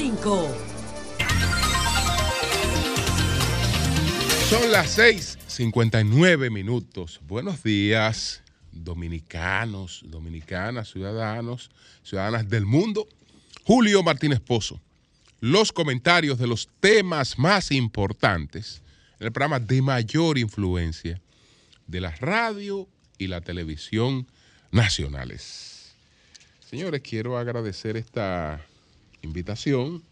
100.5. Son las 6:59 minutos. Buenos días, dominicanos, dominicanas, ciudadanos, ciudadanas del mundo. Julio Martínez Pozo. Los comentarios de los temas más importantes en el programa de mayor influencia de la radio y la televisión nacionales. Señores, quiero agradecer esta invitación.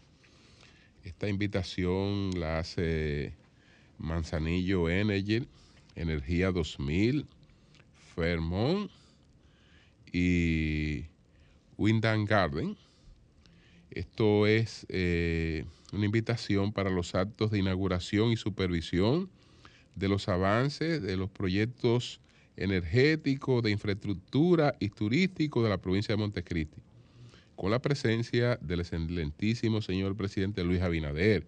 Esta invitación la hace Manzanillo Energy, Energía 2000, Fairmont y Windham Garden. Esto es eh, una invitación para los actos de inauguración y supervisión de los avances de los proyectos energéticos, de infraestructura y turístico de la provincia de Montecristi, con la presencia del excelentísimo señor presidente Luis Abinader,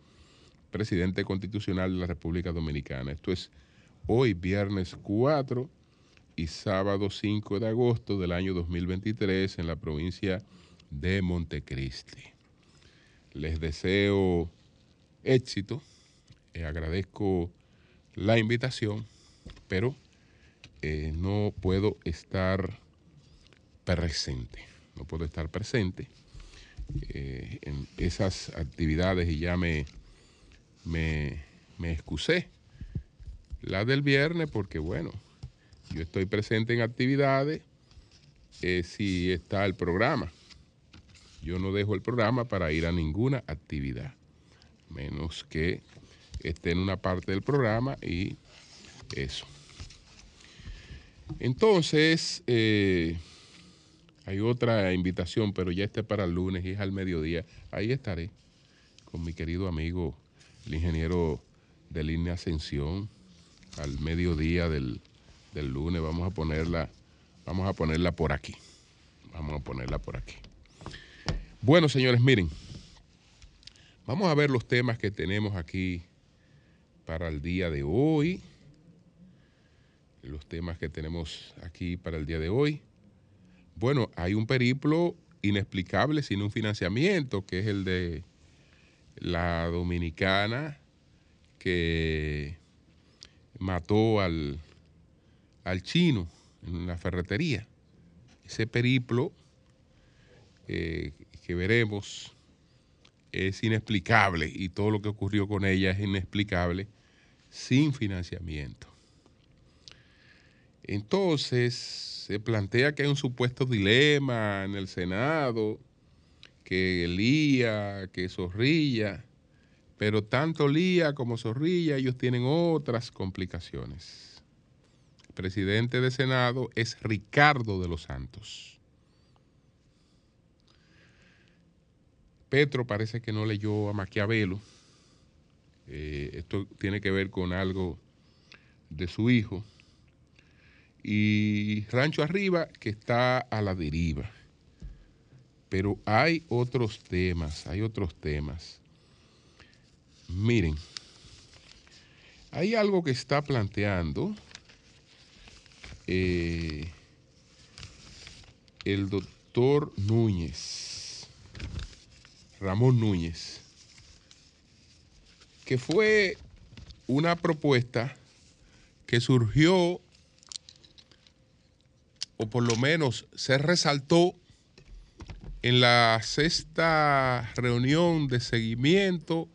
presidente constitucional de la República Dominicana. Esto es hoy, viernes 4 y sábado 5 de agosto del año 2023 en la provincia de Montecristi. Les deseo éxito, eh, agradezco la invitación, pero eh, no puedo estar presente, no puedo estar presente eh, en esas actividades y ya me me, excusé. La del viernes, porque bueno, yo estoy presente en actividades eh, si está el programa. Yo no dejo el programa para ir a ninguna actividad, menos que esté en una parte del programa y eso. Entonces, eh, hay otra invitación, pero ya está para el lunes y es al mediodía. Ahí estaré con mi querido amigo el ingeniero de línea Ascensión al mediodía del, lunes. Vamos a ponerla, vamos a ponerla por aquí. Vamos a ponerla por aquí. Bueno, señores, miren. Vamos a ver los temas que tenemos aquí para el día de hoy. Los temas que tenemos aquí para el día de hoy. Bueno, hay un periplo inexplicable sin un financiamiento, que es el de la dominicana que mató al, al chino en la ferretería. Ese periplo eh, que veremos es inexplicable y todo lo que ocurrió con ella es inexplicable sin financiamiento. Entonces se plantea que hay un supuesto dilema en el Senado que Lía, que Zorrilla, pero tanto Lía como Zorrilla, ellos tienen otras complicaciones. El presidente de Senado es Ricardo de los Santos. Petro parece que no leyó a Maquiavelo. Eh, esto tiene que ver con algo de su hijo. Y Rancho Arriba, que está a la deriva. Pero hay otros temas, hay otros temas. Miren, hay algo que está planteando eh, el doctor Núñez, Ramón Núñez, que fue una propuesta que surgió, o por lo menos se resaltó en la sexta reunión de seguimiento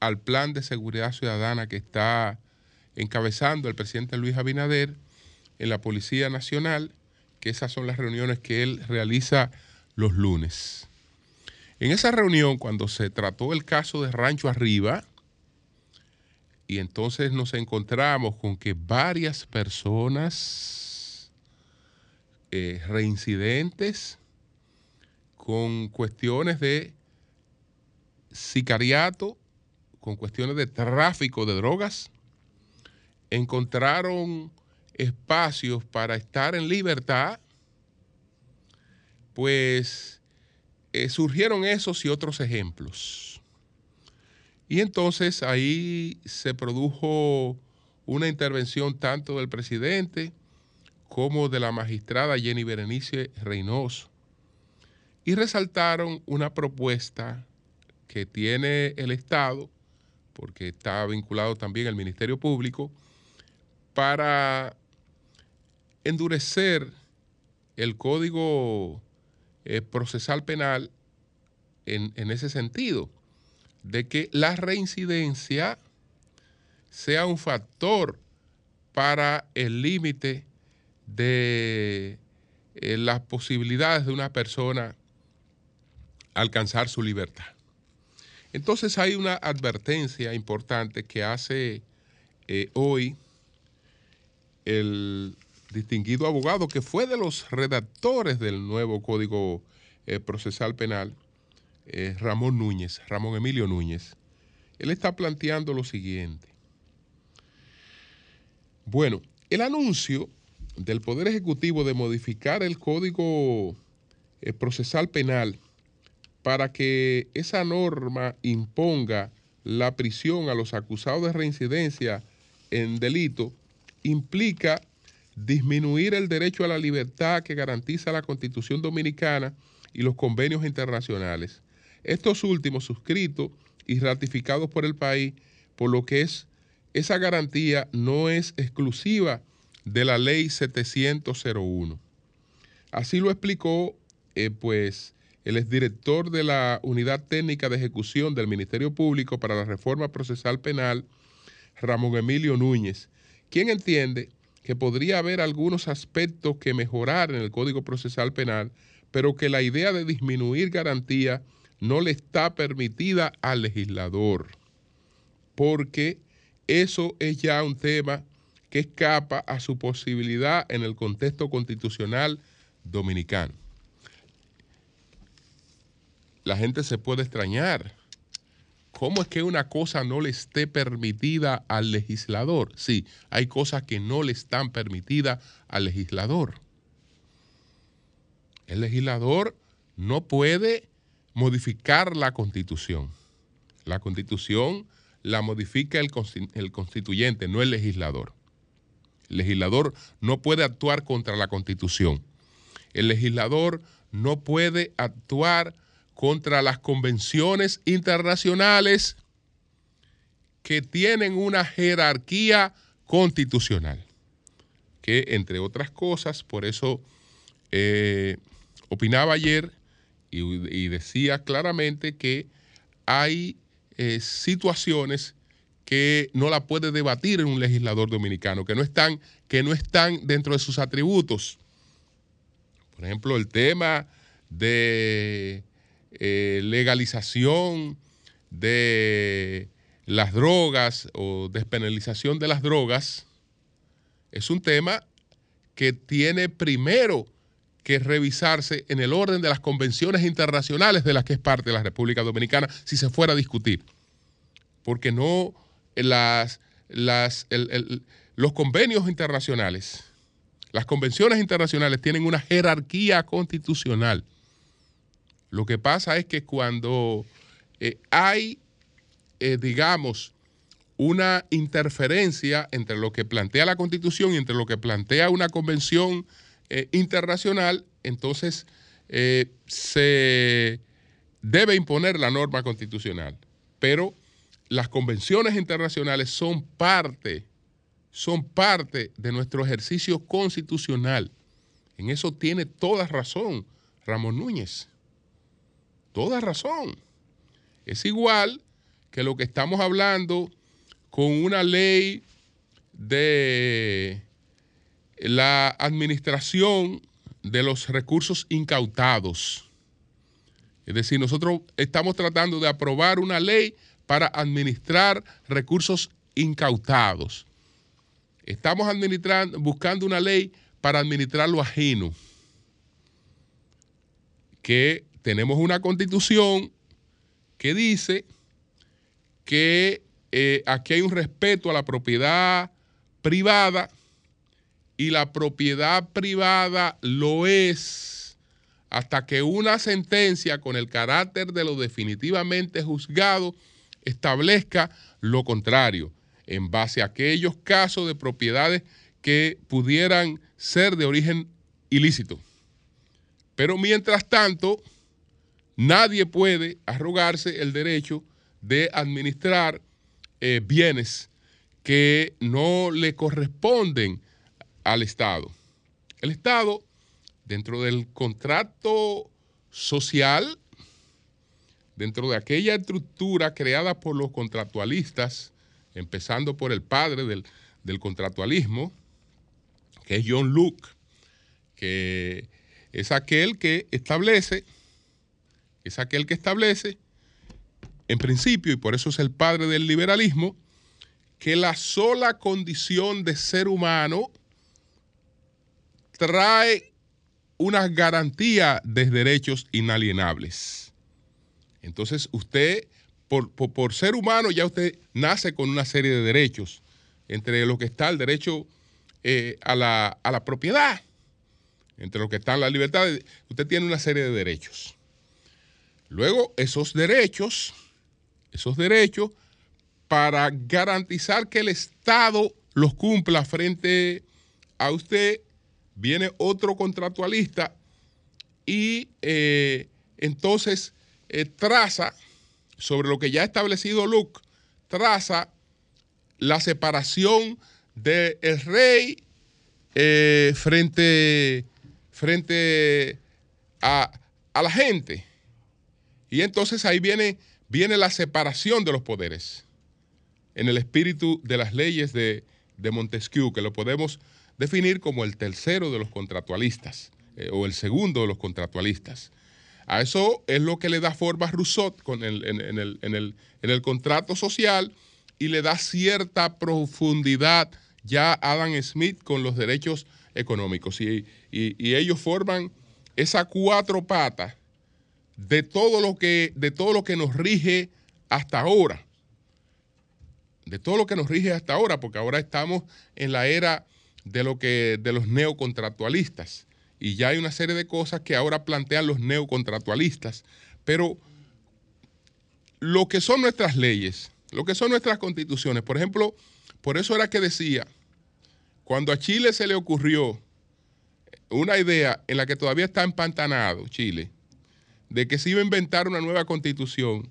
al plan de seguridad ciudadana que está encabezando el presidente Luis Abinader en la Policía Nacional, que esas son las reuniones que él realiza los lunes. En esa reunión, cuando se trató el caso de Rancho Arriba, y entonces nos encontramos con que varias personas eh, reincidentes con cuestiones de sicariato, con cuestiones de tráfico de drogas, encontraron espacios para estar en libertad, pues eh, surgieron esos y otros ejemplos. Y entonces ahí se produjo una intervención tanto del presidente como de la magistrada Jenny Berenice Reynoso. Y resaltaron una propuesta que tiene el Estado, porque está vinculado también al Ministerio Público, para endurecer el código eh, procesal penal en, en ese sentido, de que la reincidencia sea un factor para el límite de eh, las posibilidades de una persona alcanzar su libertad. Entonces hay una advertencia importante que hace eh, hoy el distinguido abogado que fue de los redactores del nuevo Código eh, Procesal Penal, Ramón Núñez, Ramón Emilio Núñez. Él está planteando lo siguiente. Bueno, el anuncio del Poder Ejecutivo de modificar el Código eh, Procesal Penal para que esa norma imponga la prisión a los acusados de reincidencia en delito implica disminuir el derecho a la libertad que garantiza la Constitución Dominicana y los convenios internacionales. Estos últimos suscritos y ratificados por el país, por lo que es esa garantía no es exclusiva de la ley 701. Así lo explicó eh, pues el exdirector de la Unidad Técnica de Ejecución del Ministerio Público para la Reforma Procesal Penal, Ramón Emilio Núñez, quien entiende que podría haber algunos aspectos que mejorar en el Código Procesal Penal, pero que la idea de disminuir garantía no le está permitida al legislador, porque eso es ya un tema que escapa a su posibilidad en el contexto constitucional dominicano. La gente se puede extrañar. ¿Cómo es que una cosa no le esté permitida al legislador? Sí, hay cosas que no le están permitidas al legislador. El legislador no puede modificar la constitución. La constitución la modifica el, constituyente, no el legislador. Legislador no puede actuar contra la constitución. El legislador no puede actuar contra las convenciones internacionales que tienen una jerarquía constitucional. Que entre otras cosas, por eso eh, opinaba ayer y decía claramente que hay eh, situaciones que no la puede debatir en un legislador dominicano, que no están, que no están dentro de sus atributos. Por ejemplo, el tema de eh, legalización de las drogas o despenalización de las drogas es un tema que tiene primero que revisarse en el orden de las convenciones internacionales de las que es parte de la República Dominicana si se fuera a discutir. Porque no las, las, los convenios internacionales, las convenciones internacionales tienen una jerarquía constitucional. Lo que pasa es que cuando eh, hay, eh, digamos, una interferencia entre lo que plantea la Constitución y entre lo que plantea una convención eh, internacional, entonces se debe imponer la norma constitucional. Pero las convenciones internacionales son parte, son parte de nuestro ejercicio constitucional. En eso tiene toda razón Ramón Núñez. Toda razón. Es igual que lo que estamos hablando con una ley de la administración de los recursos incautados. Es decir, nosotros estamos tratando de aprobar una ley para administrar recursos incautados. Estamos administrando, buscando una ley para administrar lo ajeno. Que tenemos una constitución que dice que eh, aquí hay un respeto a la propiedad privada y la propiedad privada lo es hasta que una sentencia con el carácter de lo definitivamente juzgado establezca lo contrario, en base a aquellos casos de propiedades que pudieran ser de origen ilícito. Pero mientras tanto, nadie puede arrogarse el derecho de administrar eh, bienes que no le corresponden al Estado. El Estado, dentro del contrato social, dentro de aquella estructura creada por los contractualistas, empezando por el padre del, del contractualismo, que es John Luke, que es aquel que establece, es aquel que establece, en principio, y por eso es el padre del liberalismo, que la sola condición de ser humano trae una garantía de derechos inalienables. Entonces usted, por, ser humano, ya usted nace con una serie de derechos, entre lo que está el derecho eh, a, la, a la propiedad, entre lo que está la libertad, usted tiene una serie de derechos. Luego, esos derechos, esos derechos, para garantizar que el Estado los cumpla frente a usted, viene otro contractualista y eh, entonces eh, traza sobre lo que ya ha establecido Luke, traza la separación del rey eh, frente, frente a, la gente. Y entonces ahí viene, viene la separación de los poderes en el espíritu de las leyes de, de Montesquieu, que lo podemos definir como el tercero de los contractualistas eh, o el segundo de los contractualistas. A eso es lo que le da forma a Rousseau con el, en, el, contrato social y le da cierta profundidad ya Adam Smith con los derechos económicos. Y, y, ellos forman esa cuatro patas de todo, lo que, de todo lo que nos rige hasta ahora. De todo lo que nos rige hasta ahora, porque ahora estamos en la era de lo que de los neocontractualistas y ya hay una serie de cosas que ahora plantean los neocontractualistas, pero lo que son nuestras leyes, lo que son nuestras constituciones, por ejemplo, por eso era que decía, cuando a Chile se le ocurrió una idea en la que todavía está empantanado Chile, de que se iba a inventar una nueva constitución,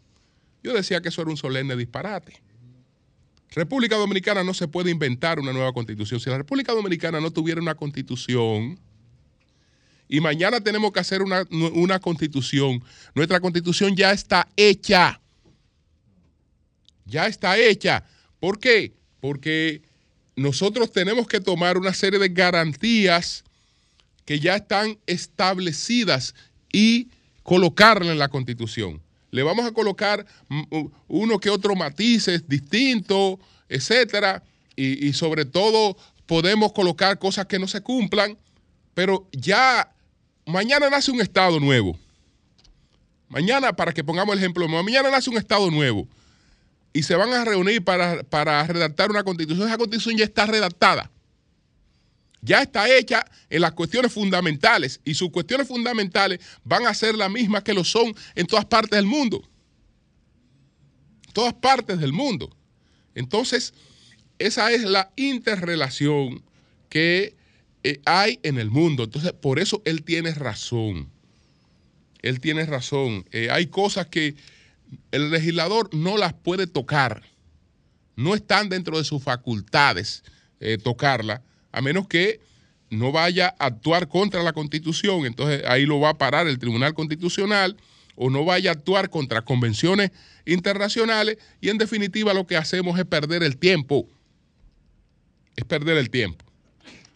yo decía que eso era un solemne disparate. República Dominicana no se puede inventar una nueva constitución. Si la República Dominicana no tuviera una constitución y mañana tenemos que hacer una, una constitución, nuestra constitución ya está hecha. Ya está hecha. ¿Por qué? Porque nosotros tenemos que tomar una serie de garantías que ya están establecidas y colocarla en la constitución le vamos a colocar uno que otro matices distintos, etcétera, y, sobre todo podemos colocar cosas que no se cumplan, pero ya mañana nace un Estado nuevo. Mañana, para que pongamos el ejemplo, mañana nace un Estado nuevo y se van a reunir para, para redactar una constitución. Esa constitución ya está redactada ya está hecha en las cuestiones fundamentales y sus cuestiones fundamentales van a ser las mismas que lo son en todas partes del mundo. Todas partes del mundo. Entonces, esa es la interrelación que hay en el mundo. Entonces, por eso él tiene razón. Él tiene razón. Eh, hay cosas que el legislador no las puede tocar. No están dentro de sus facultades eh, tocarlas a menos que no vaya a actuar contra la Constitución, entonces ahí lo va a parar el Tribunal Constitucional, o no vaya a actuar contra convenciones internacionales, y en definitiva lo que hacemos es perder el tiempo, es perder el tiempo.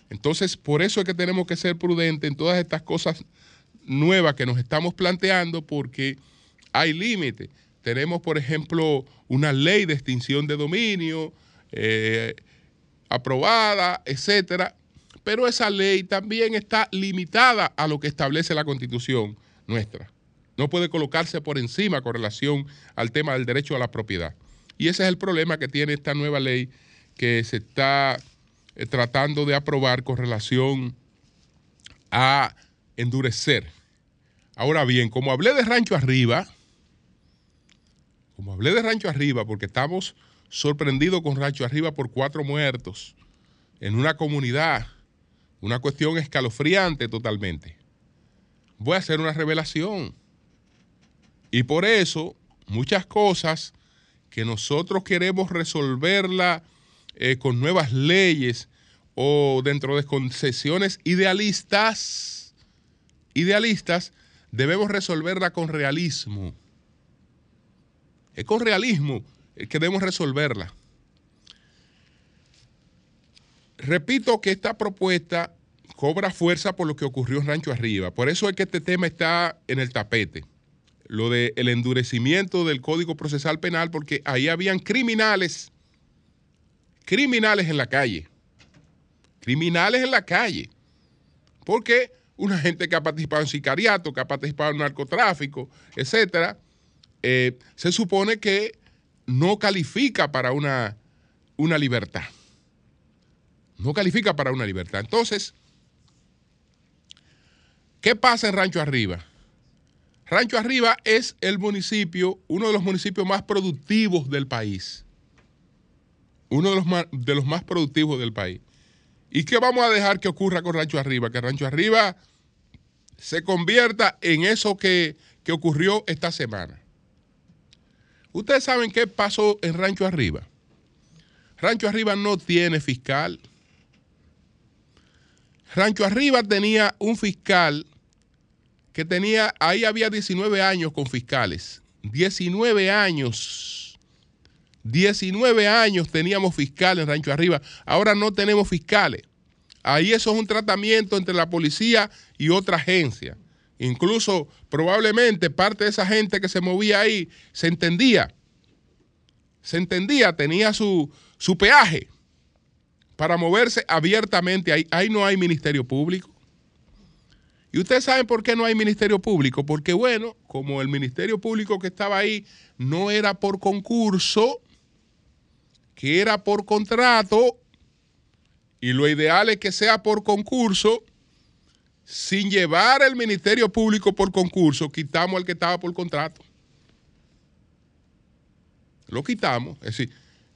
Entonces, por eso es que tenemos que ser prudentes en todas estas cosas nuevas que nos estamos planteando, porque hay límites. Tenemos, por ejemplo, una ley de extinción de dominio, eh, aprobada, etcétera, pero esa ley también está limitada a lo que establece la constitución nuestra. No puede colocarse por encima con relación al tema del derecho a la propiedad. Y ese es el problema que tiene esta nueva ley que se está eh, tratando de aprobar con relación a endurecer. Ahora bien, como hablé de Rancho Arriba, como hablé de Rancho Arriba, porque estamos sorprendido con Rancho Arriba por cuatro muertos en una comunidad. Una cuestión escalofriante totalmente. Voy a hacer una revelación. Y por eso muchas cosas que nosotros queremos resolverla eh, con nuevas leyes o dentro de concesiones idealistas, idealistas, debemos resolverla con realismo. Es con realismo que debemos resolverla. Repito que esta propuesta cobra fuerza por lo que ocurrió en Rancho Arriba. Por eso es que este tema está en el tapete. Lo del endurecimiento del Código Procesal Penal, porque ahí habían criminales, criminales en la calle. Criminales en la calle. Porque una gente que ha participado en sicariato, que ha participado en narcotráfico, etcétera, eh, se supone que no califica para una, una libertad. No califica para una libertad. Entonces, ¿qué pasa en Rancho Arriba? Rancho Arriba es el municipio, uno de los municipios más productivos del país. Uno de los más, de los más productivos del país. ¿Y qué vamos a dejar que ocurra con Rancho Arriba? Que Rancho Arriba se convierta en eso que, que ocurrió esta semana. Ustedes saben qué pasó en Rancho Arriba. Rancho Arriba no tiene fiscal. Rancho Arriba tenía un fiscal que tenía, ahí había 19 años con fiscales. 19 años. 19 años teníamos fiscales en Rancho Arriba. Ahora no tenemos fiscales. Ahí eso es un tratamiento entre la policía y otra agencia. Incluso probablemente parte de esa gente que se movía ahí se entendía. Se entendía, tenía su, su peaje para moverse abiertamente. Ahí, ahí no hay ministerio público. Y ustedes saben por qué no hay ministerio público. Porque bueno, como el ministerio público que estaba ahí no era por concurso, que era por contrato, y lo ideal es que sea por concurso, sin llevar el Ministerio Público por concurso, quitamos al que estaba por contrato. Lo quitamos. Es decir,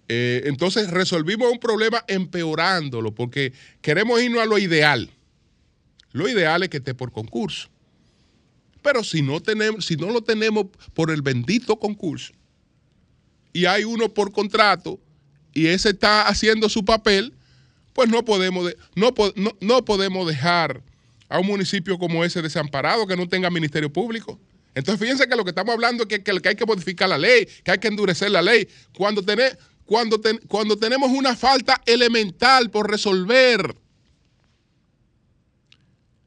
eh, entonces resolvimos un problema empeorándolo porque queremos irnos a lo ideal. Lo ideal es que esté por concurso. Pero si no, tenemos, si no lo tenemos por el bendito concurso y hay uno por contrato y ese está haciendo su papel, pues no podemos, no, no podemos dejar a un municipio como ese desamparado que no tenga ministerio público. Entonces fíjense que lo que estamos hablando es que, hay que modificar la ley, que hay que endurecer la ley. Cuando, cuando, cuando tenemos una falta elemental por resolver,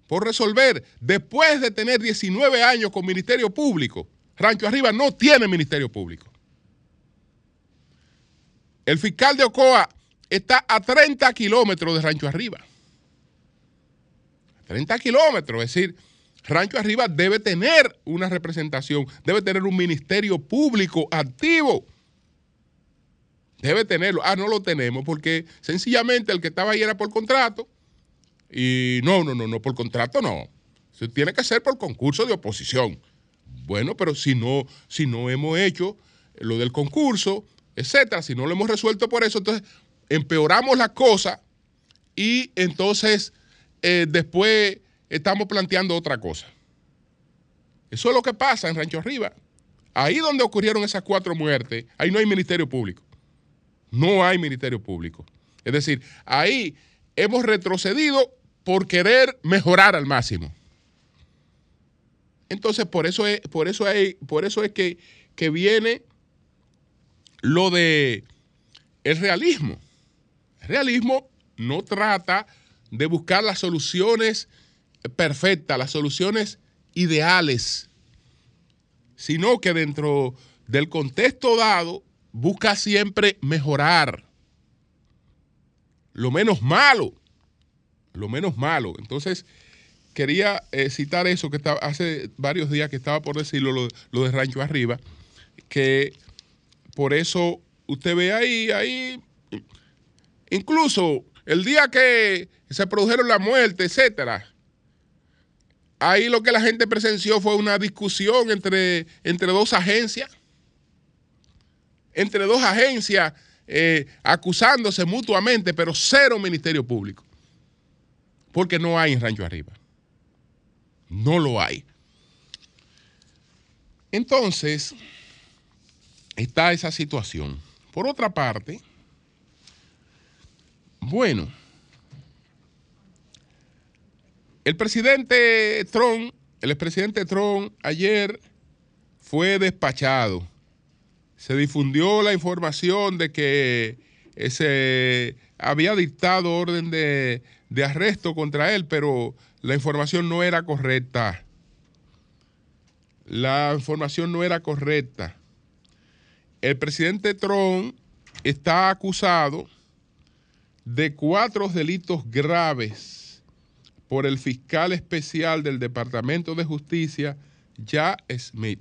por resolver, después de tener 19 años con ministerio público, Rancho Arriba no tiene ministerio público. El fiscal de Ocoa está a 30 kilómetros de Rancho Arriba. 30 kilómetros, es decir, Rancho Arriba debe tener una representación, debe tener un ministerio público activo. Debe tenerlo. Ah, no lo tenemos porque sencillamente el que estaba ahí era por contrato. Y no, no, no, no, por contrato no. Se tiene que ser por concurso de oposición. Bueno, pero si no, si no hemos hecho lo del concurso, etcétera, si no lo hemos resuelto por eso, entonces empeoramos la cosa y entonces eh, después estamos planteando otra cosa. Eso es lo que pasa en Rancho Arriba. Ahí donde ocurrieron esas cuatro muertes, ahí no hay ministerio público. No hay ministerio público. Es decir, ahí hemos retrocedido por querer mejorar al máximo. Entonces, por eso es, por eso hay, por eso es que, que viene lo de el realismo. El realismo no trata de buscar las soluciones perfectas, las soluciones ideales, sino que dentro del contexto dado busca siempre mejorar lo menos malo, lo menos malo. Entonces, quería eh, citar eso que estaba, hace varios días que estaba por decirlo, lo, lo, de Rancho Arriba, que por eso usted ve ahí, ahí, incluso el día que se produjeron la muerte, etcétera. Ahí lo que la gente presenció fue una discusión entre, entre dos agencias, entre dos agencias eh, acusándose mutuamente, pero cero ministerio público. Porque no hay en Rancho Arriba. No lo hay. Entonces, está esa situación. Por otra parte, bueno, el presidente Trump, el expresidente Trump ayer fue despachado. Se difundió la información de que se había dictado orden de, de arresto contra él, pero la información no era correcta. La información no era correcta. El presidente Trump está acusado de cuatro delitos graves por el fiscal especial del Departamento de Justicia, Jack Smith.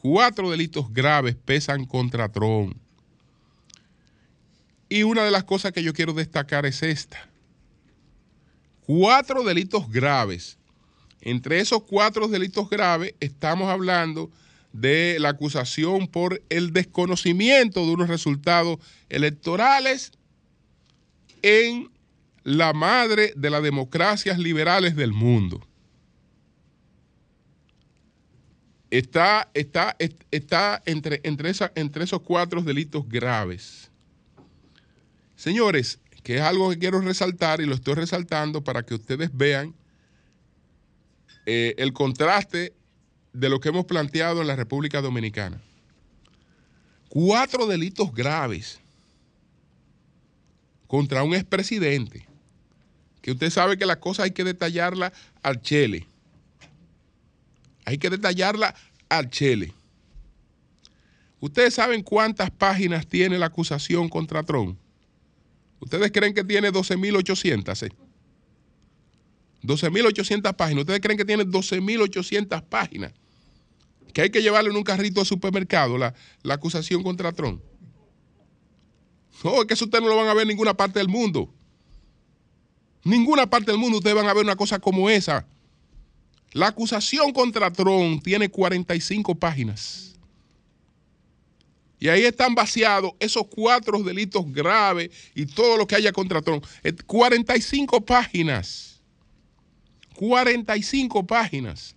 Cuatro delitos graves pesan contra Trump. Y una de las cosas que yo quiero destacar es esta. Cuatro delitos graves. Entre esos cuatro delitos graves estamos hablando de la acusación por el desconocimiento de unos resultados electorales en la madre de las democracias liberales del mundo. Está, está, está entre, entre, entre esos cuatro delitos graves. Señores, que es algo que quiero resaltar y lo estoy resaltando para que ustedes vean eh, el contraste de lo que hemos planteado en la República Dominicana. Cuatro delitos graves contra un expresidente, que usted sabe que la cosa hay que detallarla al chele. Hay que detallarla al chele. ¿Ustedes saben cuántas páginas tiene la acusación contra Trump? ¿Ustedes creen que tiene 12.800? 12.800 páginas. ¿Ustedes creen que tiene 12.800 páginas? Que hay que llevarle en un carrito al supermercado la, acusación contra Trump. No, es que eso ustedes no lo van a ver en ninguna parte del mundo. Ninguna parte del mundo ustedes van a ver una cosa como esa. La acusación contra Trump tiene 45 páginas. Y ahí están vaciados esos cuatro delitos graves y todo lo que haya contra Trump. 45 páginas. 45 páginas.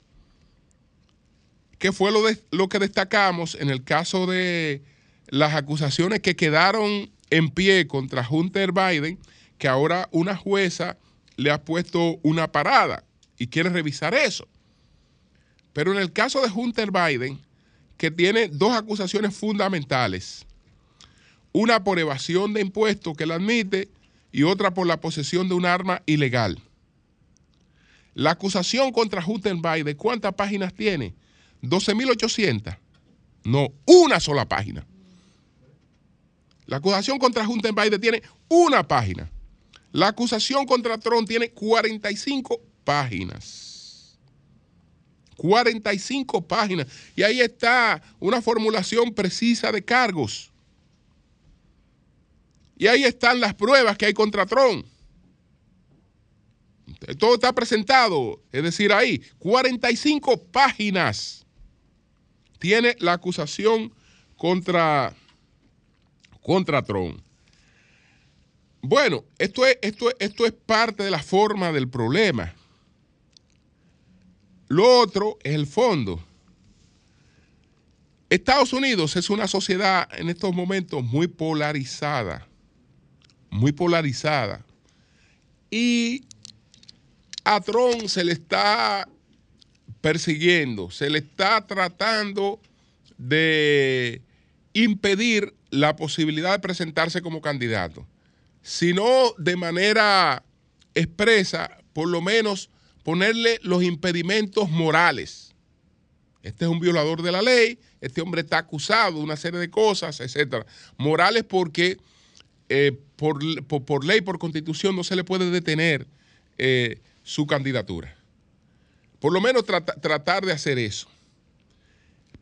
¿Qué fue lo, que destacamos en el caso de las acusaciones que quedaron en pie contra Hunter Biden, que ahora una jueza le ha puesto una parada y quiere revisar eso. Pero en el caso de Hunter Biden, que tiene dos acusaciones fundamentales. Una por evasión de impuestos que la admite y otra por la posesión de un arma ilegal. La acusación contra Hunter Biden, ¿cuántas páginas tiene? 12.800. No, una sola página. La acusación contra Hunter Biden tiene una página. La acusación contra Trump tiene 45 páginas. 45 páginas. Y ahí está una formulación precisa de cargos. Y ahí están las pruebas que hay contra Trump. Todo está presentado, es decir, ahí 45 páginas tiene la acusación contra, contra Trump. Bueno, esto es, esto, esto es parte de la forma del problema. Lo otro es el fondo. Estados Unidos es una sociedad en estos momentos muy polarizada, muy polarizada. Y a Trump se le está persiguiendo, se le está tratando de impedir la posibilidad de presentarse como candidato, sino de manera expresa, por lo menos ponerle los impedimentos morales. Este es un violador de la ley, este hombre está acusado de una serie de cosas, etcétera. Morales porque eh, por, ley, por constitución, no se le puede detener eh, su candidatura. Por lo menos tratar de hacer eso.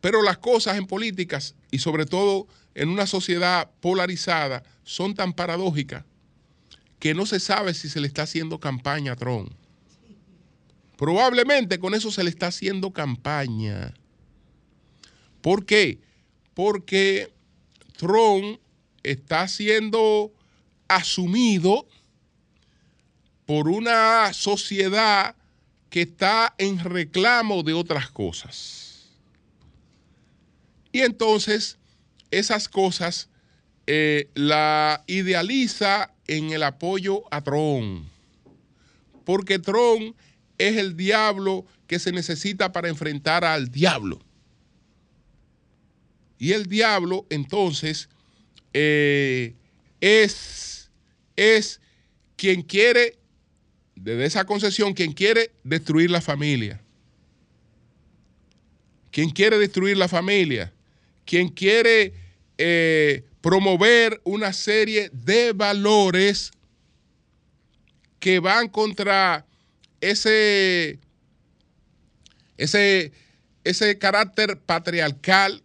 Pero las cosas en políticas y sobre todo en una sociedad polarizada son tan paradójicas que no se sabe si se le está haciendo campaña a Trump. Probablemente con eso se le está haciendo campaña. ¿Por qué? Porque Trump está siendo asumido por una sociedad que está en reclamo de otras cosas. Y entonces esas cosas eh, la idealiza en el apoyo a Tron. Porque Tron es el diablo que se necesita para enfrentar al diablo. Y el diablo entonces eh, es, es quien quiere, desde esa concesión, quien quiere destruir la familia. Quien quiere destruir la familia. Quien quiere eh, promover una serie de valores que van contra ese, ese, ese carácter patriarcal,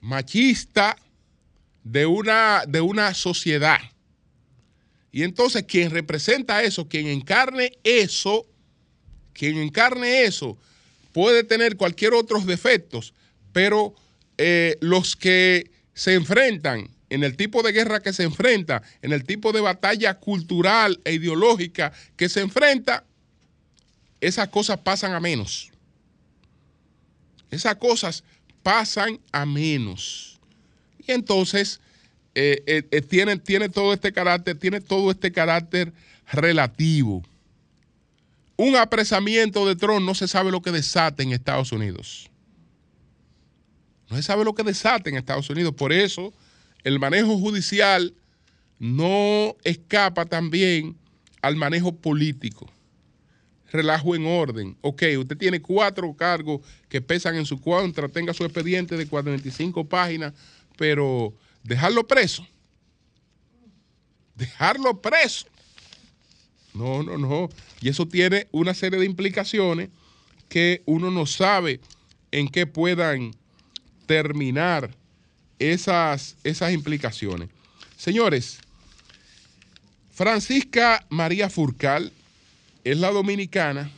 machista de una, de una sociedad. Y entonces quien representa eso, quien encarne eso, quien encarne eso, puede tener cualquier otros defectos, pero eh, los que se enfrentan en el tipo de guerra que se enfrenta, en el tipo de batalla cultural e ideológica que se enfrenta, esas cosas pasan a menos. Esas cosas pasan a menos. Y entonces eh, eh, eh, tiene, tiene todo este carácter, tiene todo este carácter relativo. Un apresamiento de Trump no se sabe lo que desata en Estados Unidos. No se sabe lo que desata en Estados Unidos. Por eso el manejo judicial no escapa también al manejo político relajo en orden. Ok, usted tiene cuatro cargos que pesan en su contra, tenga su expediente de 45 páginas, pero dejarlo preso. Dejarlo preso. No, no, no. Y eso tiene una serie de implicaciones que uno no sabe en qué puedan terminar esas, esas implicaciones. Señores, Francisca María Furcal es la dominicana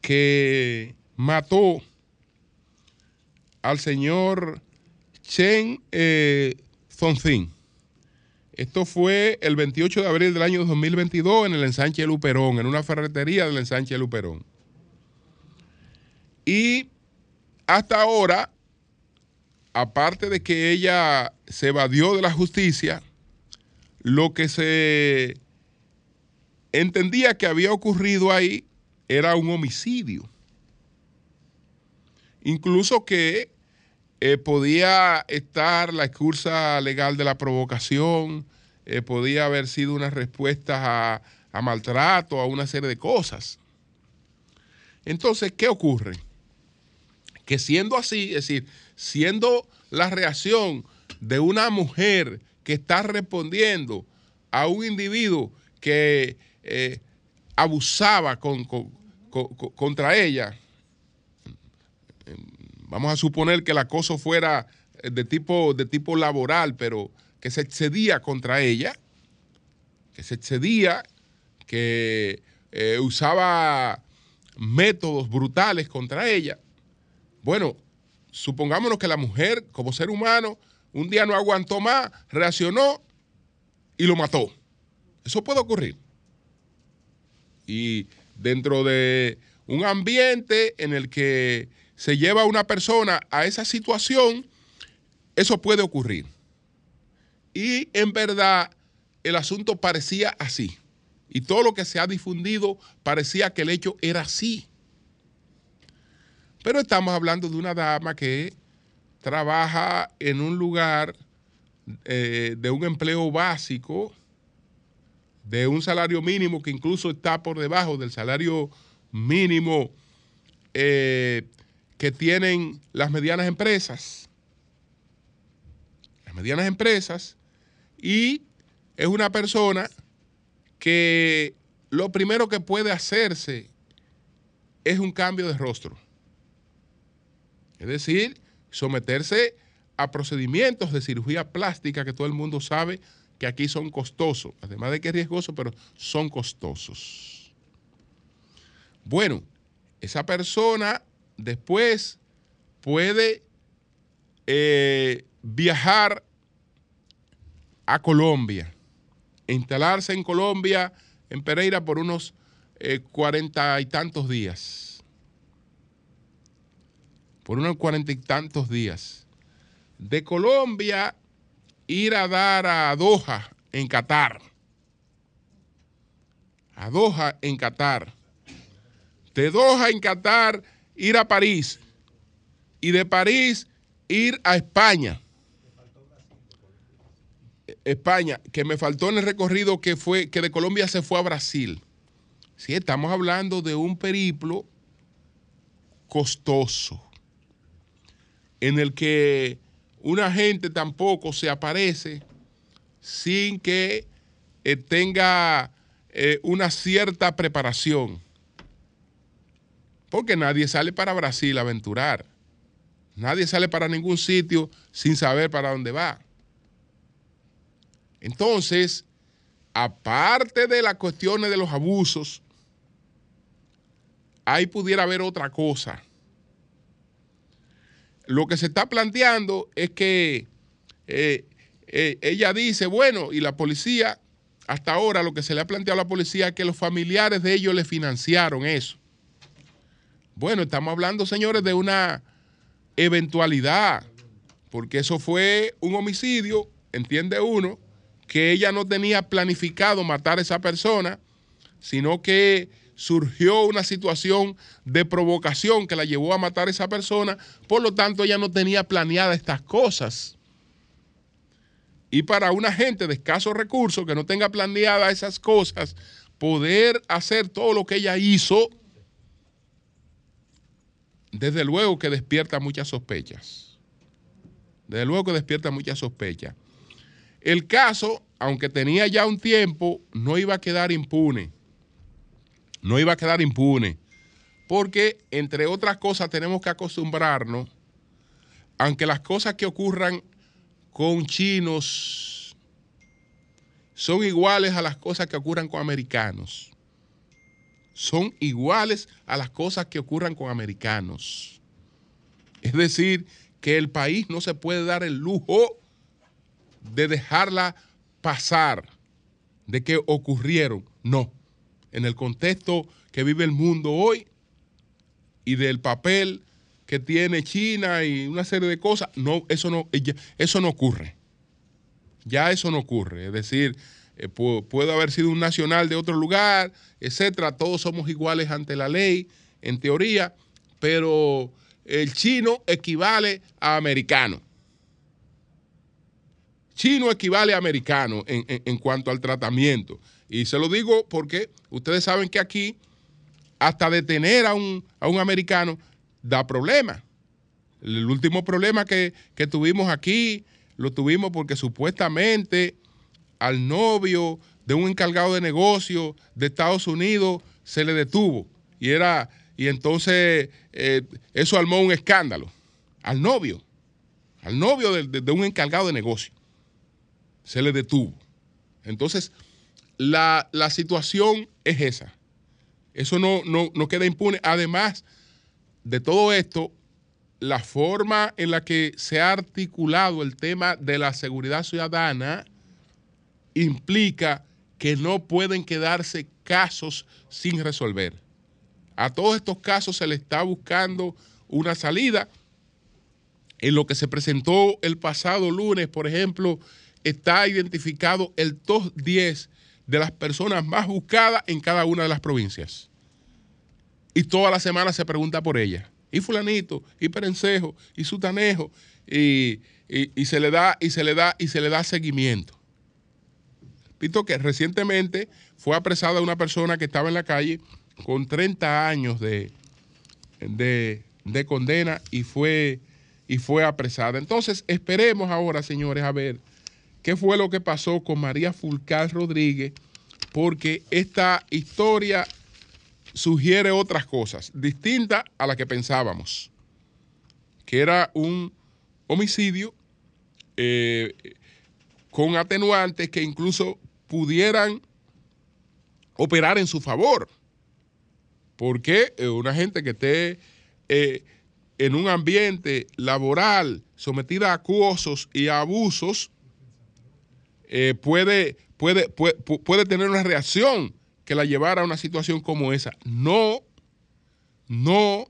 que mató al señor Chen eh, Esto fue el 28 de abril del año 2022 en el ensanche Luperón, en una ferretería del ensanche Luperón. Y hasta ahora, aparte de que ella se evadió de la justicia, lo que se entendía que había ocurrido ahí era un homicidio. Incluso que eh, podía estar la excusa legal de la provocación, eh, podía haber sido una respuesta a, maltrato, a una serie de cosas. Entonces, ¿qué ocurre? Que siendo así, es decir, siendo la reacción de una mujer que está respondiendo a un individuo que eh, abusaba contra ella, vamos a suponer que el acoso fuera de tipo, de tipo laboral, pero que se excedía contra ella, que se excedía, que eh, usaba métodos brutales contra ella. Bueno, supongámonos que la mujer, como ser humano, un día no aguantó más, reaccionó y lo mató. Eso puede ocurrir. Y dentro de un ambiente en el que se lleva a una persona a esa situación, eso puede ocurrir. Y en verdad el asunto parecía así. Y todo lo que se ha difundido parecía que el hecho era así. Pero estamos hablando de una dama que trabaja en un lugar eh, de un empleo básico de un salario mínimo que incluso está por debajo del salario mínimo eh, que tienen las medianas empresas. Las medianas empresas. Y es una persona que lo primero que puede hacerse es un cambio de rostro. Es decir, someterse a procedimientos de cirugía plástica que todo el mundo sabe que aquí son costosos, además de que es riesgoso, pero son costosos. Bueno, esa persona después puede eh, viajar a Colombia, instalarse en Colombia, en Pereira, por unos eh, cuarenta y tantos días. Por unos cuarenta y tantos días. de Colombia ir a dar a Doha en Qatar. A Doha en Qatar. De Doha en Qatar ir a París. Y de París ir a España. España, que me faltó en el recorrido que fue que de Colombia se fue a Brasil. Sí, estamos hablando de un periplo costoso en el que una gente tampoco se aparece sin que eh, tenga eh, una cierta preparación. Porque nadie sale para Brasil a aventurar. Nadie sale para ningún sitio sin saber para dónde va. Entonces, aparte de las cuestiones de los abusos, ahí pudiera haber otra cosa. Lo que se está planteando es que eh, eh, ella dice, bueno, y la policía, hasta ahora lo que se le ha planteado a la policía es que los familiares de ellos le financiaron eso. Bueno, estamos hablando, señores, de una eventualidad, porque eso fue un homicidio, entiende uno, que ella no tenía planificado matar a esa persona, sino que surgió una situación de provocación que la llevó a matar a esa persona, por lo tanto ella no tenía planeada estas cosas. Y para una gente de escasos recursos que no tenga planeada esas cosas, poder hacer todo lo que ella hizo, desde luego que despierta muchas sospechas. Desde luego que despierta muchas sospechas. El caso, aunque tenía ya un tiempo, no iba a quedar impune. No iba a quedar impune. Porque, entre otras cosas, tenemos que acostumbrarnos, aunque las cosas que ocurran con chinos son iguales a las cosas que ocurran con americanos. Son iguales a las cosas que ocurran con americanos. Es decir, que el país no se puede dar el lujo de dejarla pasar, de que ocurrieron. No. En el contexto que vive el mundo hoy y del papel que tiene China y una serie de cosas, no, eso no, eso no ocurre. Ya eso no ocurre. Es decir, eh, puede haber sido un nacional de otro lugar, etcétera. Todos somos iguales ante la ley, en teoría, pero el chino equivale a americano chino equivale a americano en, cuanto al tratamiento. Y se lo digo porque ustedes saben que aquí hasta detener a un, a un americano da problema. El último problema que, que, tuvimos aquí lo tuvimos porque supuestamente al novio de un encargado de negocio de Estados Unidos se le detuvo. Y era, y entonces eh, eso armó un escándalo. Al novio, al novio de un encargado de negocio se le detuvo. Entonces, la, situación es esa. Eso no, no, queda impune. Además de todo esto, la forma en la que se ha articulado el tema de la seguridad ciudadana implica que no pueden quedarse casos sin resolver. A todos estos casos se le está buscando una salida. En lo que se presentó el pasado lunes, por ejemplo, está identificado el top 10 de las personas más buscadas en cada una de las provincias. Y toda la semana se pregunta por ella. Y fulanito, y perencejo, y sutanejo, y, y, se le da, y se le da, y se le da seguimiento. Pito que recientemente fue apresada una persona que estaba en la calle con 30 años de, de, de condena y fue, y fue apresada. Entonces, esperemos ahora, señores, a ver qué fue lo que pasó con María Fulcar Rodríguez, porque esta historia sugiere otras cosas, distintas a las que pensábamos, que era un homicidio eh, con atenuantes que incluso pudieran operar en su favor, porque eh, una gente que esté eh, en un ambiente laboral sometida a acosos y a abusos, eh, puede, puede, puede, tener una reacción que la llevara a una situación como esa. No, no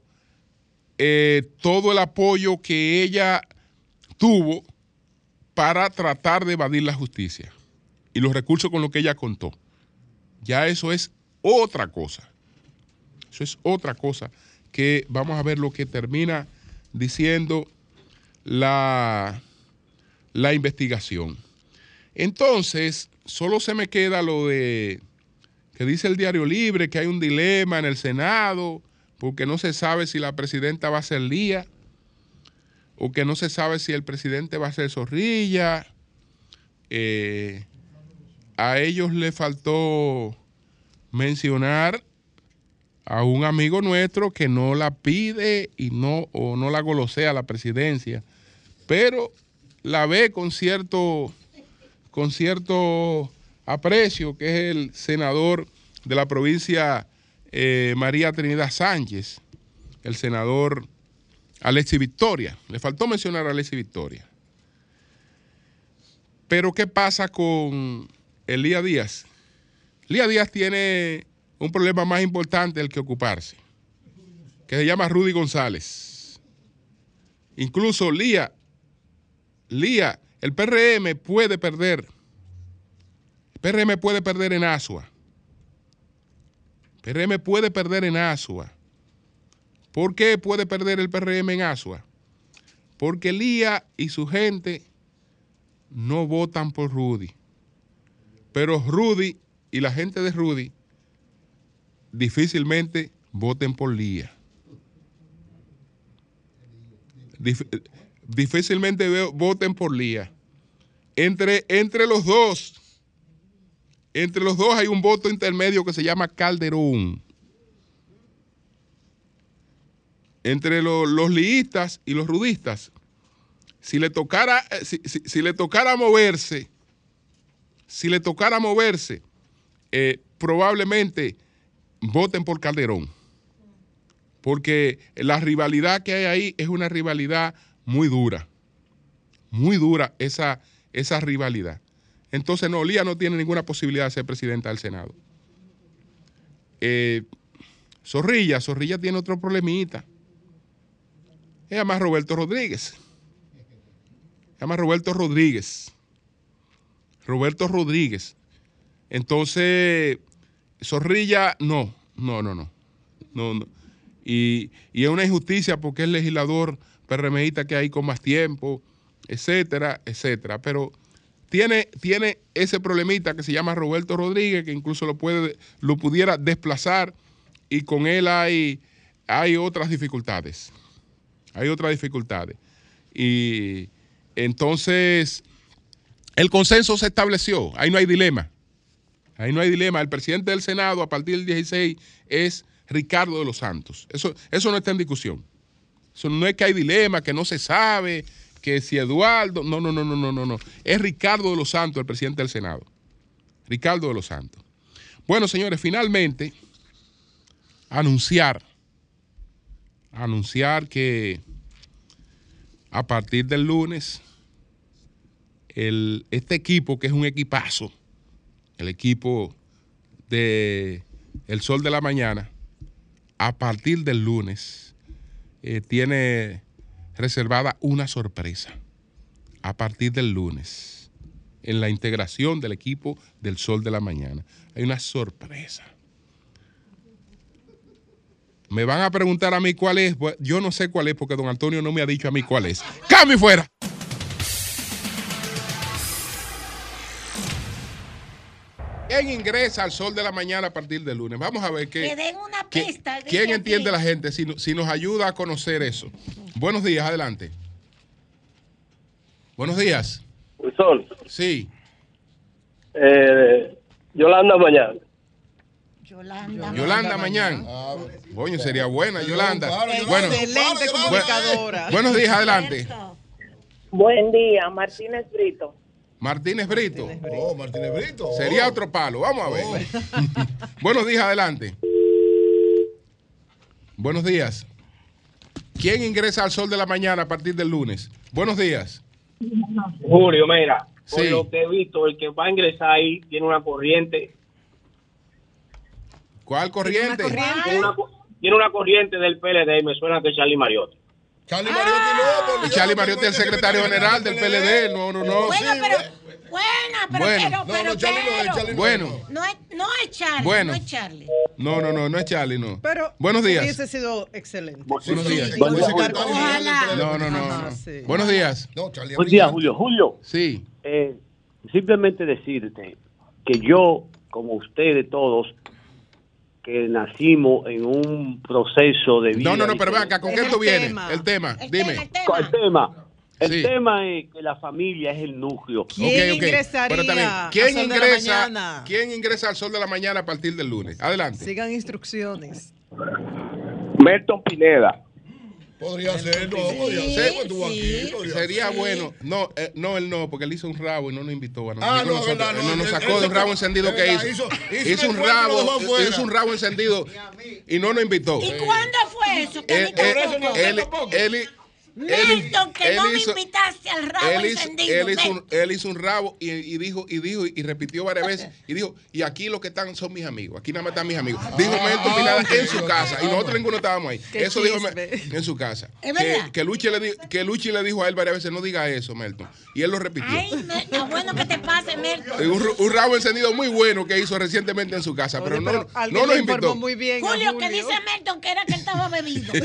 todo el apoyo que ella tuvo para tratar de evadir la justicia y los recursos con los que ella contó. Ya eso es otra cosa. Eso es otra cosa que vamos a ver lo que termina diciendo la, la investigación. Entonces, solo se me queda lo de que dice el diario libre, que hay un dilema en el Senado, porque no se sabe si la presidenta va a ser Lía, o que no se sabe si el presidente va a ser Zorrilla. Eh, a ellos le faltó mencionar a un amigo nuestro que no la pide y no o no la golosea la presidencia, pero la ve con cierto con cierto aprecio, que es el senador de la provincia eh, María Trinidad Sánchez, el senador Alexi Victoria. Le faltó mencionar a Alexi Victoria. Pero ¿qué pasa con Elías Díaz? Elías Díaz tiene un problema más importante del que ocuparse, que se llama Rudy González. Incluso Lía, Lía, el PRM puede perder PRM puede perder en Asua. PRM puede perder en Asua. ¿Por qué puede perder el PRM en Asua? Porque Lía y su gente no votan por Rudy. Pero Rudy y la gente de Rudy difícilmente voten por Lía. difícilmente voten por Lía. Entre, entre los dos entre los dos hay un voto intermedio que se llama Calderón. Entre los liistas y los rudistas, si le tocara, eh, si, le tocara moverse, si le tocara moverse, eh, probablemente voten por Calderón. Porque la rivalidad que hay ahí es una rivalidad muy dura. Muy dura esa, esa rivalidad. Entonces, no, Lía no tiene ninguna posibilidad de ser presidenta del Senado. Eh, Zorrilla, Zorrilla tiene otro problemita. Se llama Roberto Rodríguez. Se llama Roberto Rodríguez. Roberto Rodríguez. Entonces, Zorrilla, no, no, no, no. no, Y, y, es una injusticia porque es legislador PRMista que hay con más tiempo, etcétera, etcétera. Pero tiene, ese problemita que se llama Roberto Rodríguez, que incluso lo, puede, lo pudiera desplazar y con él hay, hay otras dificultades. Hay otras dificultades. Y entonces el consenso se estableció, ahí no hay dilema. Ahí no hay dilema. El presidente del Senado a partir del 16 es Ricardo de los Santos. Eso, eso no está en discusión. Eso no es que hay dilema, que no se sabe, que si Eduardo, no, no, no, no, no, no, no. Es Ricardo de los Santos, el presidente del Senado. Ricardo de los Santos. Bueno, señores, finalmente, anunciar, anunciar que a partir del lunes, este equipo, que es un equipazo, el equipo de El Sol de la Mañana, a partir del lunes, eh, tiene reservada una sorpresa a partir del lunes en la integración del equipo del Sol de la Mañana. Hay una sorpresa. Me van a preguntar a mí cuál es. Yo no sé cuál es porque don Antonio no me ha dicho a mí cuál es. ¡Cambio fuera! ¿Quién ingresa al sol de la mañana a partir del lunes? Vamos a ver qué. Que den una pista. ¿Quién entiende la gente si, si, nos ayuda a conocer eso? Buenos días, adelante. Buenos días. Sol. Sí. Eh, Yolanda Mañana. Yolanda, Yolanda Mañana. Coño, sería buena, Yolanda. Bueno, excelente comunicadora. buenos días, adelante. Buen día, Martínez Brito. Martínez Brito. Oh, Martínez Brito. Sería otro palo. Vamos a ver. Oh. Buenos días, adelante. Buenos días. ¿Quién ingresa al sol de la mañana a partir del lunes? Buenos días. Julio, mira, por lo que he visto, el que va a ingresar ahí tiene una corriente. ¿Cuál corriente? Tiene una, corriente del PLD y me suena que es Charlie Mariotti. Charlie Mariotti no, Y Charlie Mariotti es el secretario general del PLD. No, no, no. Bueno, pero. Bueno, pero. Bueno. pero, No, pero, no, Charlie no es, pero- Charlie no es, Bueno. No es, no es Charlie. Bueno. No es Charlie. No, no, no, no es Charlie, no. Pero Buenos días. hubiese sido excelente. Buenos días. Sí, Buen el día, secretario Julio. general del Ojalá. PLD. No, no, no. Ajá, sí. Buenos días. No, Charlie es Buen día, brillante. Julio. Julio, Sí. eh, simplemente decirte que yo, como ustedes todos, que nacimos en un proceso de vida. No, no, no, pero ven acá, ¿con qué el tú vienes? tema. El tema, El dime. tema, el tema. El tema, el Sí. tema es que la familia es el núcleo. ¿Quién ingresaría Pero también, ¿quién Sol de la ingresa, Mañana? ¿quién ingresa al sol de la mañana a partir del lunes? Adelante. Sigan instrucciones. Melton Pineda. Podría ser, no, podría Sí, ser, pues estuvo sí. aquí. podría Sería ser. bueno. No, eh, no, él no, porque él hizo un rabo y no nos invitó a Ah, nosotros. no, Nosotros- verdad, él no, no nos él- sacó él de un se- rabo encendido que verdad, hizo. hizo- hizo Hizo un un encuentro rabo, hizo un rabo encendido y no nos invitó. ¿Y cuándo fue eso? Que Él, mí él, tampoco. él, él- Milton, que él no me invitaste al rabo él hizo, encendido. él hizo un, Milton. él hizo un rabo y, y dijo y dijo y repitió varias veces y dijo y aquí los que están son mis amigos aquí nada más están mis amigos dijo Milton Pineda ok, en su casa y nosotros ninguno estábamos ahí Qué eso dijo chisme. Me- en su casa Es que, Luchi le di- que Luchi le dijo a él varias veces no diga eso Melton y él lo repitió Ay, me- ah, bueno que te pase, Milton. un, rabo encendido muy bueno que hizo recientemente en su casa Oye, pero no, pero no nos informó invitó muy bien Julio, que dice Milton que era que él estaba bebido.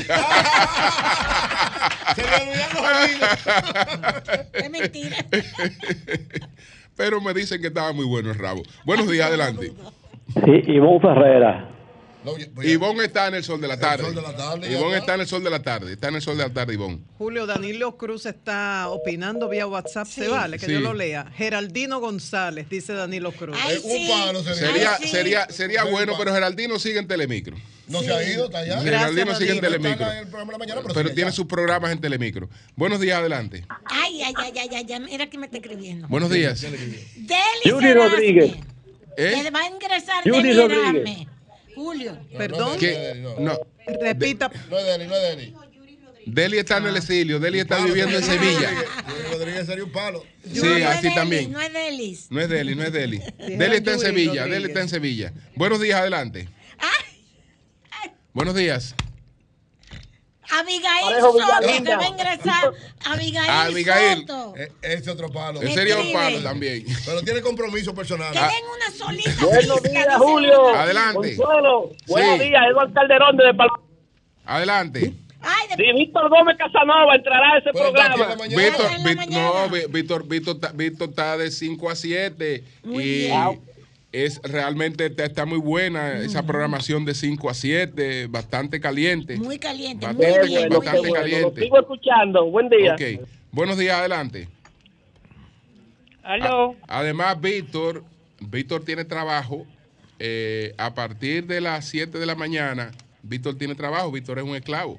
Se le olvidaron los amigos. es mentira. pero me dicen que estaba muy bueno el rabo buenos días adelante Sí, Ivonne Ferrera. No, pues, Ivonne está en el sol de la tarde. sol de la tarde, ya Ivonne está. en el sol de la tarde. Está en el sol de la tarde, Ivonne. Julio Danilo Cruz está opinando vía WhatsApp. Se Sí. vale que Sí. yo lo lea. Geraldino González, dice Danilo Cruz. Ay, eh, sí. un palo sería. Sería, sí. sería, sería bueno, pero Geraldino sigue en Telemicro. No se ha ido, está allá. Geraldino sigue en. Telemicro. Está en el programa de la mañana, pero tiene allá. sus programas en Telemicro. Buenos días, adelante. Ay, ay, ay, ay, ay, ay, mira que me está escribiendo. Buenos días. Deli Rodríguez. ¿Eh? Va a ingresar Judy Rodríguez. Julio. Perdón. Deli, no. Repita. no es Deli, no es Deli. Deli está en el exilio. Deli está viviendo en Deli Sevilla. Rodríguez. Rodríguez sería un palo. Sí, no es así Deli, también. No es Delis. No es Deli, no es Deli. Deli está en Sevilla. Deli está en Sevilla. Buenos días, adelante. Buenos días. Abigail Parejo Soto, que va a ingresar. Abigail, Abigail. Soto. Eh, Ese otro palo. Ese sería un palo también. Pero tiene compromiso personal. Que den una solita. Buenos días, dice Julio. Adelante. Consuelo. Buenos Sí. días, Eduardo Calderón de Pal Adelante. Ay, de Si Víctor Gómez Casanova entrará a ese programa. Víctor, Víctor- mañana. no, Víctor, Víctor, está- Víctor está de 5 a 7 Muy y bien. Es realmente está, está muy buena esa programación de 5 a 7, bastante caliente. muy caliente, Va- muy bien. muy bastante bueno. Lo caliente. sigo escuchando. Buen día. Ok. Buenos días, adelante. Aló. Además, Víctor, Víctor tiene trabajo eh, a partir de las 7 de la mañana. Víctor tiene trabajo, Víctor es un esclavo.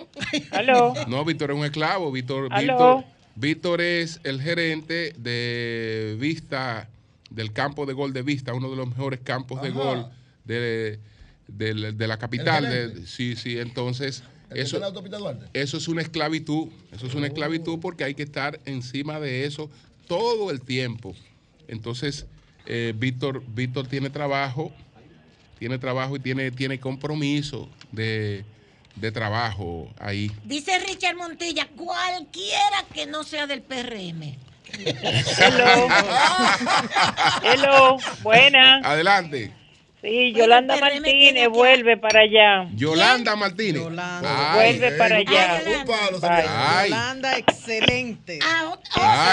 Aló. No, Víctor es un esclavo. Víctor, ¿Aló? Víctor, Víctor es el gerente de Vista, del campo de gol de Vista, uno de los mejores campos de gol de, de- de la capital. ¿El de- sí, sí, entonces ¿El que está eso, eso es una esclavitud. Eso es una esclavitud porque hay que estar encima de eso todo el tiempo. Entonces, eh, Víctor, Víctor tiene trabajo, tiene trabajo y tiene, tiene compromiso de, de trabajo ahí. Dice Richard Montilla, cualquiera que no sea del PRM. Hello. Hello. Buena. Adelante. Sí, Yolanda Martínez vuelve para allá. Yolanda Martínez. Yolanda. Ay, Vuelve para Ey, allá. Ay. Yolanda, excelente. Ah,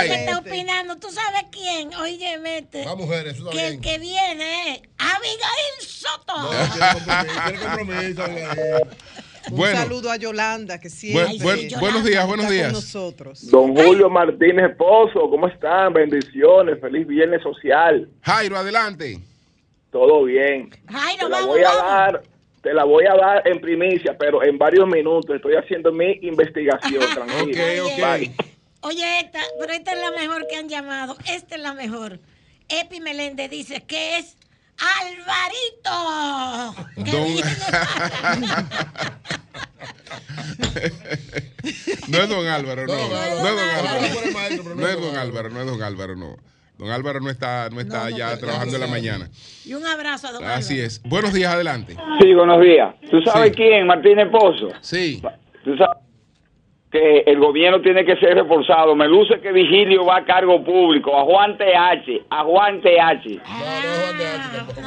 que está opinando. ¿Tú sabes quién? Oye, mete. Va, mujeres, eso está Que el bien. que viene es Abigail Soto. No, tiene compromiso, tiene compromiso. Un Bueno. saludo a Yolanda, que siempre Yolanda. buenos días, buenos está con días. nosotros. Don Julio Martínez Pozo, ¿cómo están? Bendiciones, feliz viernes social. Jairo, adelante. Todo bien. Jairo, Te la vamos, voy a vamos. dar, te la voy a dar en primicia, pero en varios minutos estoy haciendo mi investigación, tranquilo. Ok. Bye. Oye, esta, pero esta es la mejor que han llamado. Esta es la mejor. Epi Meléndez dice que es Alvarito. que Don- viene No es don Álvaro, no. No, No, no, es don Álvaro. no, es don Álvaro, no es don Álvaro, no. Don Álvaro no está, no está No, no, ya trabajando en la mañana. Y un abrazo a don Así Álvaro. es. Buenos días, adelante. Sí, buenos días. ¿Tú sabes Sí. quién? Martínez Pozo. Sí. ¿Tú sabes? Que el gobierno tiene que ser reforzado. Me luce que Vigilio va a cargo público, a Juan TH, a Juan TH.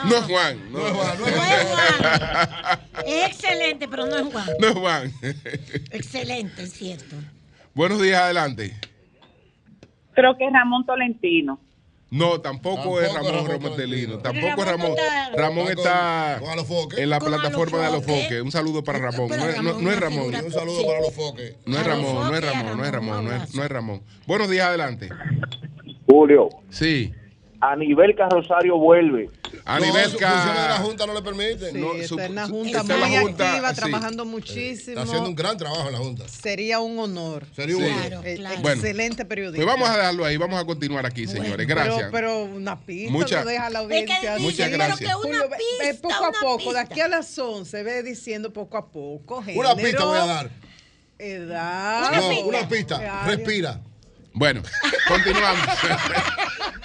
No es Juan. No, es Juan. No es Juan. Es excelente, pero no es Juan. No es Juan. Excelente, es cierto. Buenos días, adelante. Creo que es Ramón Tolentino. No, tampoco, es Ramón Rometelino. Tampoco es Ramón. Ramón está en la plataforma de Alofoque. Un saludo para Ramón. No, es- no- no es Ramón. Un saludo para los foques. No es Ramón, no es Ramón, no es Ramón, no es, no es Ramón. Buenos días, adelante. Julio, Sí. A nivel Rosario vuelve. A No, nivel de la Junta no le permiten. Sí, No, está en la Junta está muy la Junta, activa, sí. trabajando muchísimo. Está haciendo un gran trabajo en la Junta. Sería un honor. Sería un honor. Claro, Eh, claro. Bueno, Excelente periodista. Pues vamos a dejarlo ahí, vamos a continuar aquí, señores. Gracias. Pero, pero una pista Mucha- no deja la Es que audiencia. Muchas pero gracias. que una Julio, ve- pista, poco a una poco, pista. de aquí a las 11, ve diciendo poco a poco. Una género, pista voy a dar. Edad. No, una pista. Respira. Bueno, continuamos.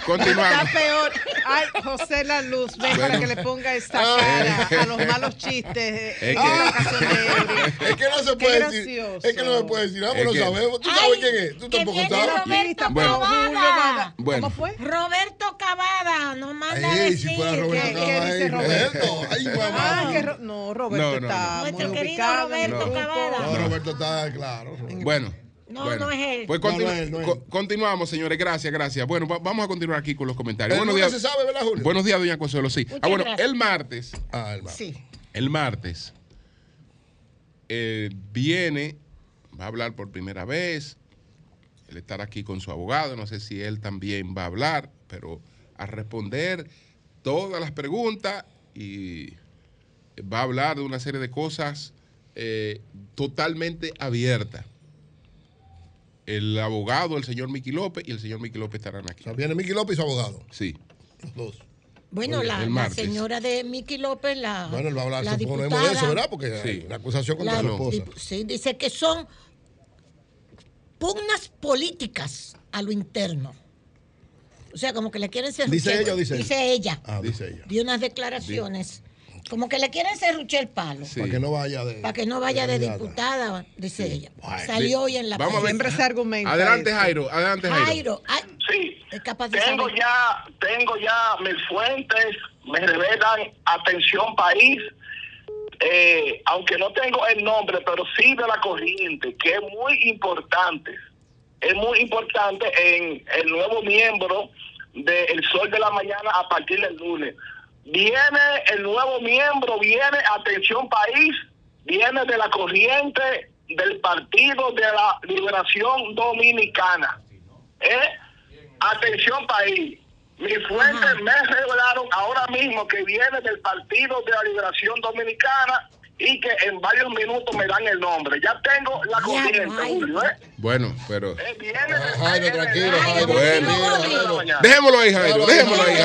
Está continuamos. peor. Ay, José La Luz, ven Bueno. para que le ponga esta cara a los malos chistes. Es que- de. Es que no se Qué puede decir. gracioso. Es que no se puede decir. Vamos, Es no que- sabemos. ¿Tú Ay, sabes quién es? Tú tampoco sabes. Roberto Bueno. Cavada. Bueno. ¿Cómo fue? Roberto Cavada nos manda a Ay, decir si fuera Roberto ¿Qué- qué Cava, dice Roberto? Roberto. Ay, Ah, mamá. que Ro- no, Roberto No, no, está no. Nuestro muy querido Roberto. Cavada. No, Roberto está claro. Bueno. No, bueno. no es él. Pues No, continu- no es él, no es co- él. continuamos, señores. Gracias, gracias. Bueno, va- vamos a continuar aquí con los comentarios. El Buenos días. se sabe, ¿verdad, Julio? Buenos días, doña Consuelo. Sí. Muchas Ah, bueno, gracias. el martes, Ah, hermano. Sí. el martes, eh, viene, va a hablar por primera vez. Él estará aquí con su abogado. No sé si él también va a hablar, pero a responder todas las preguntas y va a hablar de una serie de cosas eh, totalmente abiertas. El abogado, el señor Miki López y el señor Miki López estarán aquí. O sea, viene Miki López y su abogado. Sí. Los dos. Bueno, la, la señora de Miki López, la. Bueno, él va a hablar, la suponemos diputada, de eso, ¿verdad? Porque Sí. una acusación contra la su esposa. sí, dice que son pugnas políticas a lo interno. O sea, como que le quieren ser ¿Dice ella o dice? Dice ella. Ah, dice ella. Dio unas declaraciones. Como que le quieren serruchar el palo. Sí. Para que no vaya de. Para que no vaya de candidata. diputada, dice ella. Bueno, Salió hoy en la Vamos a ver. Siempre se argumenta. Adelante, eso. Jairo. Adelante, Jairo. Jairo, ay, Sí, es capaz de tengo saber. ya, tengo ya mis fuentes, me revelan atención país, eh, aunque no tengo el nombre, pero sí de la corriente, que es muy importante, es muy importante en el nuevo miembro de El Sol de la Mañana a partir del lunes. Viene el nuevo miembro, viene atención país, viene de la corriente del Partido de la Liberación Dominicana. ¿Eh? Atención país. Mis fuentes me revelaron ahora mismo que viene del Partido de la Liberación Dominicana y que en varios minutos me dan el nombre. Ya tengo la corriente, ay. Bueno, pero. Jairo, tranquilo, Jairo. bueno. Jairo. Dejémoslo ahí, Jairo. Dejémoslo ahí,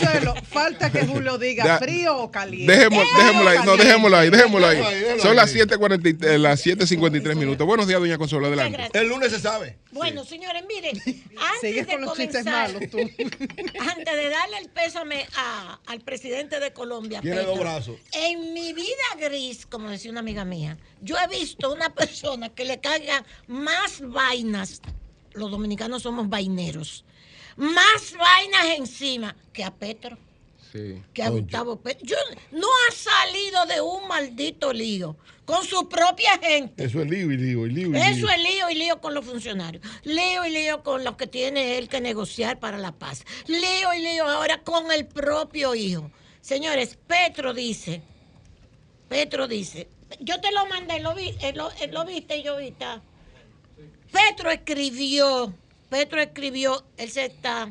Jairo. Falta que Julio diga frío o caliente. Dejémoslo, ahí, no, dejémoslo ahí, dejémoslo ahí. Son las 7:43 eh, las 7.53 minutos. Buenos días, doña Consuelo, adelante. El lunes se sabe. Bueno, señores, miren, antes Sigues de con los chistes comenzar, malos tú. antes de darle el pésame a- al presidente de Colombia, Tiene dos brazos. en mi vida gris, como decía una amiga mía, yo he visto una persona que le caigan más vainas, los dominicanos somos vaineros, más vainas encima que a Petro Sí. que a Gustavo Petro. Yo, no ha salido de un maldito lío con su propia gente. Eso es lío y lío y lío y Eso lío. es lío y lío con los funcionarios. Lío y lío con los que tiene él que negociar para la paz. Lío y lío ahora con el propio hijo. Señores, Petro dice, Petro dice, yo te lo mandé, lo, vi, eh, lo, eh, lo viste y yo vi. Petro escribió, Petro escribió, él se está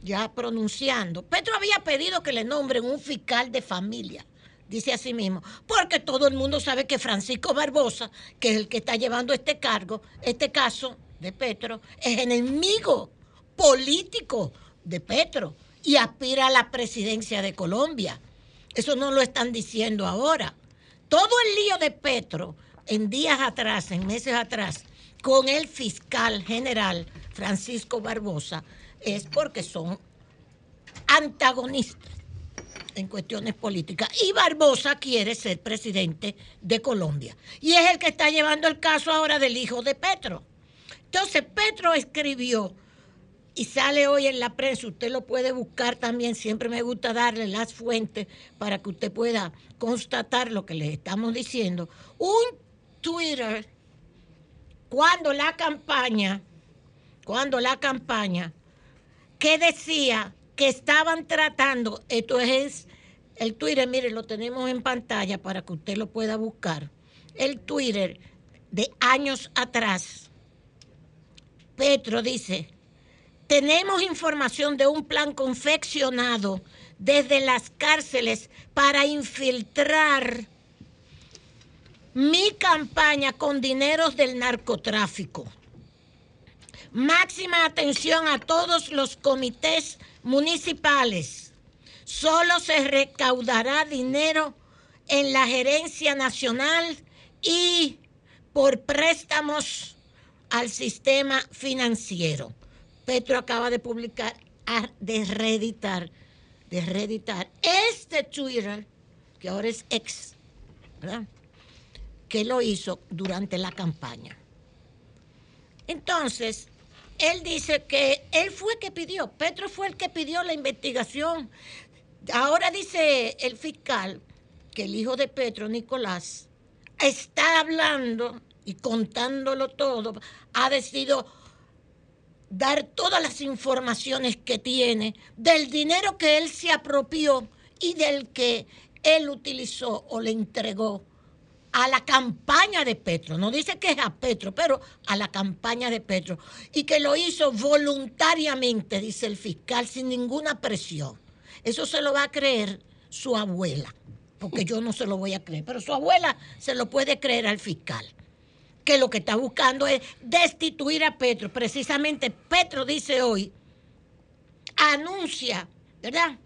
ya pronunciando. Petro había pedido que le nombren un fiscal de familia, dice así mismo, porque todo el mundo sabe que Francisco Barbosa, que es el que está llevando este cargo, este caso de Petro, es enemigo político de Petro y aspira a la presidencia de Colombia. Eso no lo están diciendo ahora. Todo el lío de Petro en días atrás, en meses atrás, con el fiscal general Francisco Barbosa, es porque son antagonistas. en cuestiones políticas. Y Barbosa quiere ser presidente de Colombia. Y es el que está llevando el caso ahora del hijo de Petro. Entonces, Petro escribió, y sale hoy en la prensa, usted lo puede buscar también, siempre me gusta darle las fuentes para que usted pueda constatar lo que le estamos diciendo. Un Twitter, cuando la campaña, cuando la campaña, que decía que estaban tratando, esto es el Twitter, mire, lo tenemos en pantalla para que usted lo pueda buscar. El Twitter de años atrás. Petro dice, tenemos información de un plan confeccionado desde las cárceles para infiltrar mi campaña con dineros del narcotráfico. Máxima atención a todos los comités municipales. Solo se recaudará dinero en la gerencia nacional y por préstamos al sistema financiero. Petro acaba de publicar, ah, de reeditar, de reeditar este Twitter, que ahora es ex, ¿verdad? Que lo hizo durante la campaña. Entonces, él dice que él fue el que pidió, Petro fue el que pidió la investigación. Ahora dice el fiscal que el hijo de Petro, Nicolás, está hablando y contándolo todo, ha decidido dar todas las informaciones que tiene del dinero que él se apropió y del que él utilizó o le entregó a la campaña de Petro. No dice que es a Petro, pero a la campaña de Petro. Y que lo hizo voluntariamente, dice el fiscal, sin ninguna presión. Eso se lo va a creer su abuela, porque yo no se lo voy a creer, pero su abuela se lo puede creer al fiscal que lo que está buscando es destituir a Petro. Precisamente Petro dice hoy, anuncia, ¿verdad?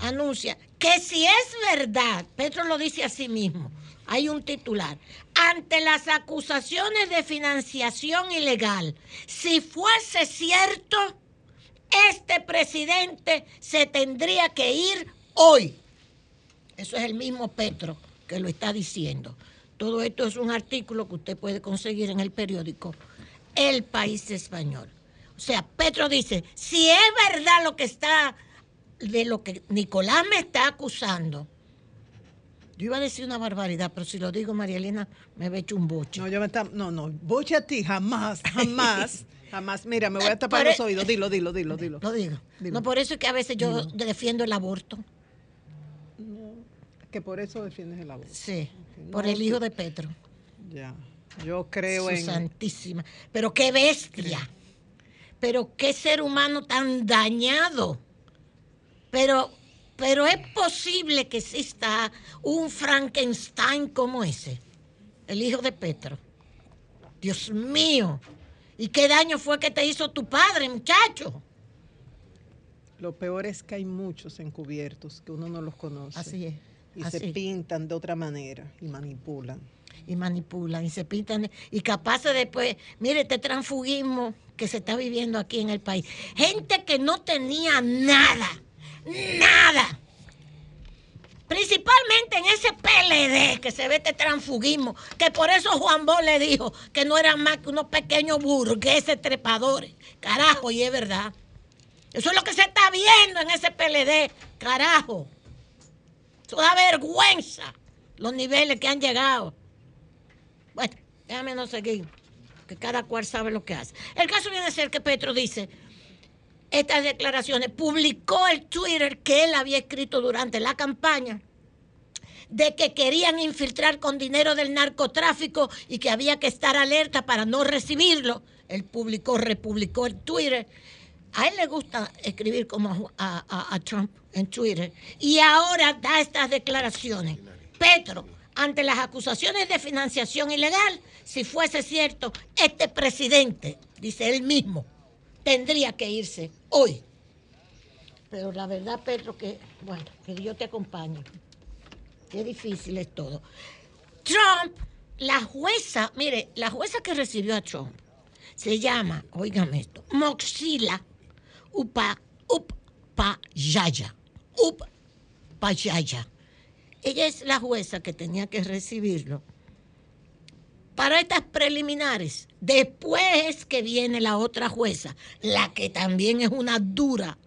Anuncia que si es verdad, Petro lo dice a sí mismo, hay un titular, ante las acusaciones de financiación ilegal, si fuese cierto, este presidente se tendría que ir hoy. Eso es el mismo Petro que lo está diciendo. Todo esto es un artículo que usted puede conseguir en el periódico El País Español. O sea, Petro dice, si es verdad lo que está, de lo que Nicolás me está acusando, yo iba a decir una barbaridad, pero si lo digo, María Elena, me ve hecho un boche. No, yo me está, no, no, boche a ti, jamás, jamás, jamás. Mira, me voy a tapar los oídos. Dilo, dilo, dilo, dilo. Lo digo. Dilo. No, por eso es que a veces yo defiendo el aborto. Que por eso defiendes el aborto. Sí, No, por el hijo de Petro. Ya. Yo creo Su en. santísima. Pero qué bestia. Pero qué ser humano tan dañado. Pero, pero es posible que exista un Frankenstein como ese. El hijo de Petro. Dios mío. ¿Y qué daño fue que te hizo tu padre, muchacho? Lo peor es que hay muchos encubiertos que uno no los conoce. Así es. Y así. se pintan de otra manera y manipulan. y manipulan y se pintan y capaces después, mire este transfugismo que se está viviendo aquí en el país. Gente que no tenía nada, nada. Principalmente en ese PLD que se ve este transfugismo, que por eso Juan Bosch le dijo que no eran más que unos pequeños burgueses trepadores. Carajo, y es verdad. Eso es lo que se está viendo en ese PLD, carajo. Eso da vergüenza los niveles que han llegado. Bueno, déjame no seguir, que cada cual sabe lo que hace. El caso viene a ser que Petro dice estas declaraciones, publicó el Twitter que él había escrito durante la campaña de que querían infiltrar con dinero del narcotráfico y que había que estar alerta para no recibirlo. Él publicó, republicó el Twitter. A él le gusta escribir como a, a- Trump en Twitter. Y ahora da estas declaraciones. Petro, ante las acusaciones de financiación ilegal, si fuese cierto, este presidente, dice él mismo, tendría que irse hoy. Pero la verdad, Petro, que, bueno, que Dios te acompañe. Qué difícil es todo. Trump, la jueza, mire, la jueza que recibió a Trump se llama, oigan esto, Moxila Upa, Upayaya. Payaya. Ella es la jueza que tenía que recibirlo. Para estas preliminares, después es que viene la otra jueza, la que también es una dura,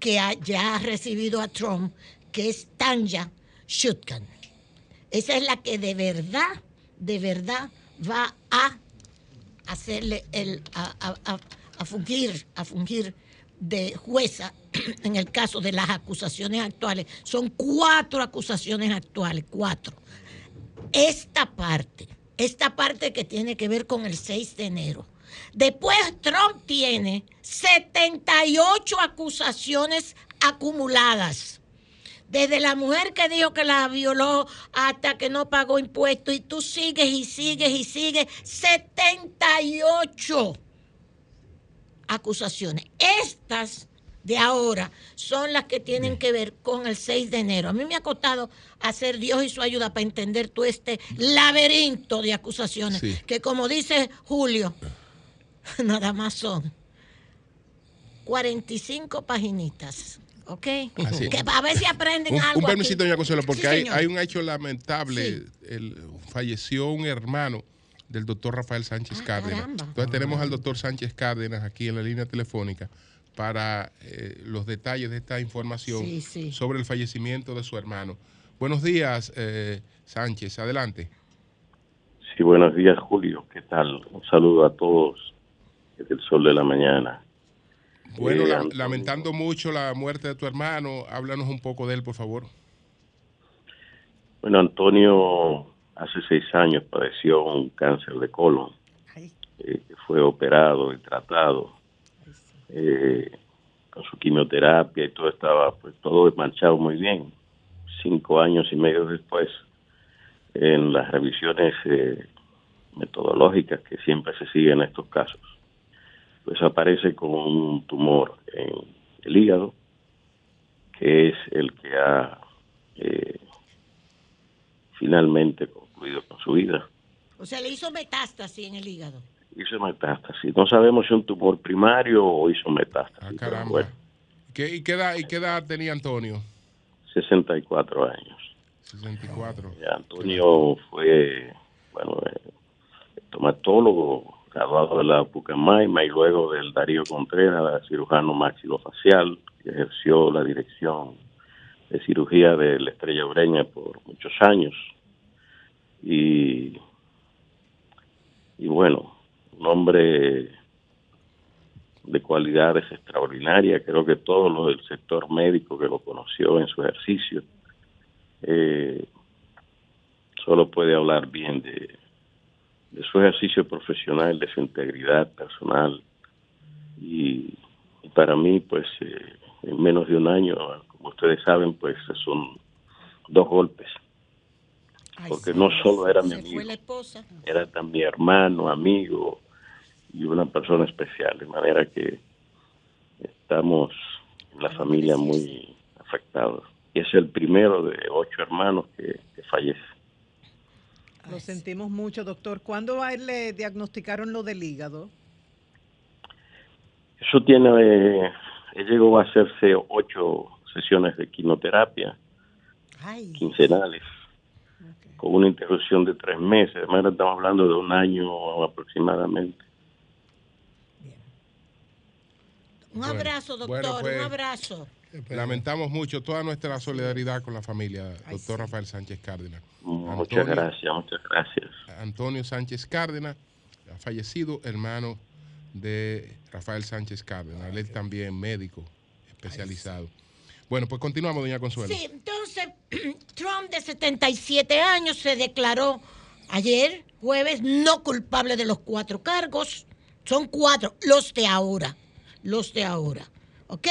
que ya ha recibido a Trump, que es Tanya Shutkan. Esa es la que de verdad, de verdad va a hacerle el, a, a- a- a a fungir de jueza en el caso de las acusaciones actuales. Son cuatro acusaciones actuales, cuatro. Esta parte, esta parte que tiene que ver con el 6 de enero. Después Trump tiene 78 acusaciones acumuladas. Desde la mujer que dijo que la violó hasta que no pagó impuestos y tú sigues y sigues y sigues. 78 acusaciones. Estas de ahora son las que tienen que ver con el 6 de enero. A mí me ha costado hacer Dios y su ayuda para entender todo este laberinto de acusaciones, Sí. que como dice Julio, nada más son 45 paginitas. ¿Ok? Así. Que a ver si aprenden Un, algo. un permisito, aquí. doña Consuelo, porque Sí, hay, un hecho lamentable. El- falleció un hermano del doctor Rafael Sánchez Cárdenas. Ah, caramba. Entonces tenemos al doctor Sánchez Cárdenas aquí en la línea telefónica para eh, los detalles de esta información Sí, sí. sobre el fallecimiento de su hermano. Buenos días, eh, Sánchez. Adelante. Sí, buenos días, Julio. ¿Qué tal? Un saludo a todos desde el sol de la mañana. Bueno, Eh, la- lamentando mucho la muerte de tu hermano, háblanos un poco de él, por favor. Bueno, Antonio hace seis años padeció un cáncer de colon. eh, que fue operado y tratado eh, con su quimioterapia y todo estaba, pues todo marchado muy bien. Cinco años y medio después, en las revisiones eh, metodológicas que siempre se siguen en estos casos, pues aparece con un tumor en el hígado, que es el que ha eh, finalmente concluido con su vida. O sea, le hizo metástasis en el hígado. Hizo metástasis. No sabemos si un tumor primario o hizo metástasis. pero Caramba. bueno, ¿Qué, y, qué edad, ¿Y qué edad tenía Antonio? 64 años. 64. Eh, Antonio fue, bueno, eh, estomatólogo, graduado de la Pucamaima y luego del Darío Contreras, cirujano maxilofacial, que ejerció la dirección de cirugía de la Estrella Ureña por muchos años. Y, y bueno, un hombre de cualidades extraordinarias, creo que todos los del sector médico que lo conoció en su ejercicio, eh, solo puede hablar bien de, de su ejercicio profesional, de su integridad personal. Y, y para mí, pues, eh, en menos de un año, como ustedes saben, pues son dos golpes. Porque no solo era mi amigo, era también hermano, amigo y una persona especial, de manera que estamos en la familia muy afectados. Y es el primero de ocho hermanos que, que fallece. Lo sentimos mucho, doctor. ¿Cuándo a él le diagnosticaron lo del hígado? Eso tiene, eh, él llegó a hacerse ocho sesiones de quimioterapia quincenales, con una interrupción de tres meses. De manera estamos hablando de un año aproximadamente. Un Bueno, abrazo, doctor, bueno, pues, un abrazo. Lamentamos mucho toda nuestra solidaridad con la familia, doctor Rafael Sánchez Cárdenas. Muchas Antonio- gracias, muchas gracias. Antonio Sánchez Cárdenas, ha fallecido, hermano de Rafael Sánchez Cárdenas. Él es también médico especializado. Bueno, pues continuamos, doña Consuelo. Sí, entonces Trump de 77 años se declaró ayer, jueves, no culpable de los cuatro cargos. Son cuatro, los de ahora, los de ahora, ¿ok?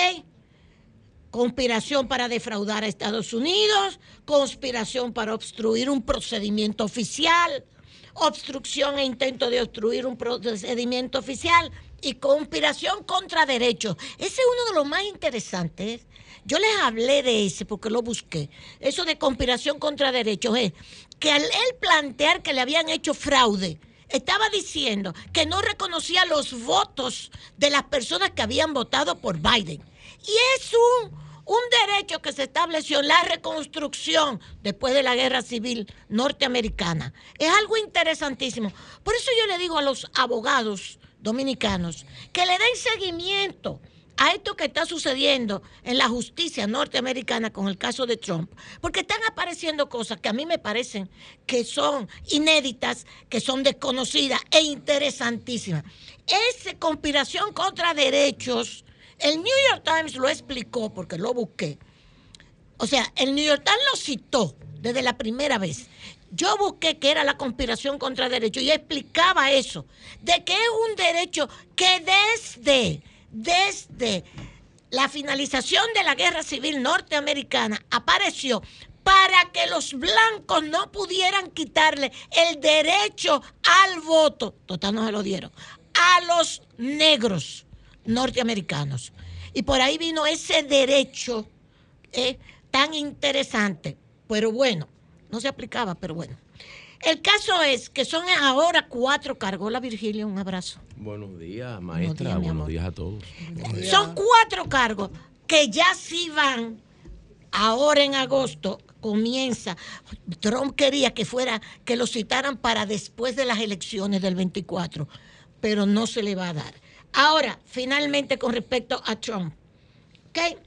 Conspiración para defraudar a Estados Unidos, conspiración para obstruir un procedimiento oficial, obstrucción e intento de obstruir un procedimiento oficial y conspiración contra derechos. Ese es uno de los más interesantes. Yo les hablé de ese porque lo busqué. Eso de conspiración contra derechos es que al él plantear que le habían hecho fraude, estaba diciendo que no reconocía los votos de las personas que habían votado por Biden. Y es un, un derecho que se estableció en la reconstrucción después de la guerra civil norteamericana. Es algo interesantísimo. Por eso yo le digo a los abogados dominicanos que le den seguimiento a esto que está sucediendo en la justicia norteamericana con el caso de Trump, porque están apareciendo cosas que a mí me parecen que son inéditas, que son desconocidas e interesantísimas. Esa conspiración contra derechos, el New York Times lo explicó porque lo busqué. O sea, el New York Times lo citó desde la primera vez. Yo busqué que era la conspiración contra derechos y explicaba eso, de que es un derecho que desde desde la finalización de la guerra civil norteamericana apareció para que los blancos no pudieran quitarle el derecho al voto, total no se lo dieron, a los negros norteamericanos. Y por ahí vino ese derecho eh, tan interesante, pero bueno, no se aplicaba, pero bueno. El caso es que son ahora cuatro cargos. La Virgilia, un abrazo. Buenos días, maestra. Buenos días, a todos. Son cuatro cargos que ya sí van. Ahora en agosto comienza. Trump quería que fuera, que lo citaran para después de las elecciones del 24, pero no se le va a dar. Ahora, finalmente con respecto a Trump. ¿Ok?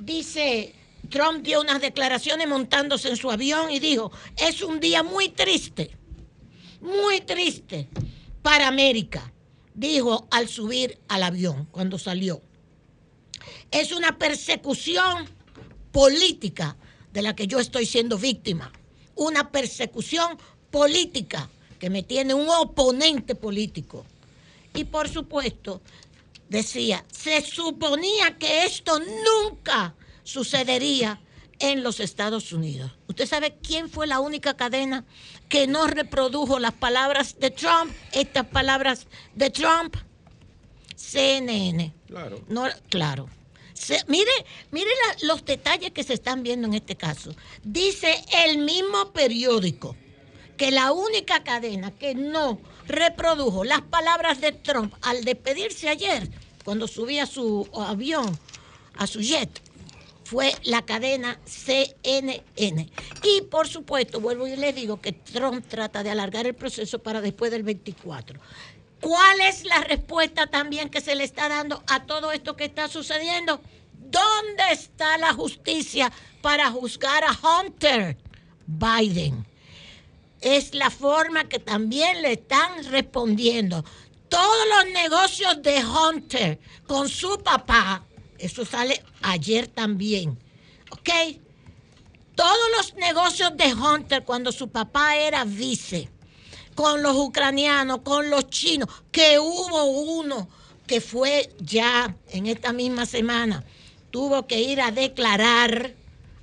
Dice Trump dio unas declaraciones montándose en su avión y dijo, es un día muy triste, muy triste para América, dijo al subir al avión cuando salió. Es una persecución política de la que yo estoy siendo víctima, una persecución política que me tiene un oponente político. Y por supuesto, decía, se suponía que esto nunca sucedería en los Estados Unidos. ¿Usted sabe quién fue la única cadena que no reprodujo las palabras de Trump, estas palabras de Trump? CNN. Claro. No, claro. mire, mire los detalles que se están viendo en este caso. Dice el mismo periódico que la única cadena que no reprodujo las palabras de Trump al despedirse ayer, cuando subía a su avión, a su jet, fue la cadena CNN. Y por supuesto, vuelvo y les digo que Trump trata de alargar el proceso para después del 24. ¿Cuál es la respuesta también que se le está dando a todo esto que está sucediendo? ¿Dónde está la justicia para juzgar a Hunter Biden? Es la forma que también le están respondiendo. Todos los negocios de Hunter con su papá eso sale ayer también. ¿Ok? Todos los negocios de Hunter cuando su papá era vice, con los ucranianos, con los chinos, que hubo uno que fue ya en esta misma semana, tuvo que ir a declarar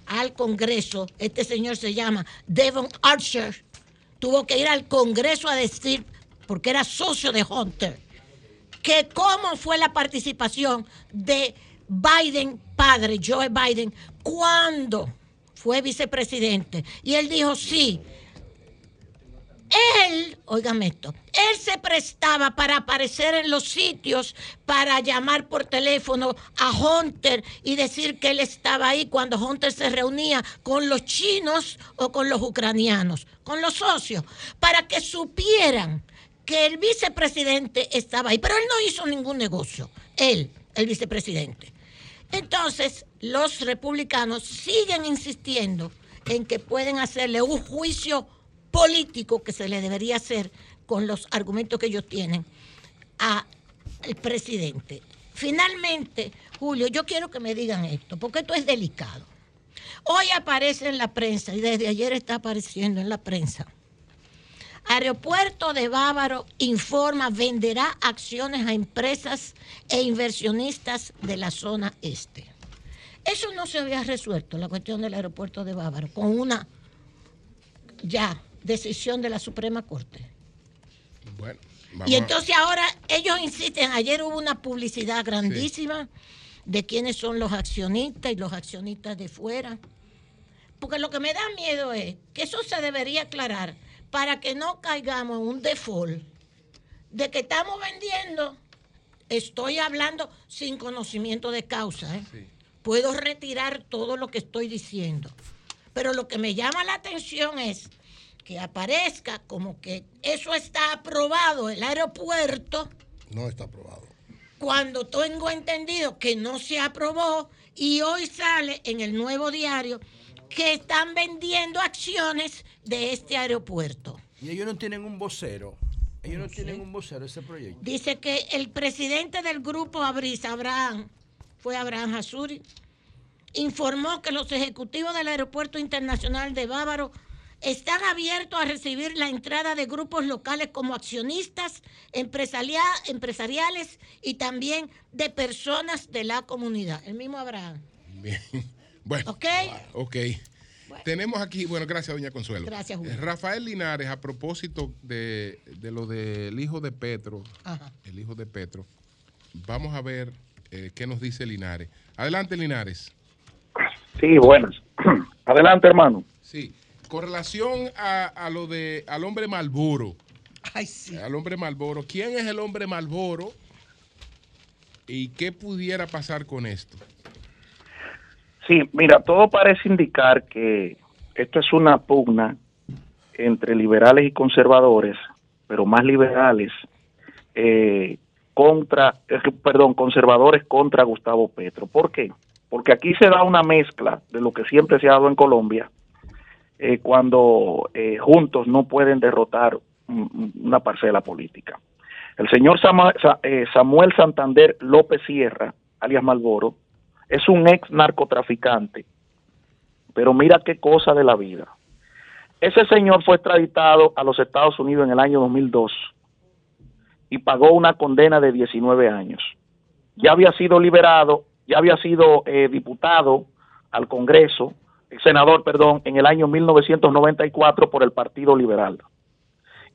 al Congreso, este señor se llama Devon Archer, tuvo que ir al Congreso a decir, porque era socio de Hunter, que cómo fue la participación de Biden, padre, Joe Biden, cuando fue vicepresidente. Y él dijo, sí, él, oígame esto, él se prestaba para aparecer en los sitios, para llamar por teléfono a Hunter y decir que él estaba ahí cuando Hunter se reunía con los chinos o con los ucranianos, con los socios, para que supieran que el vicepresidente estaba ahí. Pero él no hizo ningún negocio, él, el vicepresidente. Entonces, los republicanos siguen insistiendo en que pueden hacerle un juicio político que se le debería hacer con los argumentos que ellos tienen al presidente. Finalmente, Julio, yo quiero que me digan esto, porque esto es delicado. Hoy aparece en la prensa y desde ayer está apareciendo en la prensa Aeropuerto de Bávaro informa, venderá acciones a empresas e inversionistas de la zona este. Eso no se había resuelto, la cuestión del aeropuerto de Bávaro, con una ya decisión de la Suprema Corte. Bueno, y entonces ahora ellos insisten, ayer hubo una publicidad grandísima de quiénes son los accionistas y los accionistas de fuera. Porque lo que me da miedo es que eso se debería aclarar para que no caigamos en un default de que estamos vendiendo, estoy hablando sin conocimiento de causa, ¿eh? puedo retirar todo lo que estoy diciendo. Pero lo que me llama la atención es que aparezca como que eso está aprobado, el aeropuerto, No está aprobado. cuando tengo entendido que no se aprobó y hoy sale en el nuevo diario que están vendiendo acciones de este aeropuerto. Y ellos no tienen un vocero. Ellos no tienen un vocero ese proyecto. Dice que el presidente del grupo Abris, Abraham, fue Abraham Hasuri, informó que los ejecutivos del Aeropuerto Internacional de Bávaro están abiertos a recibir la entrada de grupos locales como accionistas empresaria- empresariales y también de personas de la comunidad. El mismo Abraham. Bien. Bueno. ¿Ok? Ok. Tenemos aquí, bueno, gracias, doña Consuelo. Gracias, Julio. Eh, Rafael Linares, a propósito de, de lo del hijo de Petro, Ajá. el hijo de Petro, vamos a ver eh, qué nos dice Linares. Adelante, Linares. Sí, buenas. Adelante, hermano. Sí, con relación a, a lo de al hombre Malboro. Al hombre Malboro. ¿Quién es el hombre Malboro? ¿Y qué pudiera pasar con esto? Sí, mira, todo parece indicar que esto es una pugna entre liberales y conservadores, pero más liberales eh, contra, eh, perdón, conservadores contra Gustavo Petro. ¿Por qué? Porque aquí se da una mezcla de lo que siempre se ha dado en Colombia, eh, cuando eh, juntos no pueden derrotar un- una parcela política. El señor Samuel Santander López Sierra, alias Malboro, es un ex narcotraficante. Pero mira qué cosa de la vida. Ese señor fue extraditado a los Estados Unidos en el año 2002 y pagó una condena de 19 años. Ya había sido liberado, ya había sido eh, diputado al Congreso, senador, perdón, en el año 1994 por el Partido Liberal.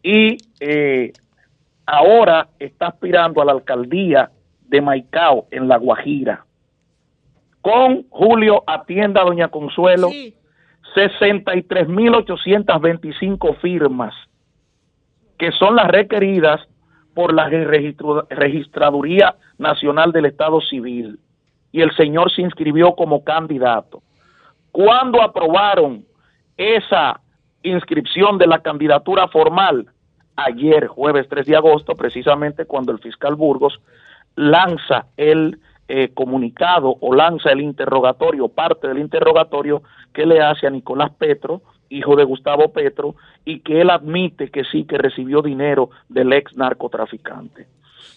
Y eh, ahora está aspirando a la alcaldía de Maicao, en La Guajira con Julio Atienda Doña Consuelo, 63.825 firmas, que son las requeridas por la Registraduría Nacional del Estado Civil. Y el señor se inscribió como candidato. Cuando aprobaron esa inscripción de la candidatura formal? Ayer, jueves 3 de agosto, precisamente cuando el fiscal Burgos lanza el eh, comunicado o lanza el interrogatorio, parte del interrogatorio que le hace a Nicolás Petro, hijo de Gustavo Petro, y que él admite que sí, que recibió dinero del ex narcotraficante.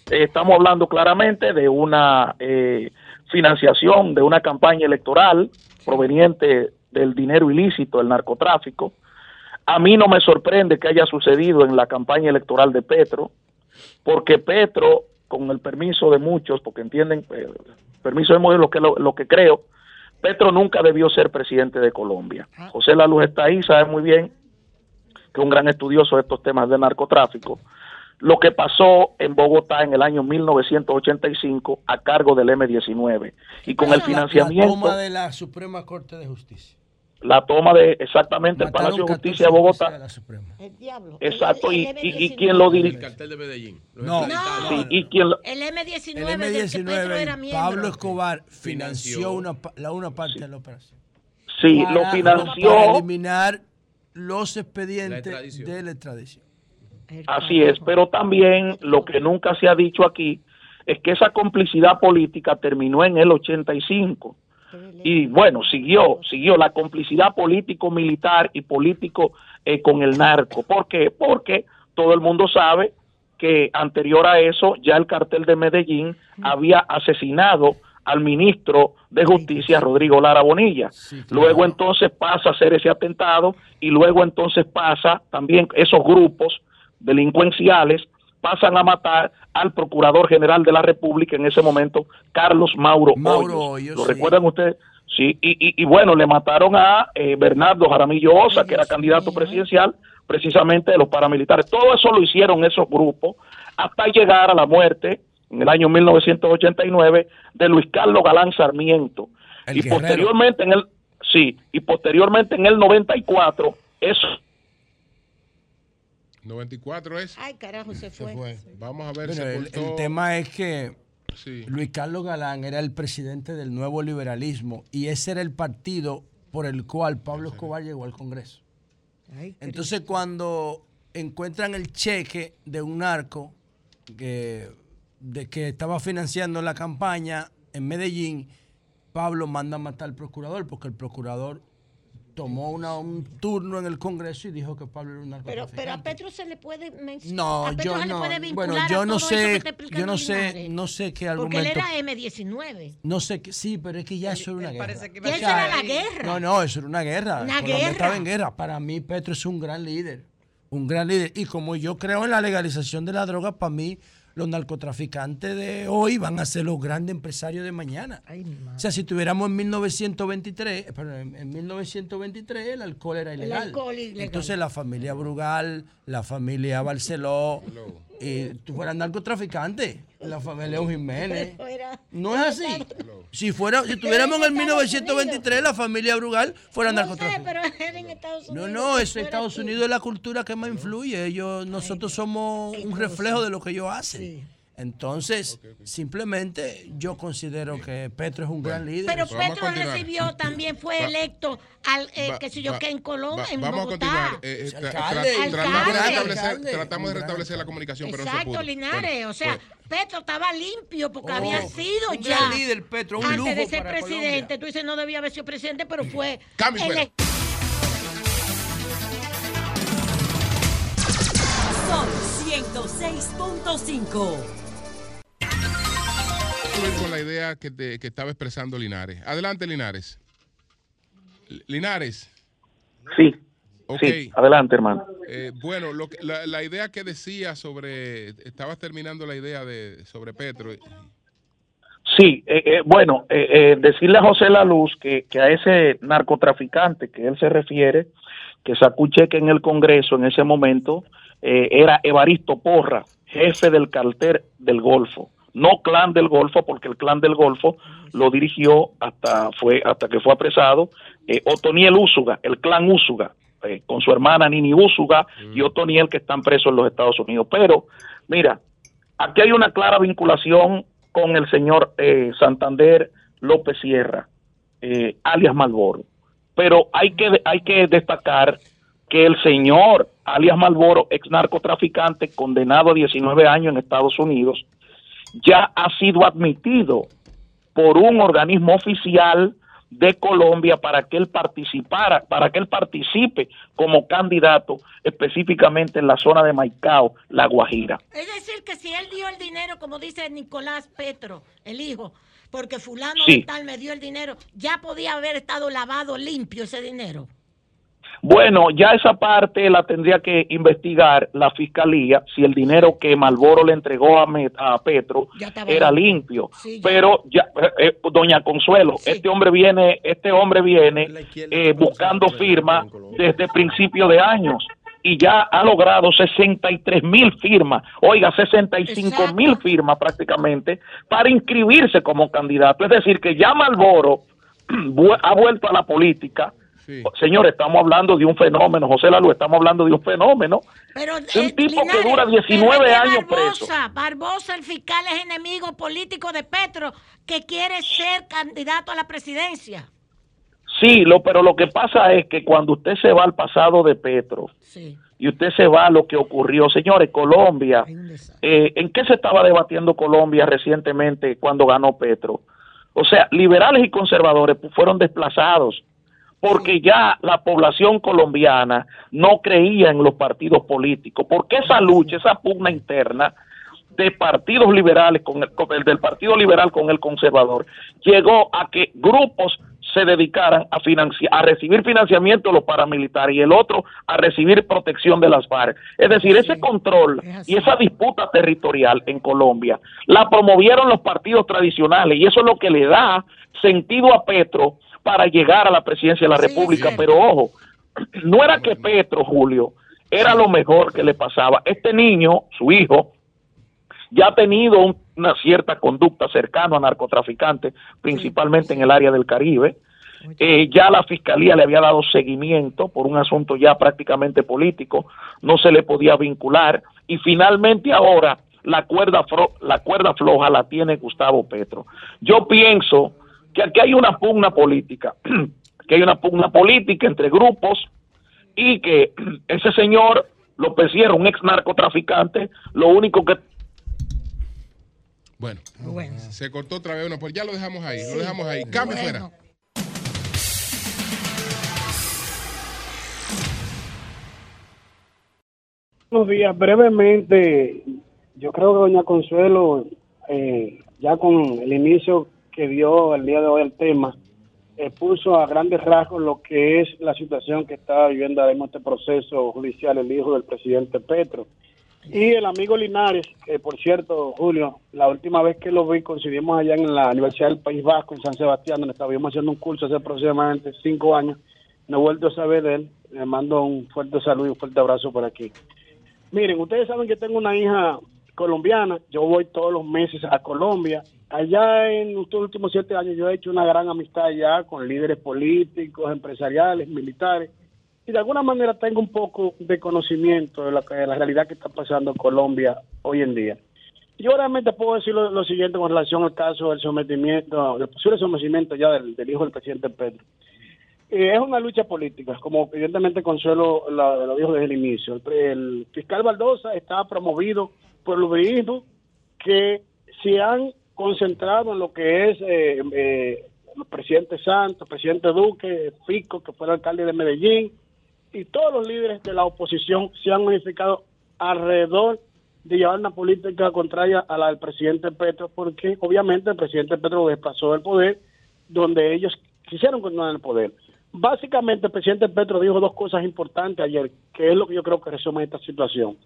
Estamos hablando claramente de una eh, financiación, de una campaña electoral proveniente del dinero ilícito, el narcotráfico. A mí no me sorprende que haya sucedido en la campaña electoral de Petro, porque Petro, con el permiso de muchos, porque entienden, eh, permiso de muchos, lo que, lo, lo que creo, Petro nunca debió ser presidente de Colombia. José La Luz está ahí, sabe muy bien que es un gran estudioso de estos temas de narcotráfico. Lo que pasó en Bogotá en el año 1985 a cargo del M-19 y con el La financiamiento, toma de la Suprema Corte de Justicia. La toma de exactamente el Mataron Palacio de 14 Justicia de Bogotá. de. El diablo. Exacto, y, El- el y, y M19. quién lo El dirige. cartel de Medellín. No. extraditados. Sí, y quién lo- El M19, El del que Petro era M19, miembro. Pablo Escobar Financió. una, la una parte de la operación. sí, lo financió. Para eliminar los La expedientes extradición. de la extradición. Así es, pero también lo que nunca se ha dicho aquí es que esa complicidad política terminó en el 85 y bueno, siguió, siguió la complicidad político-militar y político eh, con el narco. ¿Por qué? Porque todo el mundo sabe que anterior a eso ya el cartel de Medellín había asesinado al ministro de Justicia, Rodrigo Lara Bonilla. Luego entonces pasa a hacer ese atentado y luego entonces pasa también esos grupos delincuenciales pasan a matar al Procurador General de la República en ese momento, Carlos Mauro, Mauro Hoyos. ¿Lo sí. recuerdan ustedes? Sí, y, y- y bueno, le mataron a eh, Bernardo Jaramillo Osa, que era candidato presidencial precisamente de los paramilitares. Todo eso lo hicieron esos grupos hasta llegar a la muerte en el año 1989 de Luis Carlos Galán Sarmiento. El y guerrero. posteriormente en el sí, y posteriormente en el 94 eso 94 es. Ay, carajo, se fue. Vamos a ver, Bueno, el, el tema es que Luis Carlos Galán era el presidente del nuevo liberalismo y ese era el partido por el cual Pablo Escobar llegó al Congreso. Entonces cuando encuentran el cheque de un narco que, de que estaba financiando la campaña en Medellín, Pablo manda a matar al procurador porque el procurador tomó una- un turno en el Congreso y dijo que Pablo era un Pero, narcotraficante. pero a Petro se le puede mencionar. No, a Petro yo se le no. puede vincular Bueno, yo no que sé, yo no sé, no sé qué Porque él argumento. era M19. No sé qué, sí, pero es que ya eso era una guerra. Ya eso era la guerra. No, no, eso era una guerra. Una Colombia guerra. estaba en guerra. Para mí, Petro es un gran líder. Un gran líder. Y como yo creo en la legalización de la droga, para mí, los narcotraficantes de hoy van a ser los grandes empresarios de mañana. O sea, si tuviéramos en 1923, eh, perdón, en, en 1923 el alcohol era El ilegal. alcohol ilegal. Entonces la familia Brugal, la familia Barceló, y tú fueras narcotraficante, la familia Jiménez. No es así. Si fuera, si tuviéramos en el 1923 la familia Brugal fuera narcotraficante. No, no, es Estados. Unidos es la cultura que más influye. Ellos, nosotros somos un reflejo de lo que ellos hacen. Entonces, simplemente yo considero que Petro es un gran líder. Pero Petro recibió, también fue Va- electo al, eh, va- qué sé yo, va- que en Colombia, Va- en vamos Bogotá. a continuar. Eh, eh, tra- Alcalde, tra- alcalde. tratamos de restablecer, Alcalde. tratamos de restablecer la comunicación, pero no se Exacto, pudo. Linares. Bueno, o sea, pues, Petro estaba limpio porque Oh, había sido un ya. gran líder, Petro, un antes de ser para presidente. Tú dices, no debía haber sido presidente, pero fue. Cambio Son 106.5. Con la idea que, te- que estaba expresando Linares. Adelante, Linares. Linares. Sí. Ok. Sí, adelante, hermano. Eh, bueno, lo que- la, la idea que decía sobre, estabas terminando la idea de sobre Petro. Sí, eh, eh, bueno, eh, eh, decirle a José La Luz que, que a ese narcotraficante que él se refiere, que sacó un cheque en el Congreso en ese momento, era Evaristo Porra, jefe del cartel del Golfo. No clan del Golfo, porque el clan del Golfo lo dirigió hasta fue hasta que fue apresado eh, Otoniel Úsuga, el clan Úsuga, eh, con su hermana Nini Úsuga y Otoniel que están presos en los Estados Unidos. Pero, mira, aquí hay una clara vinculación con el señor eh, Santander López Sierra, eh, alias Malboro. Pero hay que, hay que destacar que el señor alias Malboro, ex narcotraficante, condenado a 19 años en Estados Unidos, ya ha sido admitido por un organismo oficial de Colombia para que él participara, para que él participe como candidato específicamente en la zona de Maicao, La Guajira. Es decir, que si él dio el dinero, como dice Nicolás Petro, el hijo, porque fulano Sí. de tal me dio el dinero, ya podía haber estado lavado limpio ese dinero. Bueno, ya esa parte la tendría que investigar la fiscalía si el dinero que Malboro le entregó a, Me- a Petro era limpio. limpio. Sí, ya. Pero ya, eh, eh, doña Consuelo, este hombre viene, este hombre viene eh, buscando firmas desde principio de años y ya ha logrado 63 mil firmas, oiga, 65 mil firmas prácticamente para inscribirse como candidato. Es decir, que ya Malboro ha vuelto a la política. Señores, estamos hablando de un fenómeno, José Lalu, estamos hablando de un fenómeno. Pero un eh, tipo que dura pero 19 es que años preso. Barbosa, Barbosa, el fiscal, es enemigo político de Petro, que quiere ser candidato a la presidencia. Sí, lo, pero lo que pasa es que cuando usted se va al pasado de Petro y usted se va a lo que ocurrió, señores, Colombia, eh, ¿en qué se estaba debatiendo Colombia recientemente cuando ganó Petro? O sea, liberales y conservadores fueron desplazados porque ya la población colombiana no creía en los partidos políticos, porque esa lucha, esa pugna interna de partidos liberales con el, con el del Partido Liberal con el conservador llegó a que grupos se dedicaran a financiar, a recibir financiamiento de los paramilitares y el otro a recibir protección de las FARC. Es decir, ese control y esa disputa territorial en Colombia la promovieron los partidos tradicionales y eso es lo que le da sentido a Petro para llegar a la presidencia de la República. Pero ojo, no era que Petro, Julio, era lo mejor que le pasaba. Este niño, su hijo, ya ha tenido un- una cierta conducta cercana a narcotraficantes, principalmente en el área del Caribe. Eh, ya la fiscalía le había dado seguimiento por un asunto ya prácticamente político, no se le podía vincular y finalmente ahora la cuerda, fro- la cuerda floja la tiene Gustavo Petro. Yo pienso que aquí hay una pugna política, que hay una pugna política entre grupos y que ese señor López Sierra, un ex narcotraficante, lo único que Bueno, se cortó otra vez uno, pues ya lo dejamos ahí, lo dejamos ahí. Cambio fuera. Buenos días, brevemente, yo creo que doña Consuelo, eh, ya con el inicio dio el día de hoy el tema, eh, puso a grandes rasgos lo que es la situación que está viviendo mismo este proceso judicial el hijo del presidente Petro. Y el amigo Linares, que por cierto, Julio, la última vez que lo vi coincidimos allá en la Universidad del País Vasco, en San Sebastián, donde estábamos haciendo un curso hace aproximadamente cinco años. No he vuelto a saber de él. Le mando un fuerte saludo y un fuerte abrazo por aquí. Miren, ustedes saben que tengo una hija colombiana. Yo voy todos los meses a Colombia. Allá en estos últimos siete años yo he hecho una gran amistad allá con líderes políticos, empresariales, militares. Y de alguna manera tengo un poco de conocimiento de la, de la realidad que está pasando en Colombia hoy en día. Yo realmente puedo decir lo, siguiente con relación al caso del sometimiento, del posible sometimiento ya del, hijo del presidente Pedro. Eh, es una lucha política, como evidentemente Consuelo la- lo dijo desde el inicio. El, el fiscal Baldosa está promovido por los vehículos que se han concentrado en lo que es eh, eh, el presidente Santos, el presidente Duque, Fico, que fue el alcalde de Medellín, y todos los líderes de la oposición se han unificado alrededor de llevar una política contraria a la del presidente Petro, porque obviamente el presidente Petro desplazó del poder donde ellos quisieron continuar en el poder. Básicamente el presidente Petro dijo dos cosas importantes ayer, que es lo que yo creo que resume esta situación.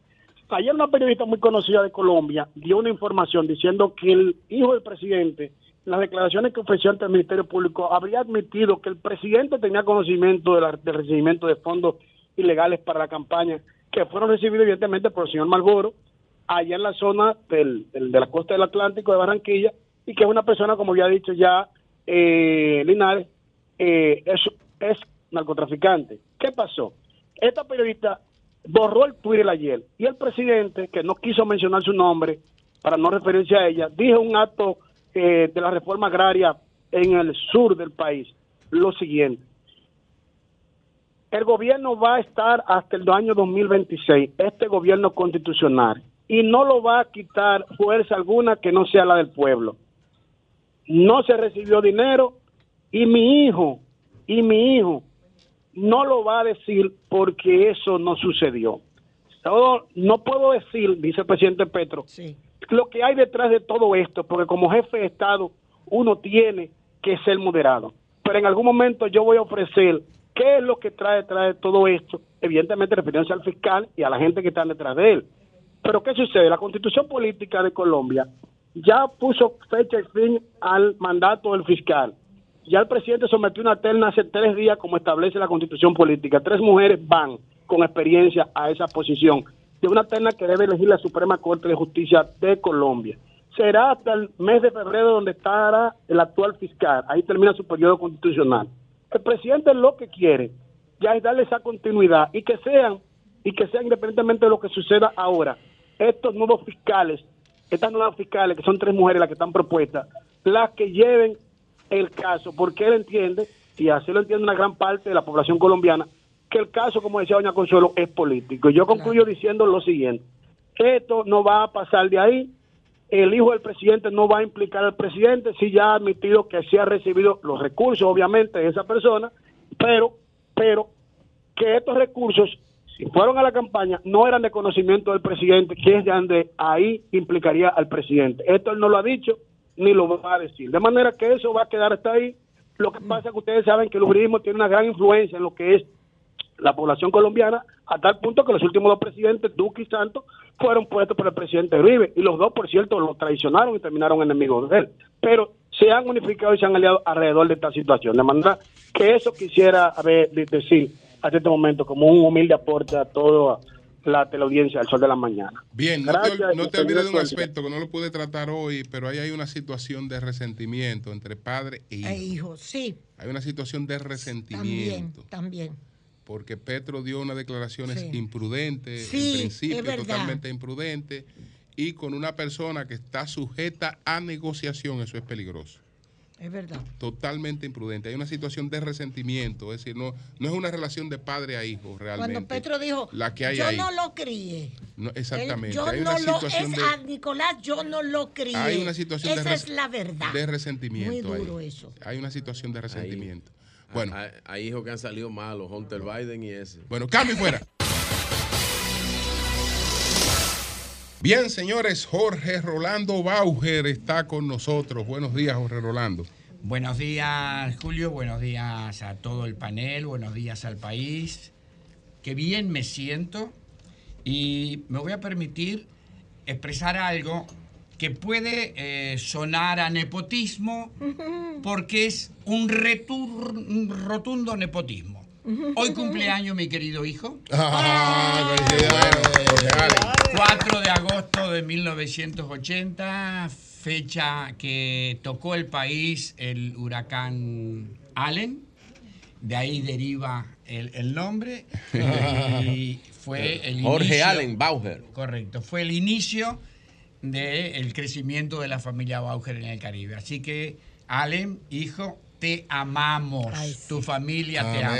Ayer una periodista muy conocida de Colombia dio una información diciendo que el hijo del presidente, en las declaraciones que ofreció ante el Ministerio Público, habría admitido que el presidente tenía conocimiento del recibimiento de fondos ilegales para la campaña, que fueron recibidos evidentemente por el señor Malboro, allá en la zona del- de la costa del Atlántico de Barranquilla, y que es una persona, como había dicho ya eh, Linares, eh, es, es narcotraficante. ¿Qué pasó? Esta periodista borró el Twitter ayer y el presidente, que no quiso mencionar su nombre para no referirse a ella, dijo un acto eh, de la reforma agraria en el sur del país lo siguiente. El gobierno va a estar hasta el año 2026, este gobierno constitucional, y no lo va a quitar fuerza alguna que no sea la del pueblo. No se recibió dinero y mi hijo, y mi hijo no lo va a decir porque eso no sucedió. No puedo decir, dice el presidente Petro, lo que hay detrás de todo esto, porque como jefe de Estado uno tiene que ser moderado. Pero en algún momento yo voy a ofrecer qué es lo que trae detrás de todo esto, evidentemente refiriéndose al fiscal y a la gente que está detrás de él. Pero ¿qué sucede? La constitución política de Colombia ya puso fecha y fin al mandato del fiscal. Ya el presidente sometió una terna hace tres días, como establece la constitución política. Tres mujeres van con experiencia a esa posición. De una terna que debe elegir la Suprema Corte de Justicia de Colombia. Será hasta el mes de febrero donde estará el actual fiscal. Ahí termina su periodo constitucional. El presidente lo que quiere ya es darle esa continuidad y que sean, y que sean independientemente de lo que suceda ahora, estos nuevos fiscales, estas nuevas fiscales, que son tres mujeres las que están propuestas, las que lleven el caso, porque él entiende, y así lo entiende una gran parte de la población colombiana, que el caso, como decía doña Consuelo, es político. Y yo concluyo diciendo lo siguiente, esto no va a pasar de ahí, el hijo del presidente no va a implicar al presidente, si ya ha admitido que sí ha recibido los recursos, obviamente, de esa persona, pero, pero que estos recursos, si fueron a la campaña, no eran de conocimiento del presidente, que es de donde ahí implicaría al presidente. Esto él no lo ha dicho, ni lo va a decir. De manera que eso va a quedar hasta ahí. Lo que pasa es que ustedes saben que el uribismo tiene una gran influencia en lo que es la población colombiana, a tal punto que los últimos dos presidentes, Duque y Santos, fueron puestos por el presidente Uribe. Y los dos, por cierto, lo traicionaron y terminaron enemigos de él. Pero se han unificado y se han aliado alrededor de esta situación. De manera que eso quisiera a ver, de- decir hasta este momento como un humilde aporte a toda la teleaudiencia del Sol de la Mañana. Bien, no te, no te y olvides de un aspecto que no lo pude tratar hoy, pero ahí hay una situación de resentimiento entre padre e hijo. E hijo, sí, Hay una situación de también, resentimiento. también. Porque Petro dio unas declaraciones Sí. imprudentes, Sí, en principio es verdad. totalmente imprudentes, y con una persona que está sujeta a negociación, eso es peligroso. Es verdad. Totalmente imprudente. Hay una situación de resentimiento, es decir, no, no es una relación de padre a hijo realmente. Cuando Petro dijo, la que hay yo ahí. no lo crié. No, exactamente. Yo hay no una lo, situación es de, a Nicolás, yo no lo crié. hay una situación Esa de, es la verdad. de resentimiento. Muy ahí. duro eso. Hay una situación de resentimiento. Bueno. Hay, hay hijos que han salido malos, Hunter Biden y ese. Bueno, cambio y fuera. Bien, señores, Jorge Rolando Bauger está con nosotros. Buenos días, Jorge Rolando. Buenos días, Julio. Buenos días a todo el panel. Buenos días al país. Qué bien me siento. Y me voy a permitir expresar algo que puede eh, sonar a nepotismo porque es un, retur- un rotundo nepotismo. Hoy cumpleaños mi querido hijo. Ah, 4 de agosto de 1980, fecha que tocó el país el huracán Allen. De ahí deriva el, el nombre. Y fue el Jorge inicio- Allen Bauer. Correcto. Fue el inicio del crecimiento de la familia Bauer en el Caribe. Así que, Allen, hijo, te amamos. Tu familia te ama.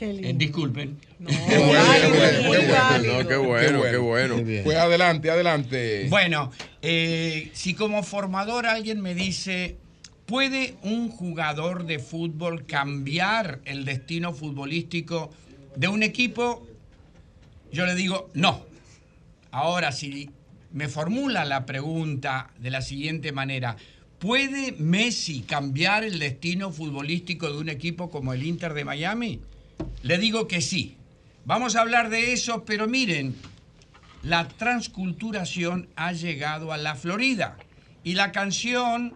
Eh, disculpen. Qué bueno, qué bueno, qué bueno. No, qué bueno, qué bueno. Pues adelante, adelante. Bueno, eh, si como formador alguien me dice, ¿puede un jugador de fútbol cambiar el destino futbolístico de un equipo? Yo le digo, no. Ahora, si me formula la pregunta de la siguiente manera, ¿puede Messi cambiar el destino futbolístico de un equipo como el Inter de Miami? Le digo que sí. Vamos a hablar de eso, pero miren, la transculturación ha llegado a la Florida. Y la canción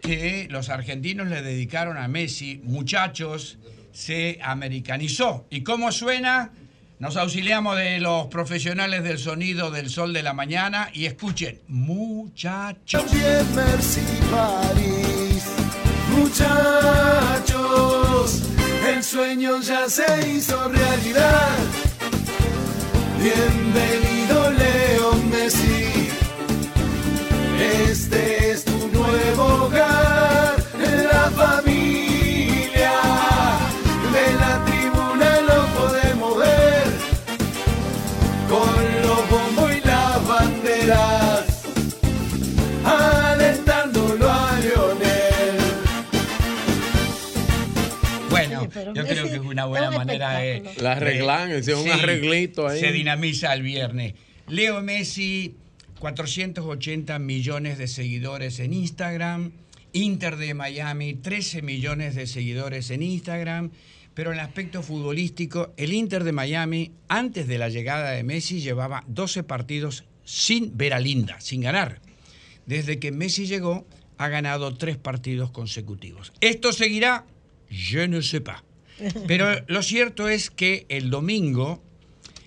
que los argentinos le dedicaron a Messi, muchachos, se americanizó. ¿Y cómo suena? Nos auxiliamos de los profesionales del sonido del sol de la mañana y escuchen, muchachos. Mercy París. Muchachos, el sueño ya se hizo realidad. Bienvenido Leo Messi. Este es tu nuevo hogar, una buena un manera de... La arreglan, es un arreglito ahí. Se dinamiza el viernes. Leo Messi, 480 millones de seguidores en Instagram. Inter de Miami, 13 millones de seguidores en Instagram. Pero en el aspecto futbolístico, el Inter de Miami, antes de la llegada de Messi, llevaba 12 partidos sin ver a Linda, sin ganar. Desde que Messi llegó, ha ganado tres partidos consecutivos. ¿Esto seguirá? Je ne sais pas. Pero lo cierto es que el domingo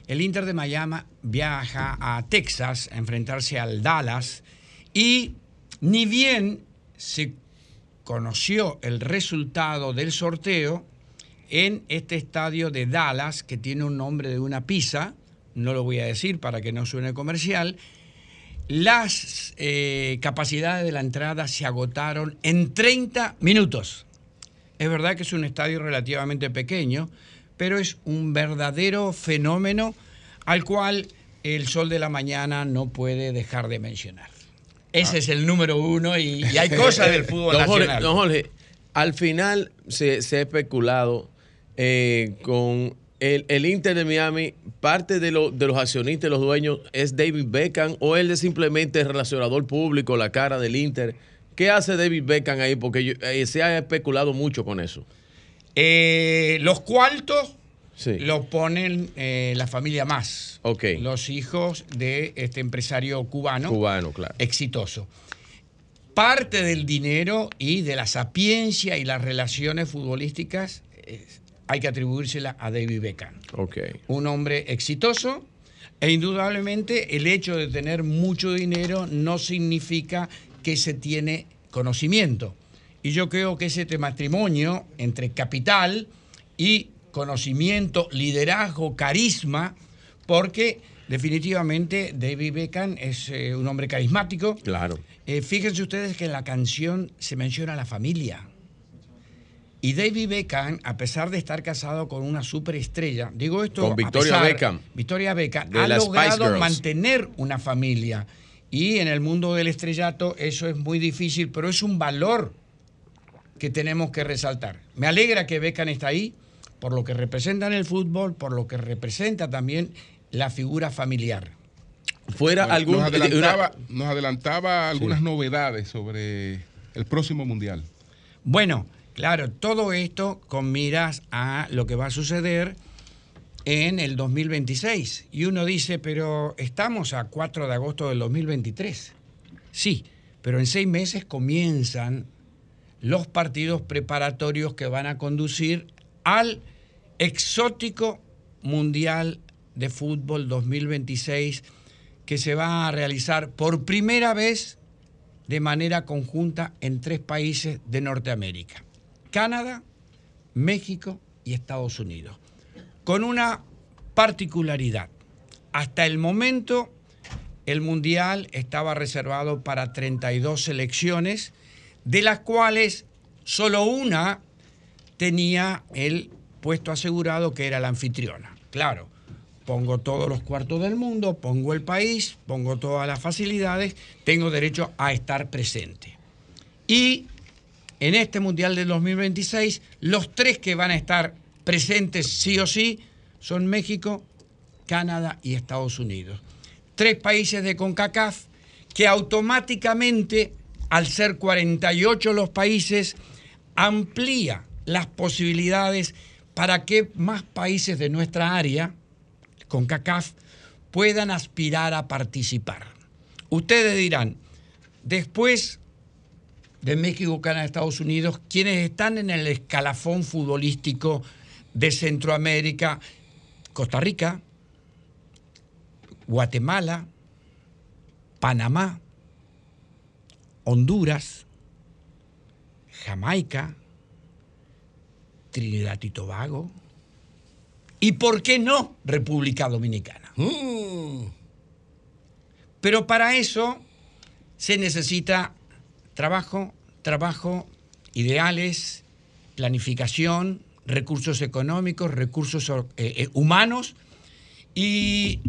el Inter de Miami viaja a Texas a enfrentarse al Dallas y ni bien se conoció el resultado del sorteo en este estadio de Dallas que tiene un nombre de una pizza, no lo voy a decir para que no suene comercial, las eh, capacidades de la entrada se agotaron en 30 minutos. Es verdad que es un estadio relativamente pequeño, pero es un verdadero fenómeno al cual el sol de la mañana no puede dejar de mencionar. Ese es el número uno y, y hay cosas del fútbol don Jorge, nacional. don Jorge, al final se, se ha especulado eh, con el, el Inter de Miami, parte de, lo- de los accionistas, los dueños, es David Beckham o él es simplemente el relacionador público, la cara del Inter. ¿Qué hace David Beckham ahí? Porque yo- eh, se ha especulado mucho con eso. Eh, los cuartos Sí. lo ponen eh, la familia más. Ok. Los hijos de este empresario cubano. Cubano, claro. Exitoso. Parte del dinero y de la sapiencia y las relaciones futbolísticas eh, hay que atribuírsela a David Beckham. Ok. Un hombre exitoso e indudablemente el hecho de tener mucho dinero no significa que se tiene conocimiento. Y yo creo que ese matrimonio entre capital y conocimiento, liderazgo, carisma, porque definitivamente David Beckham es eh, un hombre carismático. Claro. Eh, fíjense ustedes que en la canción se menciona la familia. Y David Beckham, a pesar de estar casado con una superestrella, digo esto Con a Victoria pesar- Beckham. Victoria Beckham ha logrado mantener una familia. Y en el mundo del estrellato eso es muy difícil, pero es un valor que tenemos que resaltar. Me alegra que Beckham está ahí, por lo que representa en el fútbol, por lo que representa también la figura familiar. Fuera Bueno, algún... Nos una- adelantaba, nos adelantaba algunas novedades sobre el próximo mundial. Bueno, claro, todo esto con miras a lo que va a suceder en el 2026. Y uno dice, pero estamos a 4 de agosto del 2023. Sí, pero en seis meses comienzan los partidos preparatorios que van a conducir al exótico Mundial de Fútbol 2026 que se va a realizar por primera vez de manera conjunta en tres países de Norteamérica, Canadá, México y Estados Unidos, con una particularidad. Hasta el momento el Mundial estaba reservado para 32 selecciones, de las cuales solo una tenía el puesto asegurado que era la anfitriona. Claro, pongo todos los cuartos del mundo, pongo el país, pongo todas las facilidades, tengo derecho a estar presente. Y en este Mundial del 2026, los tres que van a estar presentes sí o sí son México, Canadá y Estados Unidos. Tres países de CONCACAF que automáticamente, al ser 48 los países, amplía las posibilidades para que más países de nuestra área, CONCACAF, puedan aspirar a participar. Ustedes dirán, después de México, Canadá, Estados Unidos, quienes están en el escalafón futbolístico de Centroamérica, Costa Rica, Guatemala, Panamá, Honduras, Jamaica, Trinidad y Tobago, y por qué no República Dominicana. Pero para eso se necesita trabajo, trabajo, ideales, planificación, recursos económicos, recursos eh, eh, humanos. Y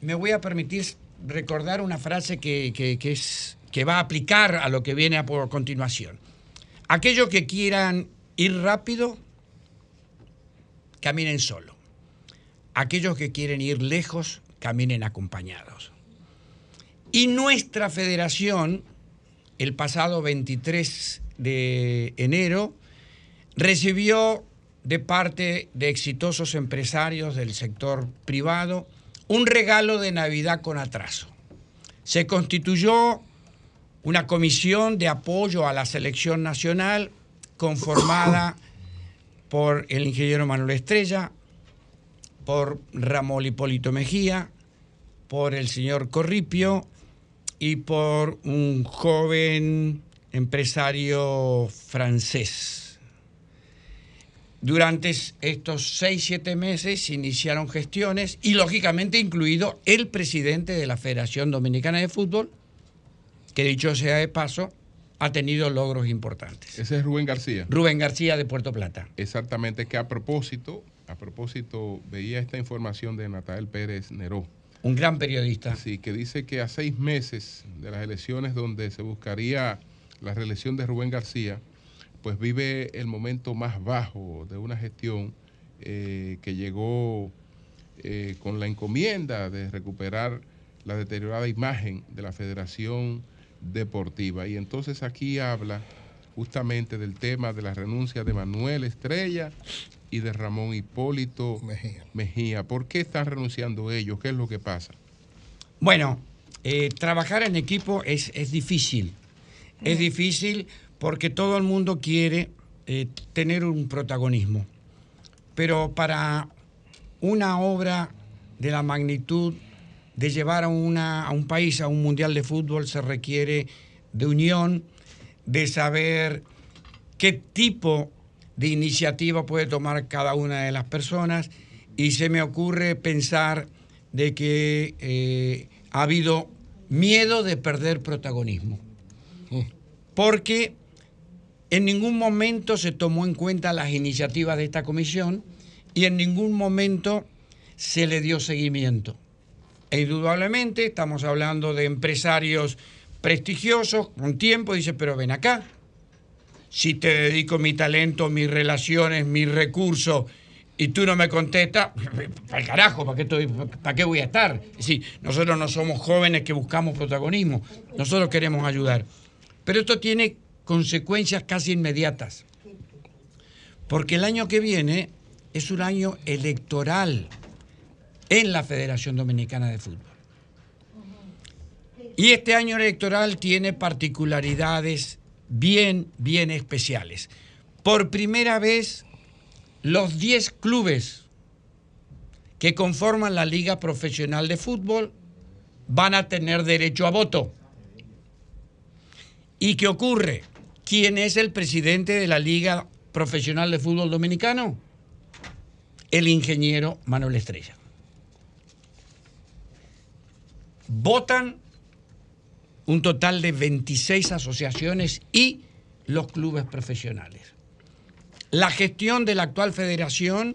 me voy a permitir recordar una frase que, que- que es, que va a aplicar a lo que viene a por continuación. Aquellos que quieran ir rápido, caminen solo. Aquellos que quieren ir lejos, caminen acompañados. Y nuestra federación, el pasado 23 de enero, recibió de parte de exitosos empresarios del sector privado un regalo de Navidad con atraso. Se constituyó una comisión de apoyo a la selección nacional conformada por el ingeniero Manuel Estrella, por Ramón Hipólito Mejía, por el señor Corripio y por un joven empresario francés. Durante estos seis, siete meses se iniciaron gestiones y lógicamente incluido el presidente de la Federación Dominicana de Fútbol, que dicho sea de paso, ha tenido logros importantes. Ese es Rubén García. Rubén García de Puerto Plata. Exactamente, que a propósito, a propósito, veía esta información de Natael Pérez Neró. Un gran periodista. Sí, que dice que a seis meses de las elecciones donde se buscaría la reelección de Rubén García, pues vive el momento más bajo de una gestión eh, que llegó eh, con la encomienda de recuperar la deteriorada imagen de la Federación Deportiva. Y entonces aquí habla justamente del tema de la renuncia de Manuel Estrella y de Ramón Hipólito Mejía. ¿Por qué están renunciando ellos? ¿Qué es lo que pasa? Bueno, eh, trabajar en equipo es, es difícil. Es difícil porque todo el mundo quiere eh, tener un protagonismo. Pero para una obra de la magnitud de llevar a, una, a un país a un mundial de fútbol se requiere de unión, de saber qué tipo de iniciativa puede tomar cada una de las personas y se me ocurre pensar de que eh, ha habido miedo de perder protagonismo. Porque en ningún momento se tomó en cuenta las iniciativas de esta comisión y en ningún momento se le dio seguimiento. E indudablemente estamos hablando de empresarios prestigiosos con tiempo, dice, pero ven acá, si te dedico mi talento, mis relaciones, mis recursos y tú no me contestas, para el carajo, ¿para qué, estoy, ¿para qué voy a estar? Es decir, nosotros no somos jóvenes que buscamos protagonismo, nosotros queremos ayudar. Pero esto tiene consecuencias casi inmediatas, porque el año que viene es un año electoral en la Federación Dominicana de Fútbol. Y este año electoral tiene particularidades bien, bien especiales. Por primera vez, los 10 clubes que conforman la Liga Profesional de Fútbol van a tener derecho a voto. ¿Y qué ocurre? ¿Quién es el presidente de la Liga Profesional de Fútbol Dominicano? El ingeniero Manuel Estrella. Votan un total de 26 asociaciones y los clubes profesionales. La gestión de la actual federación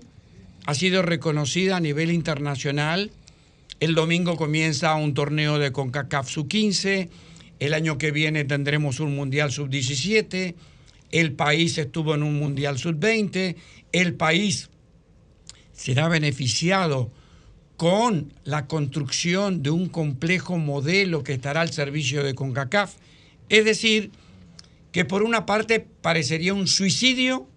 ha sido reconocida a nivel internacional. El domingo comienza un torneo de CONCACAF Sub-15. El año que viene tendremos un Mundial Sub-17. El país estuvo en un Mundial Sub-20. El país será beneficiado con la construcción de un complejo modelo que estará al servicio de CONCACAF. Es decir, que por una parte parecería un suicidio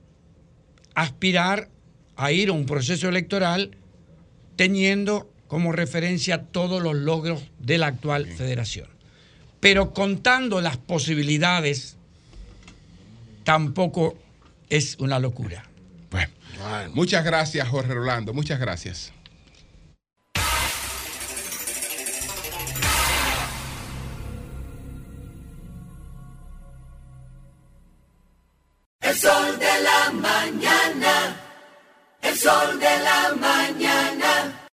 aspirar a ir a un proceso electoral teniendo como referencia todos los logros de la actual federación. Pero contando las posibilidades, tampoco es una locura. Bueno, muchas gracias, Jorge Rolando. Muchas gracias. El sol de la mañana. El sol de la mañana.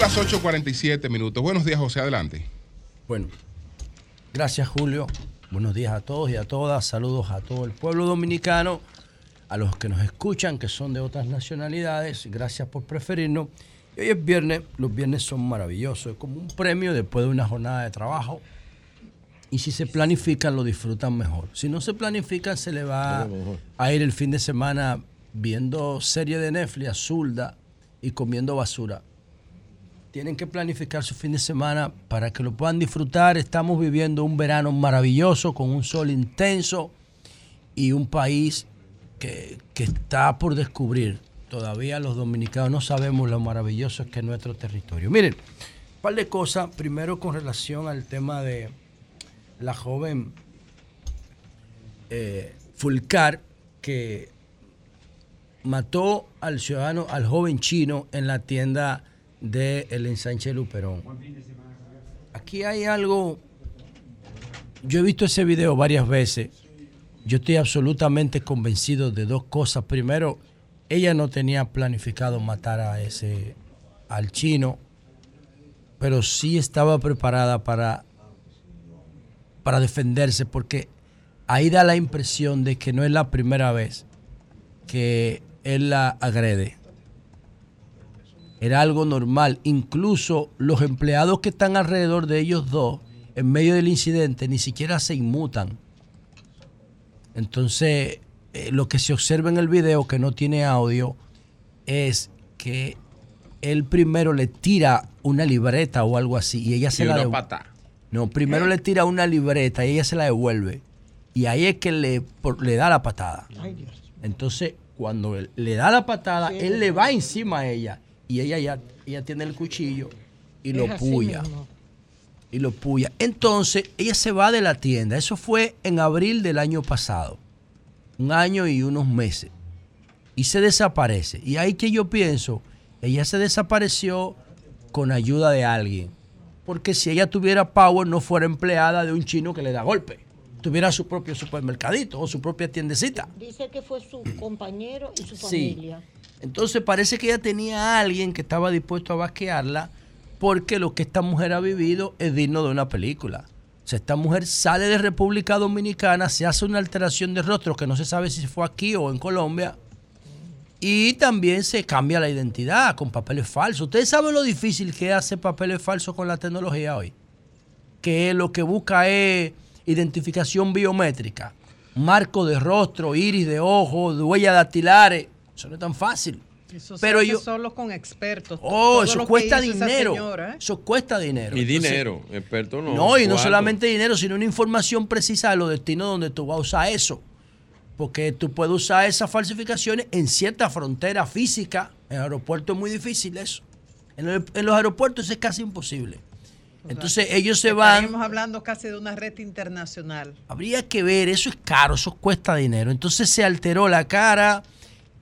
Las 8.47 minutos. Buenos días, José. Adelante. Bueno, gracias Julio. Buenos días a todos y a todas. Saludos a todo el pueblo dominicano, a los que nos escuchan, que son de otras nacionalidades. Gracias por preferirnos. Y hoy es viernes. Los viernes son maravillosos. Es como un premio después de una jornada de trabajo. Y si se planifican, lo disfrutan mejor. Si no se planifican, se le va a ir el fin de semana viendo serie de Netflix, azulda y comiendo basura. Tienen que planificar su fin de semana para que lo puedan disfrutar. Estamos viviendo un verano maravilloso con un sol intenso y un país que, que está por descubrir. Todavía los dominicanos no sabemos lo maravilloso que es nuestro territorio. Miren, un par de cosas. Primero con relación al tema de la joven eh, Fulcar que mató al ciudadano, al joven chino en la tienda del el ensanche Luperón. Aquí hay algo, yo he visto ese video varias veces, yo estoy absolutamente convencido de dos cosas. Primero, ella no tenía planificado matar a ese, al chino, pero sí estaba preparada para, para defenderse, porque ahí da la impresión de que no es la primera vez que él la agrede. Era algo normal. Incluso los empleados que están alrededor de ellos dos, en medio del incidente, ni siquiera se inmutan. Entonces, eh, lo que se observa en el video, que no tiene audio, es que él primero le tira una libreta o algo así y ella se Y la una devu- pata. No, primero le tira una libreta y ella se la devuelve. Y ahí es que le, por- le da la patada. Entonces, cuando él le da la patada, Sí, él le va encima a ella. Y ella ya ella tiene el cuchillo y Es lo puya. mismo. Y lo puya. Entonces, ella se va de la tienda. Eso fue en abril del año pasado. Un año y unos meses. Y se desaparece. Y ahí que yo pienso, ella se desapareció con ayuda de alguien. Porque si ella tuviera power, no fuera empleada de un chino que le da golpe. Tuviera su propio supermercadito o su propia tiendecita. Dice que fue su compañero y su Sí. Entonces parece que ella tenía a alguien que estaba dispuesto a vaquearla porque lo que esta mujer ha vivido es digno de una película. O sea, esta mujer sale de República Dominicana, se hace una alteración de rostro que no se sabe si fue aquí o en Colombia, y también se cambia la identidad con papeles falsos. Ustedes saben lo difícil que es hacer papeles falsos con la tecnología hoy. Que lo que busca es identificación biométrica, marco de rostro, iris de ojo, huellas dactilares. Eso no es tan fácil. Eso Pero se hace yo- solo con expertos. Oh, eso cuesta dinero. señora, ¿eh? Eso cuesta dinero. Y Entonces, dinero, experto no. no, y no solamente dinero, sino una información precisa de los destinos donde tú vas a usar eso. Porque tú puedes usar esas falsificaciones en cierta frontera física. En el aeropuerto es muy difícil eso. En, el- en los aeropuertos es casi imposible. Entonces ellos se van. Estaríamos hablando casi de una red internacional. Habría que ver, eso es caro, eso cuesta dinero. Entonces se alteró la cara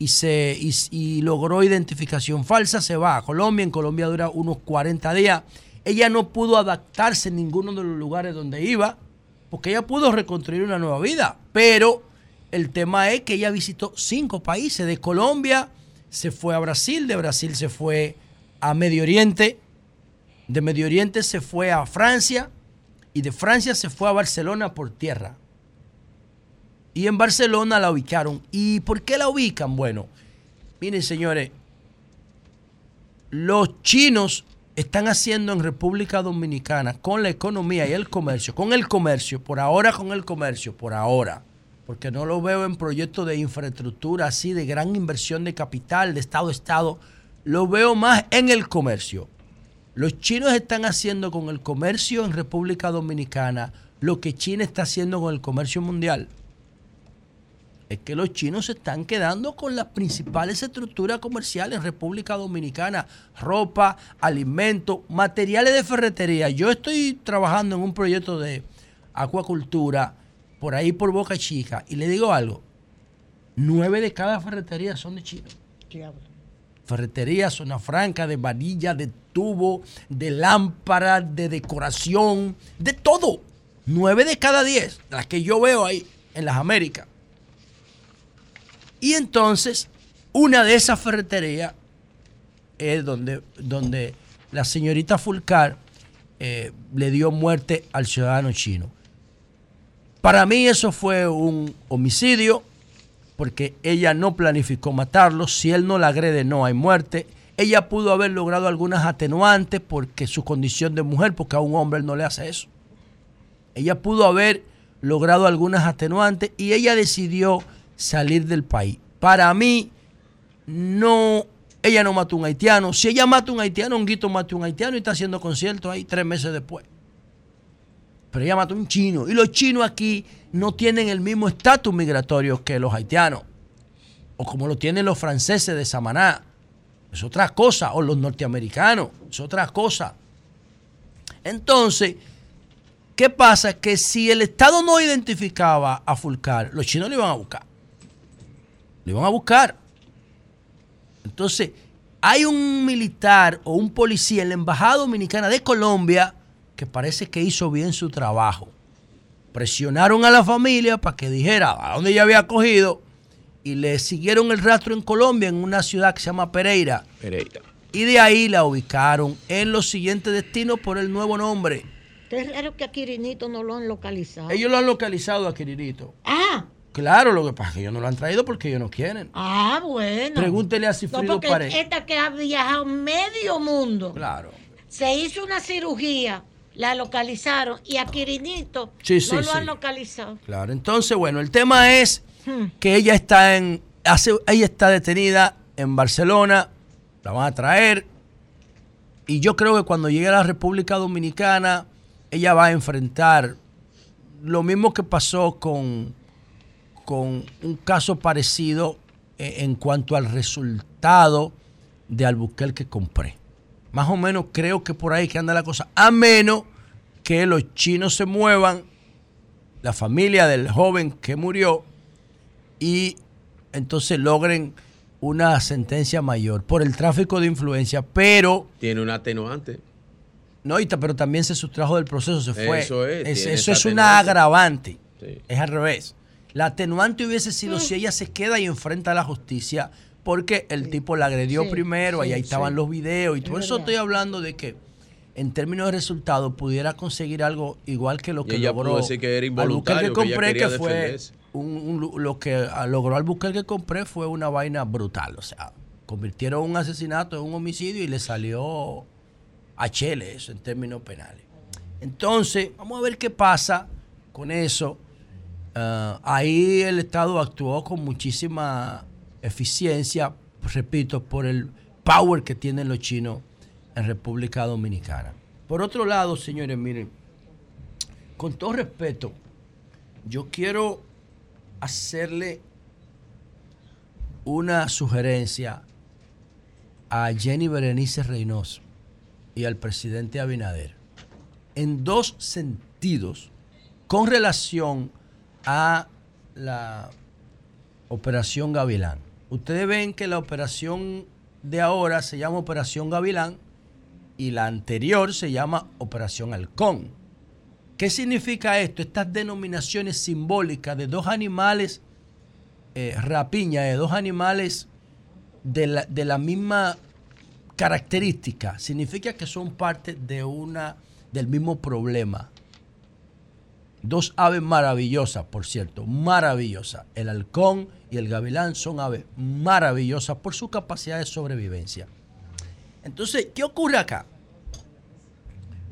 y se y, logró identificación falsa, se va a Colombia, en Colombia dura unos 40 días. Ella no pudo adaptarse en ninguno de los lugares donde iba, porque ella pudo reconstruir una nueva vida, pero el tema es que ella visitó cinco países, de Colombia se fue a Brasil, de Brasil se fue a Medio Oriente, de Medio Oriente se fue a Francia y de Francia se fue a Barcelona por tierra. Y en Barcelona la ubicaron. ¿Y por qué la ubican? Bueno, miren señores, los chinos están haciendo en República Dominicana con la economía y el comercio, con el comercio, por ahora con el comercio, por ahora, porque no lo veo en proyectos de infraestructura así, de gran inversión de capital, de Estado a Estado, lo veo más en el comercio. Los chinos están haciendo con el comercio en República Dominicana lo que China está haciendo con el comercio mundial. Es que los chinos se están quedando con las principales estructuras comerciales en República Dominicana. Ropa, alimentos, materiales de ferretería. Yo estoy trabajando en un proyecto de acuacultura por ahí por Boca Chica. Y le digo algo. Nueve de cada ferretería son de China ferretería, zona franca, de varilla, de tubo, de lámpara, de decoración, de todo. Nueve de cada diez, las que yo veo ahí en las Américas. Y entonces, una de esas ferreterías es donde, donde la señorita Fulcar eh, le dio muerte al ciudadano chino. Para mí eso fue un homicidio, porque ella no planificó matarlo. Si él no la agrede, no hay muerte. Ella pudo haber logrado algunas atenuantes porque su condición de mujer, porque a un hombre no le hace eso. Ella pudo haber logrado algunas atenuantes y ella decidió salir del país. Para mí, no, ella no mató a un haitiano. Si ella mata a un haitiano, un guito mata a un haitiano y está haciendo conciertos ahí tres meses después. Pero ella mató a un chino. Y los chinos aquí no tienen el mismo estatus migratorio que los haitianos. O como lo tienen los franceses de Samaná. Es otra cosa. O los norteamericanos. Es otra cosa. Entonces, ¿qué pasa? Que si el Estado no identificaba a Fulcar, los chinos lo iban a buscar. Lo iban a buscar. Entonces, hay un militar o un policía en la Embajada Dominicana de Colombia que parece que hizo bien su trabajo. Presionaron a la familia para que dijera a dónde ella había cogido y le siguieron el rastro en Colombia, en una ciudad que se llama Pereira. Pereira. Y de ahí la ubicaron en los siguientes destinos por el nuevo nombre. Es raro que a Quirinito no lo han localizado. Ellos lo han localizado a Quiririto. Ah, Claro, lo que pasa es que ellos no lo han traído porque ellos no quieren. ah, bueno. Pregúntele a No, Cifrido porque Pared. esta que ha viajado medio mundo. Claro. Se hizo una cirugía, la localizaron y a Quirinito Sí, sí, no lo sí. han localizado. Claro, entonces, bueno, el tema es Hmm. que ella está en, hace, ella está detenida en Barcelona, la van a traer, y yo creo que cuando llegue a la República Dominicana, ella va a enfrentar lo mismo que pasó con, con un caso parecido eh, en cuanto al resultado de Albuquerque compré. Más o menos creo que por ahí que anda la cosa, a menos que los chinos se muevan la familia del joven que murió y entonces logren una sentencia mayor por el tráfico de influencia, pero Tiene un atenuante. no, pero también se sustrajo del proceso, se fue. Eso es, eso es una atenuante. agravante. Es al revés. La atenuante hubiese sido si ella se queda y enfrenta a la justicia, porque el tipo la agredió Sí, primero, y ahí estaban sí. los videos, y Es por eso verdad. estoy hablando de que en términos de resultados pudiera conseguir algo igual que lo que ella logró decir que era que ella compré, quería que fue un- lo que logró Albuquerque que compré fue una vaina brutal, o sea, convirtieron un asesinato en un homicidio y le salió a Chele eso en términos penales. Entonces, vamos a ver qué pasa con eso. Ah, ahí el Estado actuó con muchísima eficiencia, repito, por el power que tienen los chinos en República Dominicana. Por otro lado, señores, miren, con todo respeto, yo quiero hacerle una sugerencia a Jenny Berenice Reynoso y al presidente Abinader en dos sentidos con relación a la operación Gavilán. Ustedes ven que la operación de ahora se llama Operación Gavilán y la anterior se llama Operación Halcón. ¿Qué significa esto? Estas denominaciones simbólicas de dos animales, eh, rapiña, de dos animales de la, de la misma característica, significa que son parte de una, del mismo problema. Dos aves maravillosas, por cierto, maravillosas. El halcón y el gavilán son aves maravillosas por su capacidad de sobrevivencia. Entonces, ¿qué ocurre acá?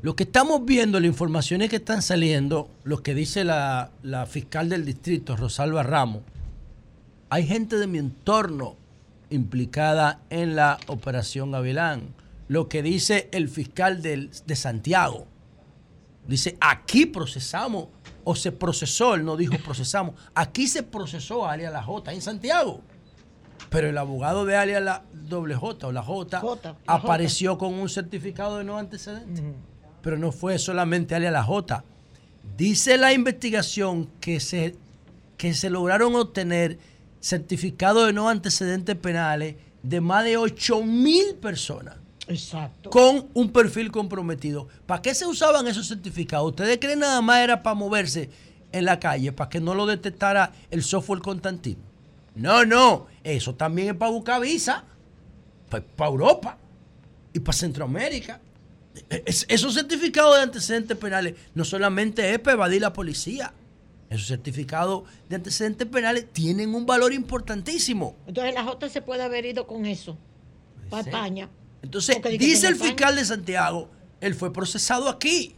Lo que estamos viendo, las informaciones que están saliendo, lo que dice la, la fiscal del distrito, Rosalba Ramos, hay gente de mi entorno implicada en la operación Gavilán. Lo que dice el fiscal del- de Santiago. Dice, aquí procesamos, o se procesó, él no dijo procesamos, aquí se procesó a alias la J en Santiago. Pero el abogado de alias la doble J o la J, apareció con un certificado de no antecedentes. Pero no fue solamente alias la J. Dice la investigación que se, que se lograron obtener certificados de no antecedentes penales de más de 8 mil personas. Exacto. Con un perfil comprometido. ¿Para qué se usaban esos certificados? ¿Ustedes creen nada más era para moverse en la calle, para que no lo detectara el software Constantino? No, no. Eso también es para buscar visa. Para Europa y para Centroamérica. Es- esos certificados de antecedentes penales no solamente es para evadir la policía. Esos certificados de antecedentes penales tienen un valor importantísimo. Entonces la J se puede haber ido con eso. Para Sí. España. Entonces, dice el fiscal de Santiago, él fue procesado aquí.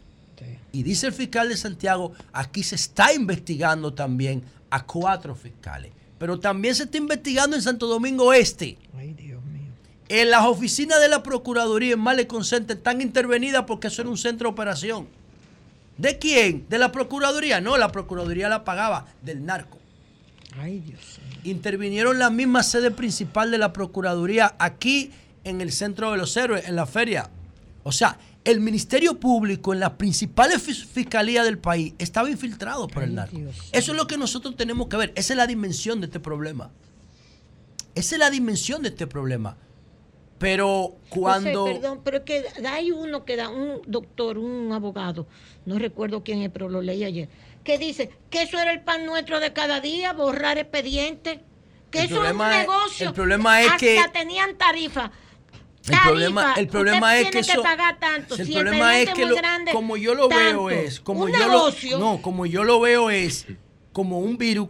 Y dice el fiscal de Santiago, aquí se está investigando también a cuatro fiscales. Pero también se está investigando en Santo Domingo Este. En las oficinas de la Procuraduría en Malecon Center están intervenidas porque eso era un centro de operación. ¿De quién? ¿De la Procuraduría? No, la Procuraduría la pagaba del narco. Ay, Dios. Intervinieron la misma sede principal de la Procuraduría aquí en el Centro de los Héroes, en la feria. O sea, el Ministerio Público en las principales fis- fiscalías del país estaba infiltrado por el narco. Eso es lo que nosotros tenemos que ver. Esa es la dimensión de este problema. Esa es la dimensión de este problema. Pero cuando... José, perdón, pero es que hay uno que da, un doctor, un abogado, no recuerdo quién es, pero lo leí ayer, que dice que eso era el pan nuestro de cada día, borrar expedientes, que El eso es un negocio. el problema es Hasta que- tenían tarifa. El problema, el problema es que eso- tanto. El Si problema es que lo- grande, como yo lo veo es, como Un yo negocio. lo, no, como yo lo veo es como un virus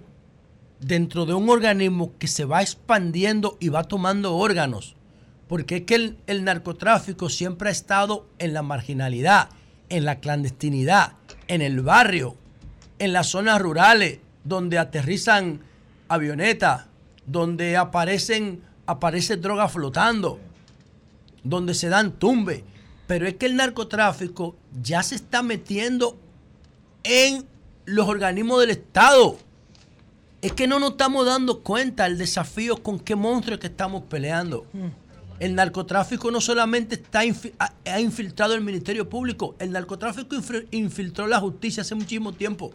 dentro de un organismo que se va expandiendo y va tomando órganos. Porque es que el, el narcotráfico siempre ha estado en la marginalidad, en la clandestinidad, en el barrio, en las zonas rurales, donde aterrizan avionetas, donde aparecen, aparece droga flotando, donde se dan tumbes. Pero es que el narcotráfico ya se está metiendo en los organismos del Estado. Es que no nos estamos dando cuenta el desafío con qué monstruo que estamos peleando. El narcotráfico no solamente está infi- ha, infiltrado el Ministerio Público, el narcotráfico infil- infiltró la justicia hace muchísimo tiempo.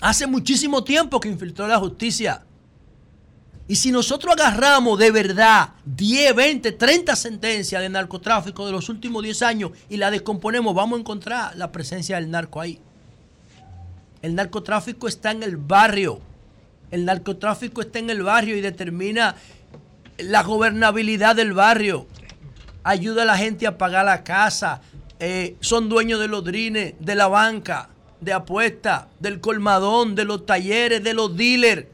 Hace muchísimo tiempo que infiltró la justicia. Y si nosotros agarramos de verdad 10, 20, 30 sentencias de narcotráfico de los últimos 10 años y la descomponemos, vamos a encontrar la presencia del narco ahí. El narcotráfico está en el barrio. El narcotráfico está en el barrio y determina la gobernabilidad del barrio. Ayuda a la gente a pagar la casa. eh, son dueños de los drines, de la banca, de apuestas, del colmadón, de los talleres, de los dealers.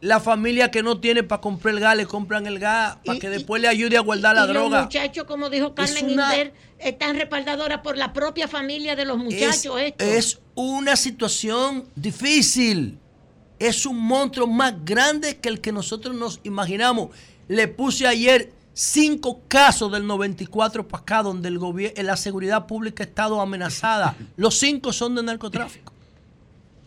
La familia que no tiene para comprar el gas, le compran el gas para que después le ayude a guardar la y droga. los muchachos, como dijo Carmen una- Inver, están respaldadoras por la propia familia de los muchachos. es, esto. es una situación difícil. Es un monstruo más grande que el que nosotros nos imaginamos. Le puse ayer cinco casos del 94 para acá donde el gobierno, la seguridad pública ha estado amenazada. Los cinco son de narcotráfico.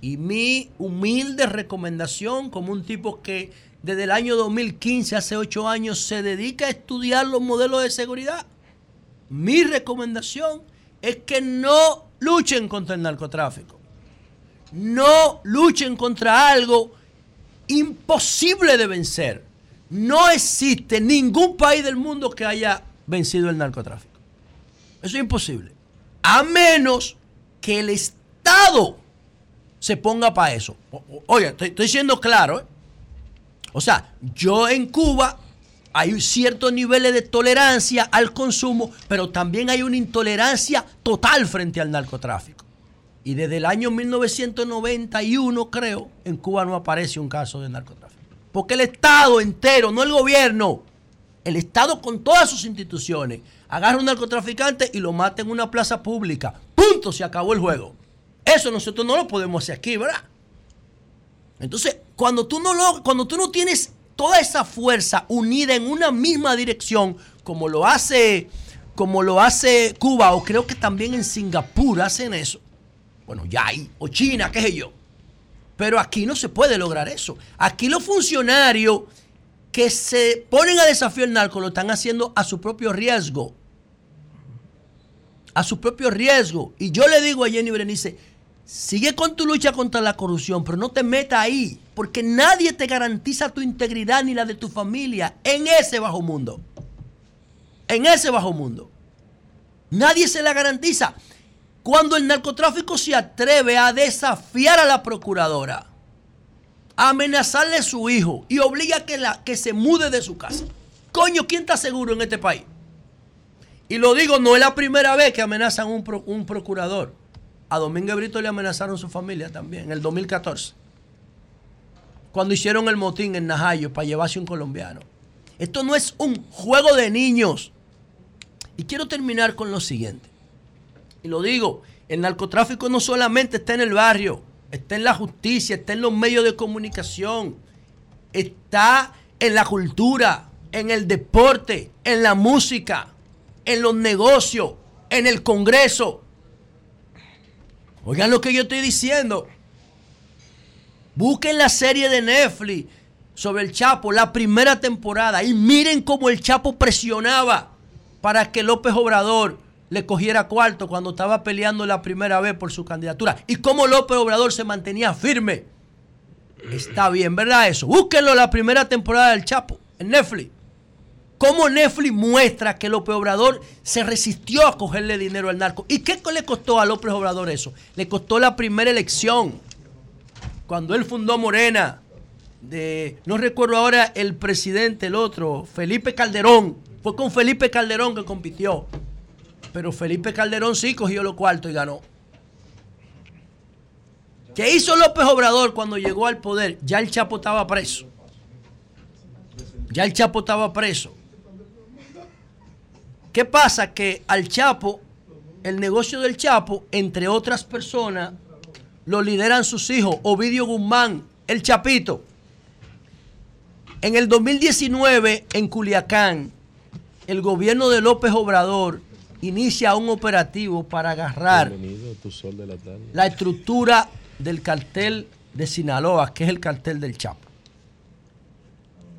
Y mi humilde recomendación como un tipo que desde el año 2015, hace ocho años, se dedica a estudiar los modelos de seguridad. Mi recomendación es que no luchen contra el narcotráfico. No luchen contra algo imposible de vencer. No existe ningún país del mundo que haya vencido el narcotráfico. Eso es imposible. A menos que el Estado se ponga para eso. Oye, estoy, estoy siendo claro. ¿eh? O sea, yo en Cuba hay ciertos niveles de tolerancia al consumo, pero también hay una intolerancia total frente al narcotráfico. Y desde el año 1991, creo, en Cuba no aparece un caso de narcotráfico. Porque el Estado entero, no el gobierno, el Estado con todas sus instituciones, agarra a un narcotraficante y lo mata en una plaza pública. Punto, se acabó el juego. Eso nosotros no lo podemos hacer aquí, ¿verdad? Entonces, cuando tú no lo, cuando tú no tienes toda esa fuerza unida en una misma dirección, como lo hace, como lo hace Cuba, o creo que también en Singapur hacen eso. Bueno, ya hay, o China, qué sé yo. Pero aquí no se puede lograr eso. Aquí los funcionarios que se ponen a desafiar el narco lo están haciendo a su propio riesgo. A su propio riesgo. Y yo le digo a Jenny Berenice, sigue con tu lucha contra la corrupción, pero no te metas ahí, porque nadie te garantiza tu integridad ni la de tu familia en ese bajo mundo. En ese bajo mundo. Nadie se la garantiza. Cuando el narcotráfico se atreve a desafiar a la procuradora, a amenazarle a su hijo y obliga a que, la, que se mude de su casa. Coño, ¿quién está seguro en este país? Y lo digo, no es la primera vez que amenazan un, un procurador. A Domingo Brito le amenazaron su familia también, en el 2014. Cuando hicieron el motín en Najayo para llevarse un colombiano. Esto no es un juego de niños. Y quiero terminar con lo siguiente. Y lo digo, el narcotráfico no solamente está en el barrio, está en la justicia, está en los medios de comunicación, está en la cultura, en el deporte, en la música, en los negocios, en el Congreso. Oigan lo que yo estoy diciendo. Busquen la serie de Netflix sobre el Chapo, la primera temporada, y miren cómo el Chapo presionaba para que López Obrador le cogiera cuarto cuando estaba peleando la primera vez por su candidatura. Y cómo López Obrador se mantenía firme. Está bien, ¿verdad eso? Búsquenlo la primera temporada del Chapo en Netflix. Cómo Netflix muestra que López Obrador se resistió a cogerle dinero al narco. ¿Y qué le costó a López Obrador eso? Le costó la primera elección. Cuando él fundó Morena, de, no recuerdo ahora el presidente, el otro, Felipe Calderón. Fue con Felipe Calderón que compitió. Pero Felipe Calderón sí cogió los cuartos y ganó. ¿Qué hizo López Obrador cuando llegó al poder? Ya el Chapo estaba preso. Ya el Chapo estaba preso. ¿Qué pasa? Que al Chapo, el negocio del Chapo, entre otras personas, lo lideran sus hijos. Ovidio Guzmán, el Chapito. En el 2019, en Culiacán, el gobierno de López Obrador inicia un operativo para agarrar la estructura del cartel de Sinaloa, que es el cartel del Chapo.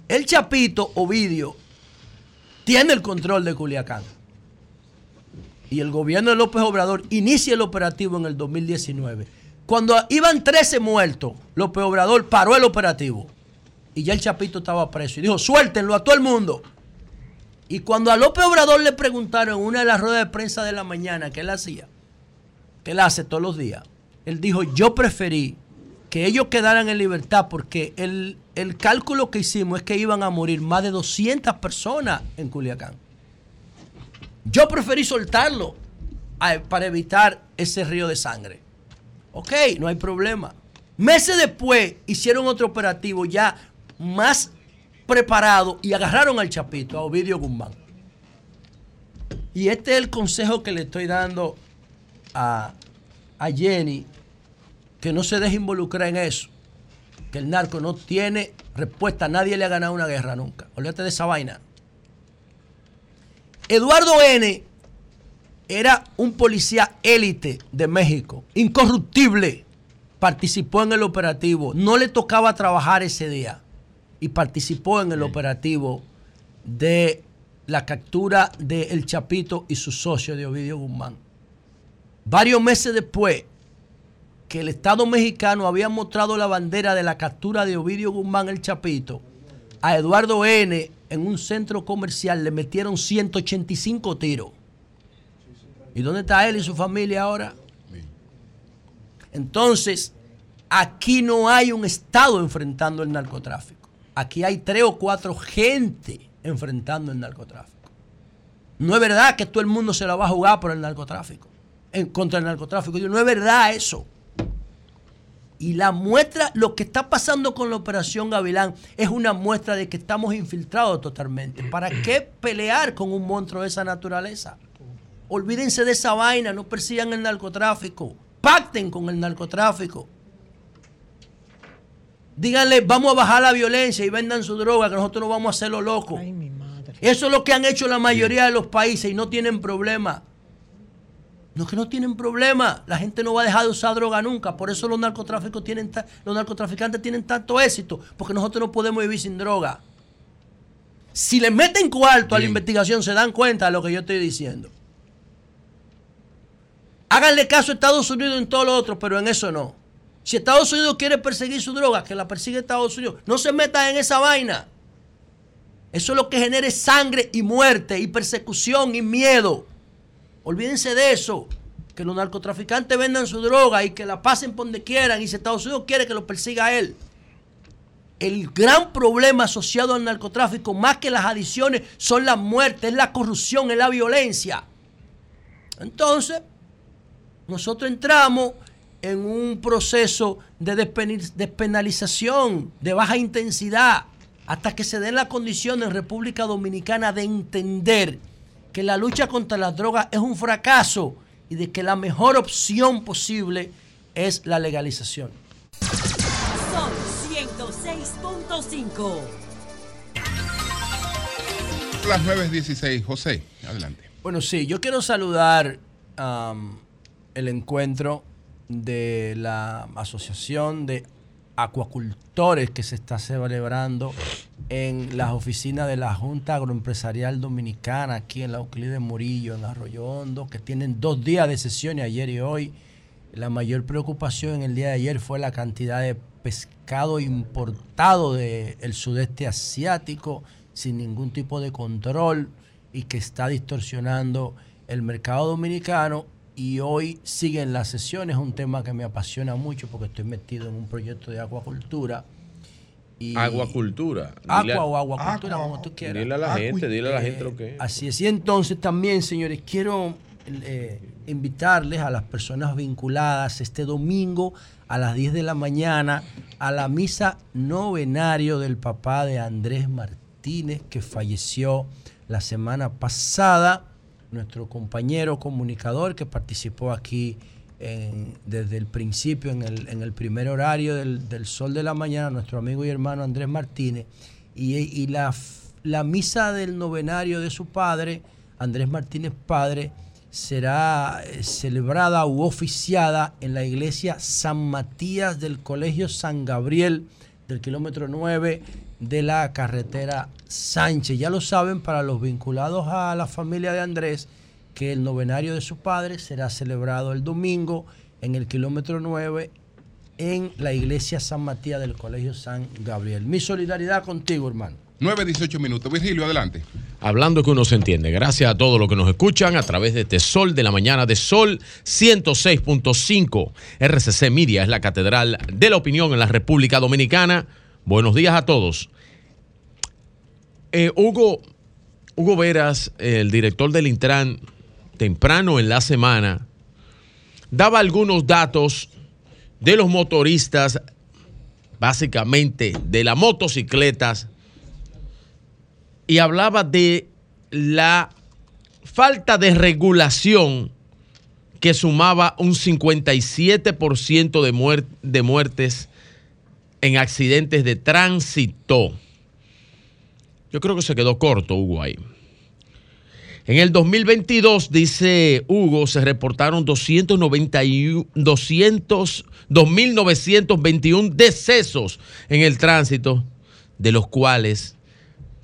El Chapito, Ovidio, tiene el control de Culiacán. Y el gobierno de López Obrador inicia el operativo en el 2019. Cuando iban 13 muertos, López Obrador paró el operativo. Y ya el Chapito estaba preso. Y dijo, suéltenlo a todo el mundo. Y cuando a López Obrador le preguntaron en una de las ruedas de prensa de la mañana qué él hacía, que él hace todos los días, él dijo, yo preferí que ellos quedaran en libertad, porque el, el cálculo que hicimos es que iban a morir más de 200 personas en Culiacán. Yo preferí soltarlo para evitar ese río de sangre. Ok, no hay problema. Meses después hicieron otro operativo ya más preparado y agarraron al Chapito, a Ovidio Guzmán. Y este es el consejo que le estoy dando a, a Jenny, que no se deje involucrar en eso. Que el narco no tiene respuesta, nadie le ha ganado una guerra nunca. Olvídate de esa vaina. Eduardo N. era un policía élite de México, incorruptible. Participó en el operativo. No le tocaba trabajar ese día. Y participó en el operativo de la captura de El Chapito y su socio de Ovidio Guzmán. Varios meses después que el Estado mexicano había mostrado la bandera de la captura de Ovidio Guzmán El Chapito, a Eduardo N. en un centro comercial le metieron 185 tiros. ¿Y dónde está él y su familia ahora? Entonces, aquí no hay un Estado enfrentando el narcotráfico. Aquí hay tres o cuatro gente enfrentando el narcotráfico. No es verdad que todo el mundo se la va a jugar por el narcotráfico, en contra el narcotráfico. No es verdad eso. Y la muestra, lo que está pasando con la operación Gavilán es una muestra de que estamos infiltrados totalmente. ¿Para qué pelear con un monstruo de esa naturaleza? Olvídense de esa vaina, no persigan el narcotráfico. Pacten con el narcotráfico. Díganle, vamos a bajar la violencia y vendan su droga, que nosotros no vamos a hacerlo loco. Eso es lo que han hecho la mayoría de los países y no tienen problema. No es que no tienen problema. La gente no va a dejar de usar droga nunca. Por eso los narcotráficos tienen los narcotraficantes tienen tanto éxito. Porque nosotros no podemos vivir sin droga. Si le meten cuarto a la investigación, se dan cuenta de lo que yo estoy diciendo. Háganle caso a Estados Unidos en todo lo otro, pero en eso no. Si Estados Unidos quiere perseguir su droga, que la persigue Estados Unidos. No se metan en esa vaina. Eso es lo que genera sangre y muerte y persecución y miedo. Olvídense de eso. Que los narcotraficantes vendan su droga y que la pasen por donde quieran. Y si Estados Unidos quiere que lo persiga a él. El gran problema asociado al narcotráfico, más que las adicciones, son la muerte, es la corrupción, es la violencia. Entonces, nosotros entramos en un proceso de despenalización, de baja intensidad, hasta que se den las condiciones en República Dominicana de entender que la lucha contra las drogas es un fracaso y de que la mejor opción posible es la legalización. Son 106.5. Las 9.16. José, adelante. Bueno, sí, yo quiero saludar el encuentro de la Asociación de Acuacultores que se está celebrando en las oficinas de la Junta Agroempresarial Dominicana, aquí en la Euclides Murillo, en Arroyo Hondo, que tienen dos días de sesiones, ayer y hoy. La mayor preocupación en el día de ayer fue la cantidad de pescado importado del sudeste asiático sin ningún tipo de control y que está distorsionando el mercado dominicano. Y hoy siguen las sesiones, un tema que me apasiona mucho porque estoy metido en un proyecto de acuacultura. Y Aguacultura. Dile a- Aqua o aguacultura, como tú quieras. Dile a la gente, dile a la gente Eh, lo que es. Así es. Y entonces también, señores, quiero eh, invitarles a las personas vinculadas este domingo a las 10 de la mañana a la misa novenario del papá de Andrés Martínez, que falleció la semana pasada. Nuestro compañero comunicador que participó aquí desde el principio, en el, en el primer horario del, del Sol de la Mañana, nuestro amigo y hermano Andrés Martínez, y, y la, la misa del novenario de su padre, Andrés Martínez Padre, será eh, celebrada u oficiada en la iglesia San Matías del Colegio San Gabriel del kilómetro 9 de la carretera Sánchez. Ya lo saben para los vinculados a la familia de Andrés que el novenario de su padre será celebrado el domingo en el kilómetro 9 en la iglesia San Matías del Colegio San Gabriel. Mi solidaridad contigo, hermano. 9, 18 minutos. Virgilio, adelante. Hablando que uno se entiende. Gracias a todos los que nos escuchan a través de este Sol de la mañana de Sol 106.5. RCC Media es la catedral de la opinión en la República Dominicana. Buenos días a todos. Eh, Hugo, Hugo Veras, el director del Intran, temprano en la semana, daba algunos datos de los motoristas, básicamente de las motocicletas, y hablaba de la falta de regulación que sumaba un 57% de, muer- de muertes en accidentes de tránsito. Yo creo que se quedó corto Hugo ahí. En el 2022, dice Hugo, se reportaron 291, 200, 2.921 decesos en el tránsito, de los cuales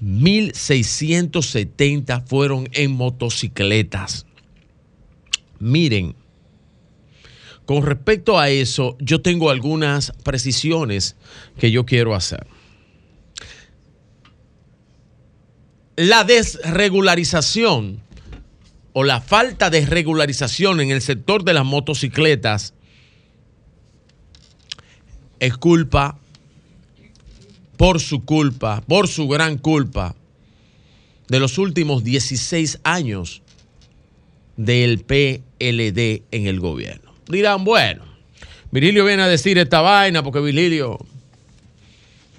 1.670 fueron en motocicletas. Miren, con respecto a eso, yo tengo algunas precisiones que yo quiero hacer. La desregularización o la falta de regularización en el sector de las motocicletas es culpa, por su culpa, por su gran culpa, de los últimos 16 años del PLD en el gobierno. Dirán, bueno, Virilio viene a decir esta vaina porque Virilio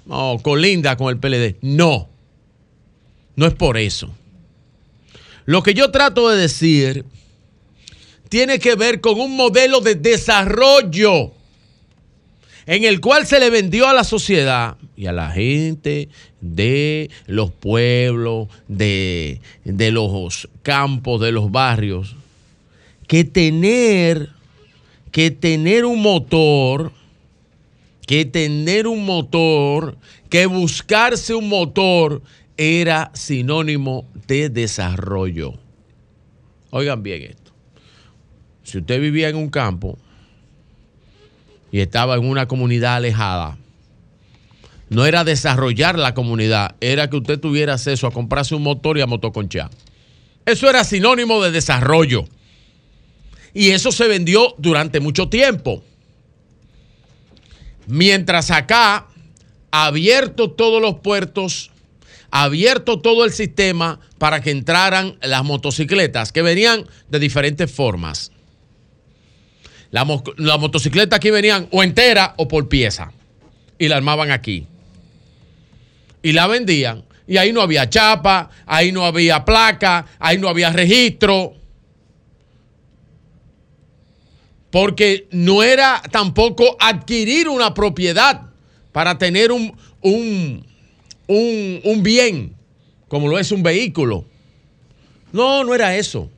no, colinda con el PLD. No, no es por eso. Lo que yo trato de decir tiene que ver con un modelo de desarrollo en el cual se le vendió a la sociedad y a la gente de los pueblos, de, de los campos, de los barrios, que tener, que tener un motor, que tener un motor, que buscarse un motor era sinónimo de desarrollo. Oigan bien esto. Si usted vivía en un campo, y estaba en una comunidad alejada, no era desarrollar la comunidad, era que usted tuviera acceso a comprarse un motor y a motoconchar. Eso era sinónimo de desarrollo. Y eso se vendió durante mucho tiempo. Mientras acá, abierto todos los puertos, abierto todo el sistema para que entraran las motocicletas, que venían de diferentes formas. La, mo- la motocicleta aquí venían o entera o por pieza. Y la armaban aquí. Y la vendían. Y ahí no había chapa, ahí no había placa, ahí no había registro. Porque no era tampoco adquirir una propiedad para tener un, un, un, un bien, como lo es un vehículo. No, no era eso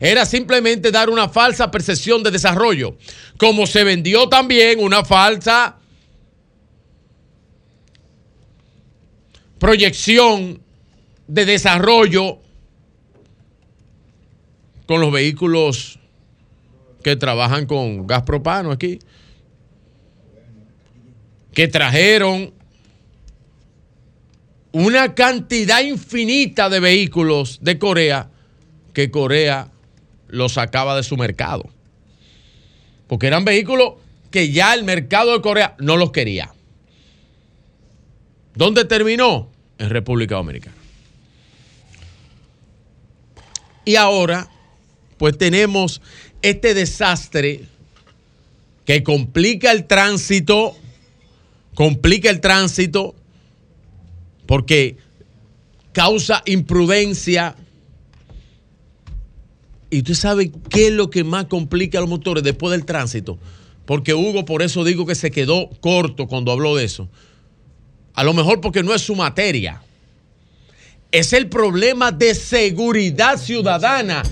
era simplemente dar una falsa percepción de desarrollo, como se vendió también una falsa proyección de desarrollo con los vehículos que trabajan con gas propano aquí, que trajeron una cantidad infinita de vehículos de Corea que Corea los sacaba de su mercado. Porque eran vehículos que ya el mercado de Corea no los quería. ¿Dónde terminó? En República Dominicana. Y ahora, pues tenemos este desastre que complica el tránsito, complica el tránsito porque causa imprudencia, y usted sabe qué es lo que más complica a los motores después del tránsito. Porque Hugo, por eso digo que se quedó corto cuando habló de eso. A lo mejor porque no es su materia. Es el problema de seguridad ciudadana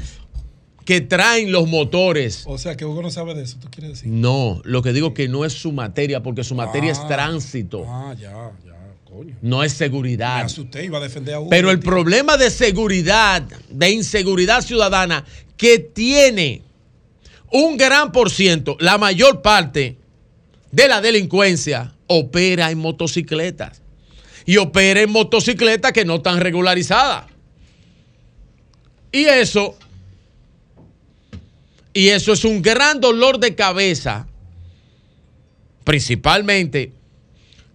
que traen los motores. O sea, que Hugo no sabe de eso, tú quieres decir. No, lo que digo que no es su materia, porque su materia es Ah. tránsito, Ah, ya, ya, coño. no es Me seguridad. asusté, iba a defender a Hugo. Pero el problema de seguridad, de inseguridad ciudadana, que tiene un gran por ciento, la mayor parte de la delincuencia opera en motocicletas. Y opera en motocicletas que no están regularizadas. Y eso, y eso es un gran dolor de cabeza, principalmente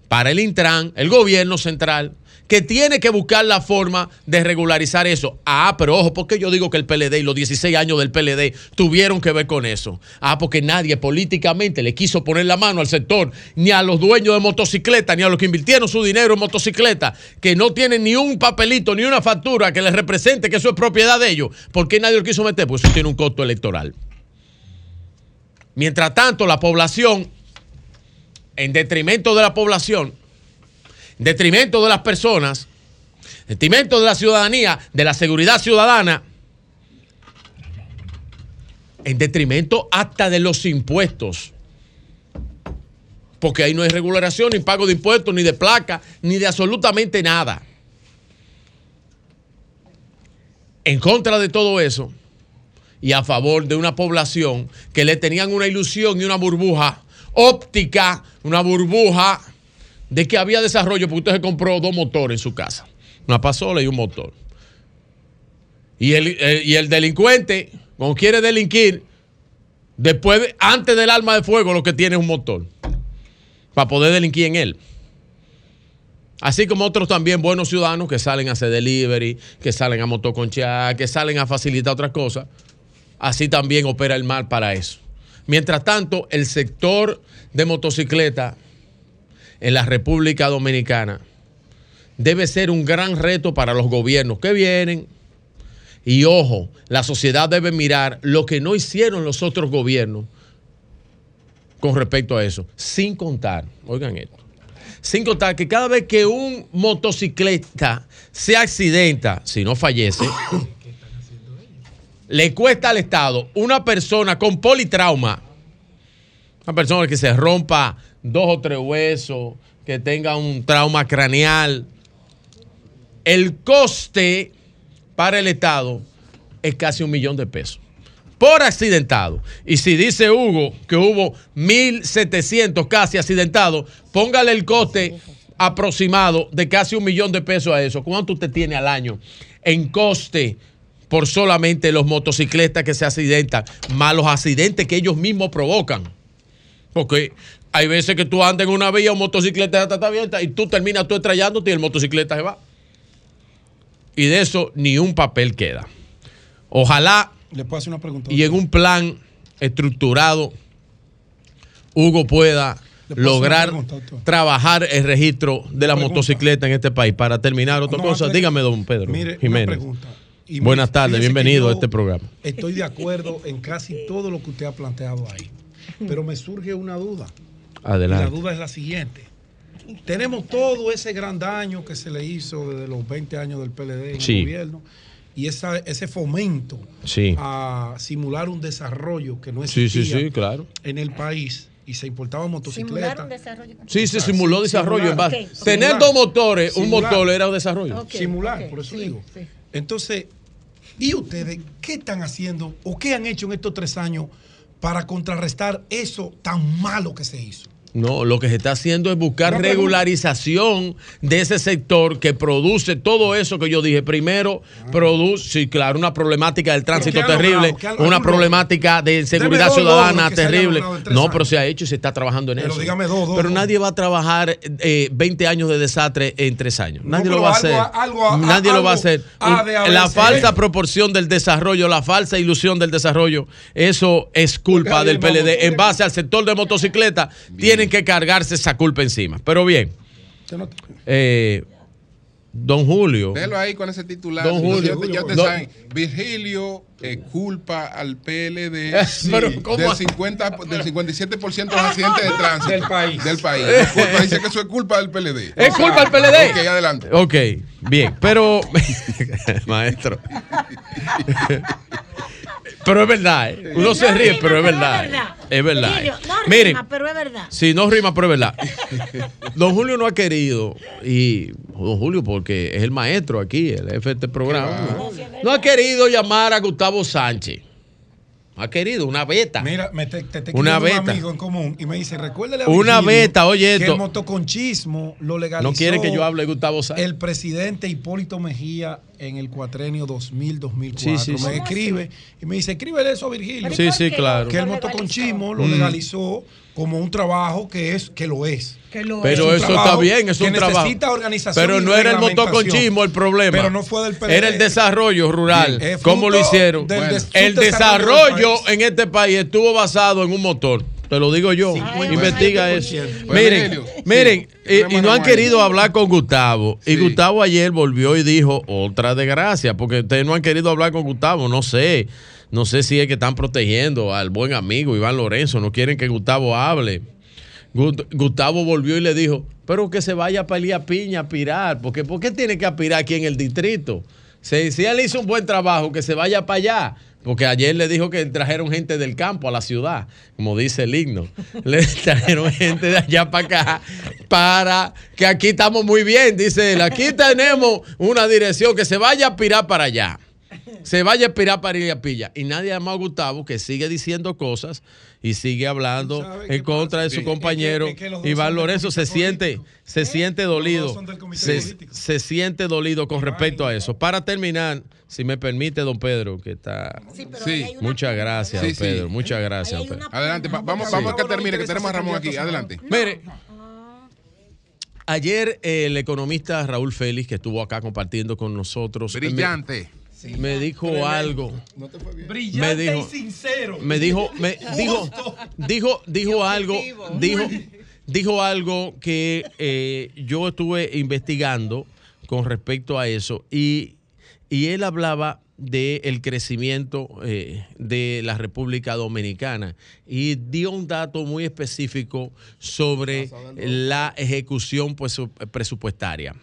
para el Intran, el gobierno central, que tiene que buscar la forma de regularizar eso. Ah, pero ojo, porque yo digo que el PLD y los 16 años del PLD tuvieron que ver con eso. Ah, porque nadie políticamente le quiso poner la mano al sector, ni a los dueños de motocicletas, ni a los que invirtieron su dinero en motocicletas, que no tienen ni un papelito, ni una factura que les represente que eso es propiedad de ellos. ¿Por qué nadie lo quiso meter? Pues eso tiene un costo electoral. Mientras tanto, la población, en detrimento de la población, en detrimento de las personas, en detrimento de la ciudadanía, de la seguridad ciudadana, en detrimento hasta de los impuestos. Porque ahí no hay regulación, ni pago de impuestos, ni de placa, ni de absolutamente nada. En contra de todo eso y a favor de una población que le tenían una ilusión y una burbuja óptica, una burbuja de que había desarrollo, porque usted se compró dos motores en su casa, una pasola y un motor. Y el, eh, y el delincuente, cuando quiere delinquir, después, de- antes del arma de fuego, lo que tiene es un motor, para poder delinquir en él. Así como otros también buenos ciudadanos que salen a hacer delivery, que salen a motoconchar, que salen a facilitar otras cosas. Así también opera el mal para eso. Mientras tanto, el sector de motocicleta en la República Dominicana debe ser un gran reto para los gobiernos que vienen. Y ojo, la sociedad debe mirar lo que no hicieron los otros gobiernos con respecto a eso. Sin contar, oigan esto, sin contar que cada vez que un motocicleta se accidenta, si no fallece, le cuesta al Estado una persona con politrauma, una persona que se rompa dos o tres huesos, que tenga un trauma craneal, el coste para el Estado es casi un millón de pesos. Por accidentado. Y si dice Hugo que hubo 1.700 casi accidentados, póngale el coste aproximado de casi un millón de pesos a eso. ¿Cuánto usted tiene al año en coste por solamente los motocicletas que se accidentan, más los accidentes que ellos mismos provocan? Porque hay veces que tú andas en una vía, un motocicleta está abierta y tú terminas tú estrellándote y el motocicleta se va. Y de eso ni un papel queda. Ojalá Le puedo hacer una pregunta. y en un plan estructurado, Hugo pueda lograr una trabajar el registro de la pregunta. motocicleta en este país. Para terminar, otra No, cosa, dígame, don Pedro Mire, una Jiménez. pregunta. Y Buenas tardes, bienvenido a este programa. Estoy de acuerdo en casi todo lo que usted ha planteado ahí. Pero me surge una duda. Y la Adelante. duda es la siguiente. Tenemos todo ese gran daño que se le hizo desde los 20 años del PLD en Sí. el gobierno y esa, ese fomento Sí. a simular un desarrollo que no existía sí, sí, claro. en el país y se importaban Simular motocicletas. un desarrollo. Sí, se simuló desarrollo en base. Tener simular. dos motores, un motor era un desarrollo. Simular, por eso digo. Entonces, ¿y ustedes qué están haciendo o qué han hecho en estos tres años para contrarrestar eso tan malo que se hizo? No, lo que se está haciendo es buscar regularización de ese sector que produce todo eso que yo dije. Primero, produce, sí, claro, una problemática del tránsito ¿qué ha terrible, una problemática de seguridad dos ciudadana terrible. No, pero se ha hecho y se está trabajando en Pero eso. dígame dos, dos, pero nadie va a trabajar eh, 20 años de desastre en tres años. Nadie lo va a hacer. algo- a- nadie lo va a hacer. de la falsa proporción del desarrollo, la falsa ilusión del desarrollo, eso es culpa del PLD. En base al sector de motocicleta, tienen que cargarse esa culpa encima. Pero bien, eh, don Julio. Velo ahí con ese titular. Don Julio. Ya te- ya te Don- saben. Virgilio eh, culpa al PLD Pero, ¿cómo? del, 50, del 57% de los accidentes de tránsito Del país. Del país. Culpa- dice que eso es culpa del PLD. ¿Es culpa del PLD? Ok, adelante. Ok, bien, pero. Maestro. pero es verdad, ¿eh? Uno se ríe, pero es verdad. ¿eh? Es verdad. Virgilio, no Miren, rima, pero es verdad. Sí, no rima, pero es verdad. Don Julio no ha querido, y don Julio, porque es el maestro aquí, el jefe de este programa, no, no ha querido llamar a Gustavo Sánchez. Ha querido una beta. Mira, me te, te, te Una escribe un beta. amigo en común y me dice, recuérdale a Una beta, oye que esto. el motoconchismo lo legalizó. No quiere que yo hable Gustavo Sáenz. El presidente Hipólito Mejía en el cuatrenio 2000-2004. Sí, sí, sí. Me escribe y me dice, escríbele eso a Virgilio. ¿Pero y Sí, sí, claro. Que el motoconchismo lo Mm. legalizó como un trabajo que es que lo es. Pero Es eso está bien, es que un trabajo. necesita organización Pero no era el motoconchismo el problema. Pero no fue del PLD. Era el desarrollo rural. Bien, ¿Cómo lo hicieron? del Bueno, des- el desarrollo en este país estuvo basado en un motor. Te lo digo yo. Investiga eso. Pues, Miren, miren, sí, y no han querido hablar con Gustavo. Y Sí. Gustavo ayer volvió y dijo otra desgracia, porque ustedes no han querido hablar con Gustavo. No sé. No sé si es que están protegiendo al buen amigo Iván Lorenzo. No quieren que Gustavo hable. Gustavo volvió y le dijo, pero que se vaya para Elías Piña a aspirar, porque ¿por qué tiene que aspirar aquí en el distrito? Si, si él hizo un buen trabajo, que se vaya para allá, porque ayer le dijo que trajeron gente del campo a la ciudad, como dice el himno. Le trajeron gente de allá para acá, para que aquí estamos muy bien, dice él. Aquí tenemos una dirección, que se vaya a aspirar para allá se vaya a aspirar para ir a pilla. Y nadie más a Gustavo que sigue diciendo cosas y sigue hablando en contra de su Sí. compañero Es que- es que los dos Iván Lorenzo. Se siente, se siente dolido. Se, siente dolido con respecto a eso. Para terminar, si me permite, don Pedro, que está. Sí. Muchas gracias, Sí, don. Pedro. Muchas gracias, don Pedro. Adelante, va- vamos, Sí. vamos a que termine, que tenemos a Ramón aquí. Adelante. Mire, ayer eh, el economista Raúl Félix, que estuvo acá compartiendo con nosotros, me- Me, dijo Tremendo. algo. Brillante Me dijo- y sincero. Me dijo, me dijo, dijo, dijo algo, dijo, dijo algo que eh, yo estuve investigando con respecto a eso y, y él hablaba del crecimiento eh, de la República Dominicana y dio un dato muy específico sobre la ejecución pues, presupuestaria.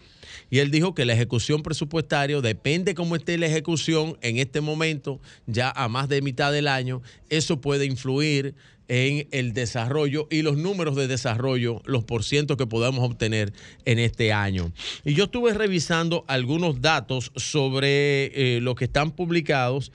Y él dijo que la ejecución presupuestaria, depende cómo esté la ejecución en este momento, ya a más de mitad del año, eso puede influir en el desarrollo y los números de desarrollo, los porcientos que podamos obtener en este año. Y yo estuve revisando algunos datos sobre eh, lo que están publicados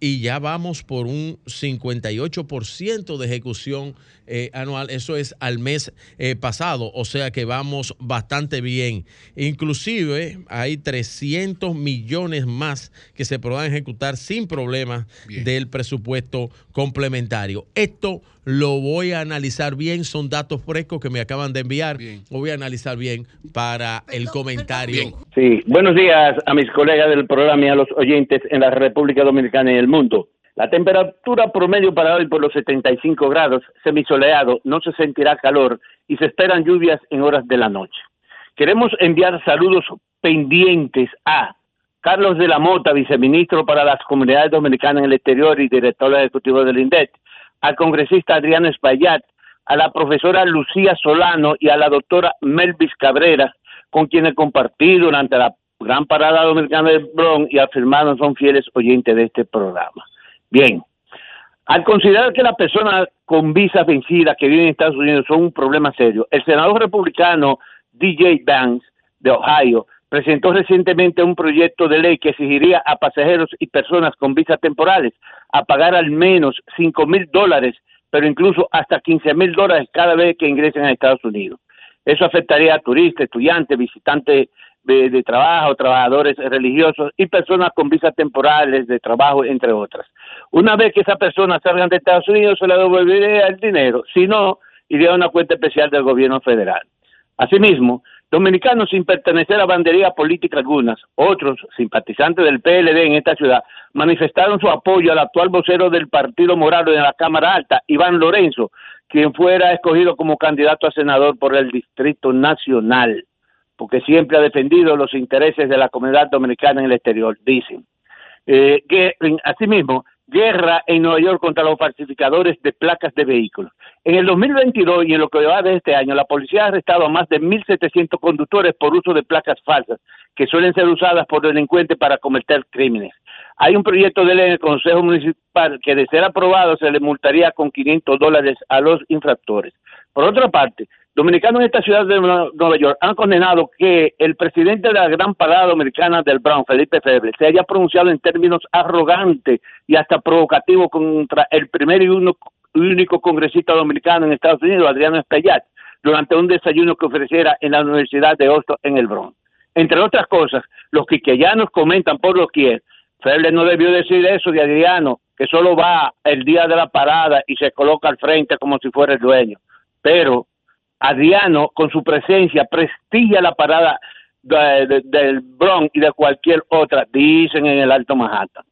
y ya vamos por un 58% de ejecución eh, anual. Eso es al mes eh, pasado, o sea que vamos bastante bien. Inclusive hay 300 millones más que se podrán ejecutar sin problemas del presupuesto complementario. Esto lo voy a analizar bien, son datos frescos que me acaban de enviar. Lo voy a analizar bien para el comentario. Sí, buenos días a mis colegas del programa y a los oyentes en la República Dominicana y el mundo. La temperatura promedio para hoy por los 75 grados, semisoleado, no se sentirá calor y se esperan lluvias en horas de la noche. Queremos enviar saludos pendientes a Carlos de la Mota, viceministro para las comunidades dominicanas en el exterior y director ejecutivo del INDET, al congresista Adriano Espaillat, a la profesora Lucía Solano y a la doctora Melvis Cabrera, con quienes compartí durante la gran parada dominicana del Bronx y afirmaron son fieles oyentes de este programa. Bien, al considerar que las personas con visa vencida que viven en Estados Unidos son un problema serio, el senador republicano DJ Vance de Ohio presentó recientemente un proyecto de ley que exigiría a pasajeros y personas con visas temporales a pagar al menos 5 mil dólares, pero incluso hasta 15 mil dólares cada vez que ingresen a Estados Unidos. Eso afectaría a turistas, estudiantes, visitantes de, de trabajo, trabajadores religiosos y personas con visas temporales de trabajo, entre otras. Una vez que esas personas salgan de Estados Unidos, se les devolvería el dinero. Si no, iría a una cuenta especial del gobierno federal. Asimismo, dominicanos sin pertenecer a bandería política algunas, otros simpatizantes del PLD en esta ciudad, manifestaron su apoyo al actual vocero del Partido Morado en la Cámara Alta, Iván Lorenzo, quien fuera escogido como candidato a senador por el Distrito Nacional, porque siempre ha defendido los intereses de la comunidad dominicana en el exterior, dicen. Eh, que, asimismo, guerra en Nueva York contra los falsificadores de placas de vehículos. En el 2022 y en lo que va de este año, la policía ha arrestado a más de 1.700 conductores por uso de placas falsas, que suelen ser usadas por delincuentes para cometer crímenes. Hay un proyecto de ley en el Consejo Municipal que, de ser aprobado, se le multaría con 500 dólares a los infractores. Por otra parte, Dominicanos en esta ciudad de Nue- Nueva York han condenado que el presidente de la gran parada dominicana del Bronx, Felipe Feble, se haya pronunciado en términos arrogantes y hasta provocativos contra el primer y único congresista dominicano en Estados Unidos, Adriano Espaillat, durante un desayuno que ofreciera en la Universidad de Austin en el Bronx. Entre otras cosas, los quiqueyanos comentan por lo que Feble no debió decir eso de Adriano, que solo va el día de la parada y se coloca al frente como si fuera el dueño. Pero Adriano, con su presencia, prestigia la parada de- de- del Bronx y de cualquier otra, dicen en el Alto Manhattan.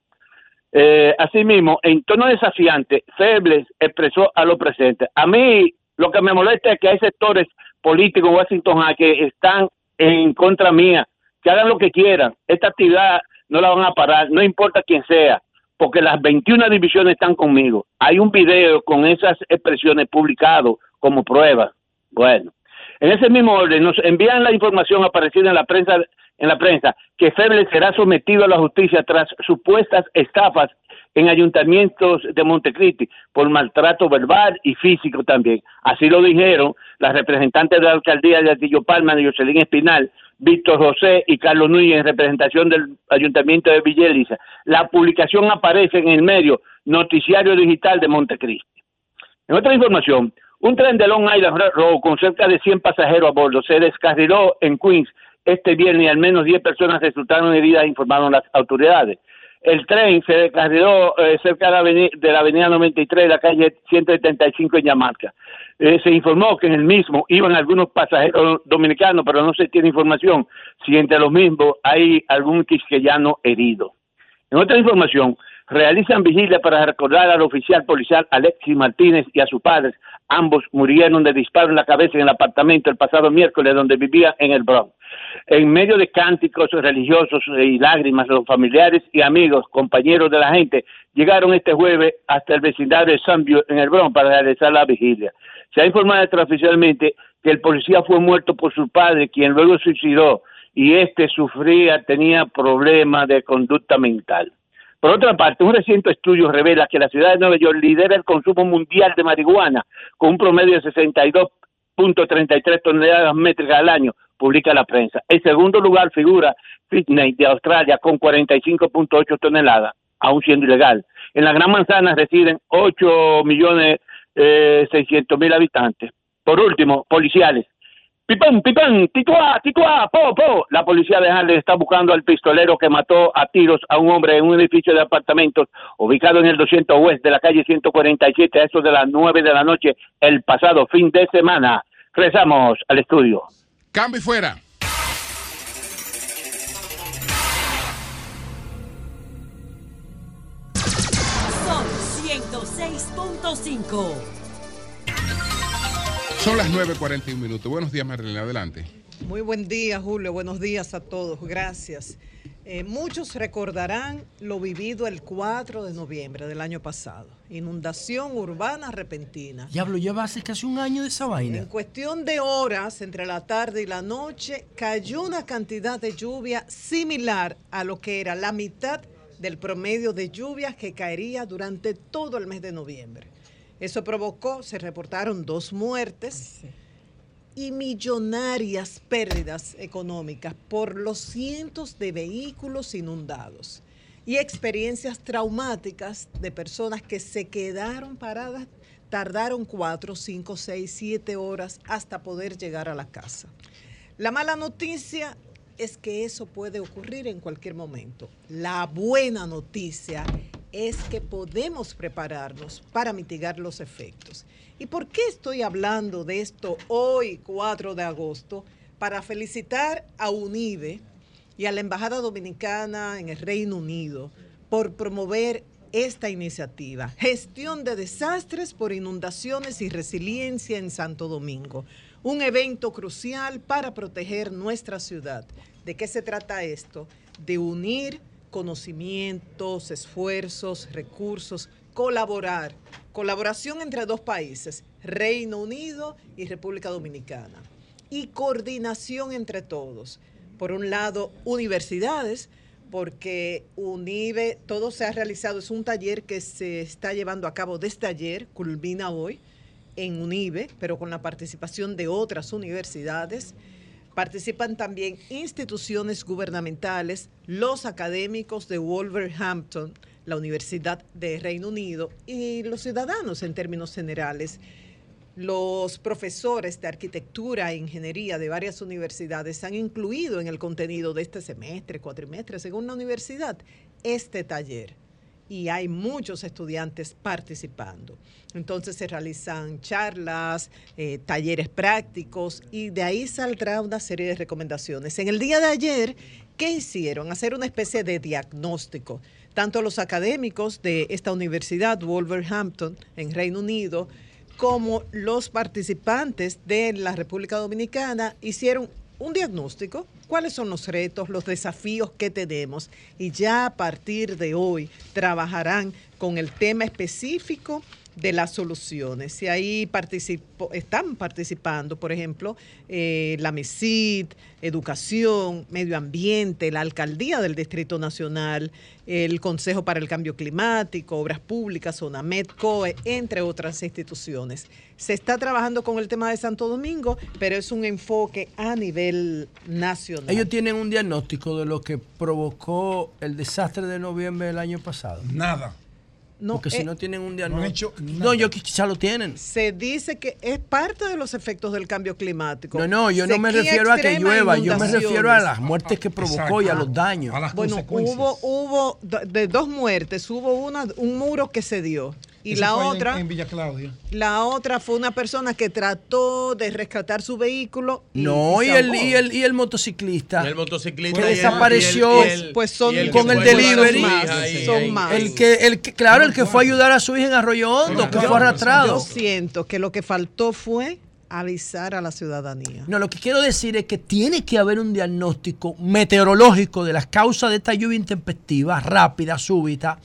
Eh, asimismo, en tono desafiante, Febles expresó a los presentes. A mí lo que me molesta es que hay sectores políticos en Washington que están en contra mía, que hagan lo que quieran. Esta actividad no la van a parar, no importa quién sea, porque las 21 divisiones están conmigo. Hay un video con esas expresiones publicado como prueba. Bueno, en ese mismo orden nos envían la información aparecida en la prensa en la prensa que Feble será sometido a la justicia tras supuestas estafas en ayuntamientos de Montecristi por maltrato verbal y físico también. Así lo dijeron las representantes de la alcaldía de Atillo Palma, de Jocelyn Espinal, Víctor José y Carlos Núñez en representación del ayuntamiento de Villa Elisa. La publicación aparece en el medio Noticiario Digital de Montecristi. En otra información, un tren de Long Island Railroad con cerca de 100 pasajeros a bordo se descarriló en Queens este viernes y al menos 10 personas resultaron heridas, informaron las autoridades. El tren se descarriló eh, cerca de la, avenida 93 de la calle 175 en Yamarca. Eh, se informó que en el mismo iban algunos pasajeros dominicanos, pero no se tiene información si entre los mismos hay algún quisqueyano herido. En otra información, realizan vigilia para recordar al oficial policial Alexis Martínez y a sus padres. Ambos murieron de disparo en la cabeza en el apartamento el pasado miércoles donde vivían en el Bronx. En medio de cánticos religiosos y lágrimas, los familiares y amigos, compañeros de la gente, llegaron este jueves hasta el vecindario de Sunview en el Bronx para realizar la vigilia. Se ha informado extraoficialmente que el policía fue muerto por su padre, quien luego suicidó, y este sufría, tenía problemas de conducta mental. Por otra parte, un reciente estudio revela que la ciudad de Nueva York lidera el consumo mundial de marihuana con un promedio de 62.33 toneladas métricas al año, publica la prensa. En segundo lugar figura Sydney de Australia con 45.8 toneladas, aún siendo ilegal. En la Gran Manzana residen 8 millones eh, 600 mil habitantes. Por último, policiales. Pipán, pipán, tituá, tituá, po, po. La policía de Harlem está buscando al pistolero que mató a tiros a un hombre en un edificio de apartamentos ubicado en el 200 West de la calle 147 a eso de las 9 de la noche el pasado fin de semana. Regresamos al estudio. Cambio y fuera. Son 106.5. Son las 9.41 minutos. Buenos días, Marilena. Adelante. Muy buen día, Julio. Buenos días a todos. Gracias. Eh, muchos recordarán lo vivido el 4 de noviembre del año pasado. Inundación urbana repentina. Diablo, lleva hace casi un año de esa vaina. En cuestión de horas, entre la tarde y la noche, cayó una cantidad de lluvia similar a lo que era la mitad del promedio de lluvias que caería durante todo el mes de noviembre. Eso provocó, se reportaron dos muertes y millonarias pérdidas económicas por los cientos de vehículos inundados y experiencias traumáticas de personas que se quedaron paradas, tardaron cuatro, cinco, seis, siete horas hasta poder llegar a la casa. La mala noticia es que eso puede ocurrir en cualquier momento. La buena noticia es que podemos prepararnos para mitigar los efectos. ¿Y por qué estoy hablando de esto hoy, 4 de agosto? Para felicitar a UNIBE y a la Embajada Dominicana en el Reino Unido por promover esta iniciativa, gestión de desastres por inundaciones y resiliencia en Santo Domingo, un evento crucial para proteger nuestra ciudad. ¿De qué se trata esto? De unir conocimientos, esfuerzos, recursos, colaborar. Colaboración entre dos países, Reino Unido y República Dominicana. Y coordinación entre todos. Por un lado, universidades, porque UNIBE, todo se ha realizado, es un taller que se está llevando a cabo desde ayer, culmina hoy, en UNIBE, pero con la participación de otras universidades. Participan también instituciones gubernamentales, los académicos de Wolverhampton, la Universidad de Reino Unido y los ciudadanos en términos generales. Los profesores de arquitectura e ingeniería de varias universidades han incluido en el contenido de este semestre, cuatrimestre, según la universidad, este taller. Y hay muchos estudiantes participando. Entonces se realizan charlas, eh, talleres prácticos y de ahí saldrá una serie de recomendaciones. En el día de ayer, ¿qué hicieron? Hacer una especie de diagnóstico. Tanto los académicos de esta universidad, Wolverhampton, en Reino Unido, como los participantes de la República Dominicana hicieron un diagnóstico, cuáles son los retos, los desafíos que tenemos y ya a partir de hoy trabajarán con el tema específico de las soluciones. Y ahí participo- están participando, por ejemplo, eh, la MESID, Educación, Medio Ambiente, la Alcaldía del Distrito Nacional, el Consejo para el Cambio Climático, Obras Públicas, ONAMED, COE, entre otras instituciones. Se está trabajando con el tema de Santo Domingo, pero es un enfoque a nivel nacional. Ellos tienen un diagnóstico de lo que provocó el desastre de noviembre del año pasado. Nada. No, Porque si eh, no tienen un No diagnóstico. hecho No, yo quizá lo tienen. Se dice que es parte de los efectos del cambio climático. No, no, yo no me refiero a que llueva, yo me refiero a las muertes que provocó y a los daños. Bueno, hubo, hubo de dos muertes, hubo una, un muro que se dio. Y Eso la en- otra, En, Villa Claudia. la otra fue una persona que trató de rescatar su vehículo. Y, No, y el, y el, y el motociclista. El motociclista que desapareció y el- y el- Pues son- y el con que el delivery. hija ahí, Son ahí. más. El que, el que, claro, el que fue a ayudar a su hija en Arroyo Hondo, que fue arrastrado. Yo siento que lo que faltó fue avisar a la ciudadanía. No, lo que quiero decir es que tiene que haber un diagnóstico meteorológico de las causas de esta lluvia intempestiva, rápida, súbita,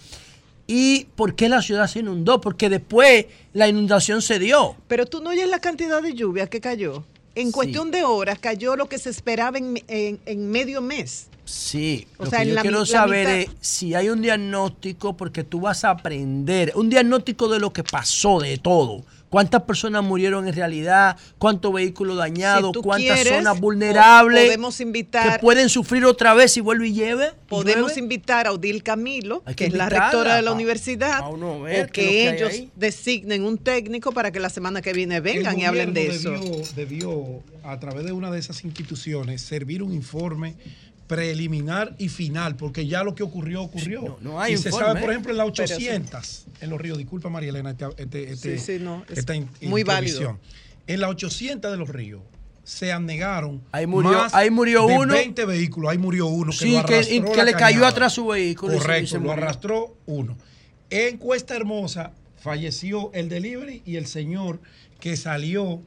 y por qué la ciudad se inundó, porque después la inundación se dio. Pero tú no oyes la cantidad de lluvia que cayó. En cuestión de horas cayó lo que se esperaba en, en- en medio mes. Sí, O lo sea, que yo la quiero saber es si hay un diagnóstico, porque tú vas a aprender, un diagnóstico de lo que pasó, de todo. ¿Cuántas personas murieron en realidad? ¿Cuántos vehículos dañados? Si ¿Cuántas quieres, zonas vulnerables podemos invitar- que pueden sufrir otra vez si vuelve y lleve? y Podemos invitar a Odil Camilo, Hay que, que es la rectora de la universidad, uno o que, ellos ahí. designen un técnico para que la semana que viene vengan El y hablen de eso. Debió, a través de una de esas instituciones, servir un informe preliminar y final, porque ya lo que ocurrió, ocurrió. no, no hay y se informe. sabe, por ejemplo, en la Pero sí. 800, en los ríos, disculpa María Elena, este, este- este- Sí, sí, no, es esta in- muy válido. En la 800 de los ríos se anegaron Ahí murió- más ahí murió de uno. 20 vehículos, ahí murió uno. Sí, lo que- y que le cayó atrás su vehículo y se- y Correcto, se lo arrastró uno. En Cuesta Hermosa falleció el delivery y el señor que salió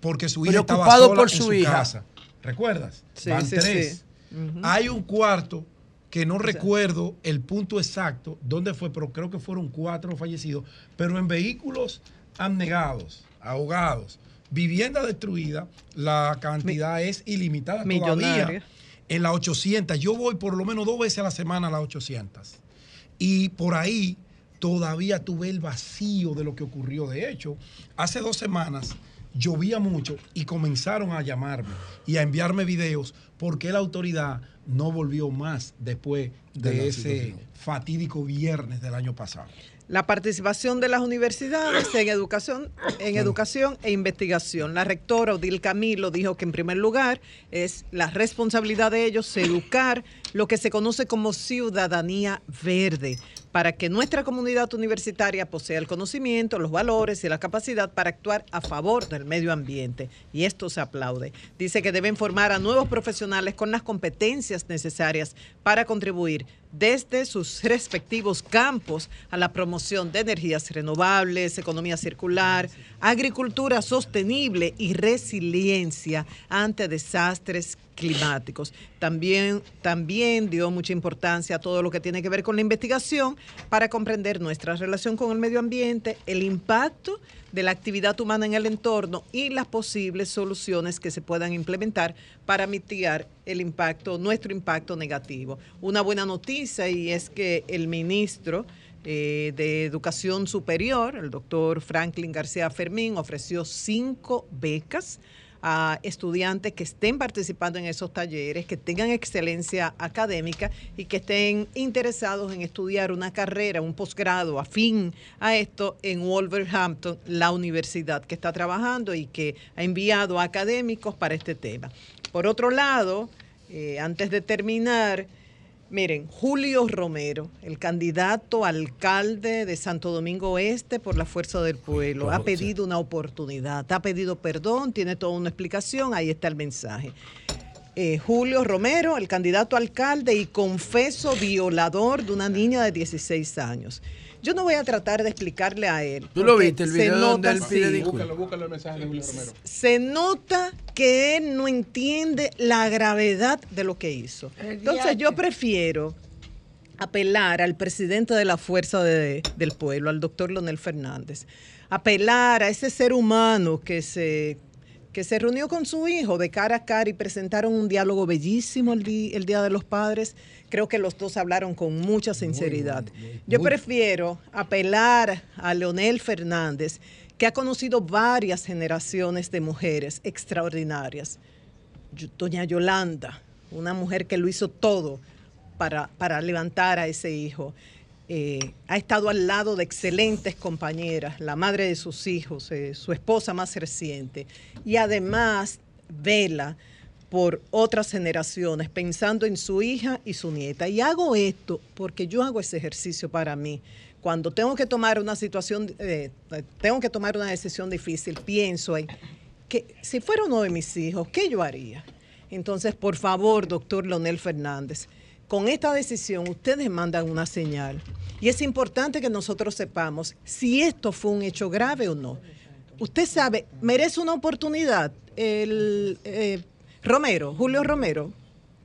porque su hija estaba sola por en su su hija. casa. ¿Recuerdas? Sí, Van sí, tres. sí. Hay un cuarto que no recuerdo el punto exacto dónde fue, pero creo que fueron cuatro fallecidos, pero en vehículos abnegados, ahogados, vivienda destruida, la cantidad es ilimitada Millonaria. todavía. En la 800, yo voy por lo menos dos veces a la semana a las 800. Y por ahí todavía tuve el vacío de lo que ocurrió. De hecho, hace dos semanas llovía mucho y comenzaron a llamarme y a enviarme videos porque la autoridad no volvió más después de, ese situación. fatídico viernes del año pasado. La participación de las universidades en educación, en educación e investigación. La rectora Odil Camilo dijo que en primer lugar es la responsabilidad de ellos educar lo que se conoce como ciudadanía verde para que nuestra comunidad universitaria posea el conocimiento, los valores y la capacidad para actuar a favor del medio ambiente. Y esto se aplaude. Dice que deben formar a nuevos profesionales con las competencias necesarias para contribuir desde sus respectivos campos a la promoción de energías renovables, economía circular, agricultura sostenible y resiliencia ante desastres climáticos. También, también dio mucha importancia a todo lo que tiene que ver con la investigación para comprender nuestra relación con el medio ambiente, el impacto de la actividad humana en el entorno y las posibles soluciones que se puedan implementar para mitigar el impacto, nuestro impacto negativo. Una buena noticia y es que el ministro eh, de Educación Superior, el doctor Franklin García Fermín, ofreció cinco becas a estudiantes que estén participando en esos talleres, que tengan excelencia académica y que estén interesados en estudiar una carrera, un posgrado afín a esto en Wolverhampton, la universidad que está trabajando y que ha enviado académicos para este tema. Por otro lado, eh, antes de terminar, Miren, Julio Romero, el candidato alcalde de Santo Domingo Oeste por la Fuerza del Pueblo, ha pedido una oportunidad, ha pedido perdón, tiene toda una explicación, ahí está el mensaje. Eh, Julio Romero, el candidato alcalde y confeso violador de una niña de 16 años. Yo no voy a tratar de explicarle a él. ¿Tú lo viste el se video nota donde él pide? Búscalo, búscalo el mensaje de Julio Romero. Se nota que él no entiende la gravedad de lo que hizo. Entonces yo prefiero apelar al presidente de la Fuerza de- del Pueblo, al doctor Leonel Fernández, apelar a ese ser humano que se, que se reunió con su hijo de cara a cara y presentaron un diálogo bellísimo el, di- el Día de los Padres. Creo que los dos hablaron con mucha sinceridad. Yo prefiero apelar a Leonel Fernández, que ha conocido varias generaciones de mujeres extraordinarias. Doña Yolanda, una mujer que lo hizo todo para, para levantar a ese hijo. Eh, ha estado al lado de excelentes compañeras, la madre de sus hijos, eh, su esposa más reciente, y además vela por otras generaciones, pensando en su hija y su nieta. Y hago esto porque yo hago ese ejercicio para mí. Cuando tengo que tomar una situación, eh, tengo que tomar una decisión difícil, pienso en que si fuera uno de mis hijos, ¿qué yo haría? Entonces, por favor, doctor Leonel Fernández, con esta decisión ustedes mandan una señal. Y es importante que nosotros sepamos si esto fue un hecho grave o no. Usted sabe, merece una oportunidad. El eh, Romero, Julio Romero,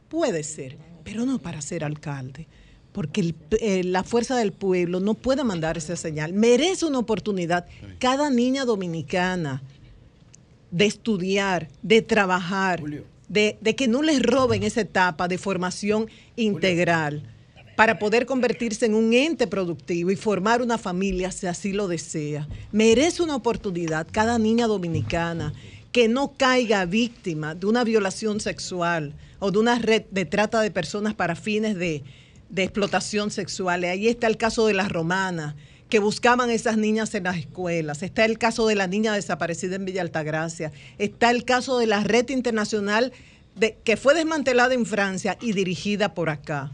puede ser, pero no para ser alcalde. Porque el- eh, la fuerza del pueblo no puede mandar esa señal. Merece una oportunidad cada niña dominicana de estudiar, de trabajar, de, de que no les roben esa etapa de formación integral para poder convertirse en un ente productivo y formar una familia si así lo desea. Merece una oportunidad cada niña dominicana que no caiga víctima de una violación sexual o de una red de trata de personas para fines de, de explotación sexual. Ahí está el caso de las romanas, que buscaban esas niñas en las escuelas. Está el caso de la niña desaparecida en Villa Altagracia. Está el caso de la red internacional de, que fue desmantelada en Francia y dirigida por acá.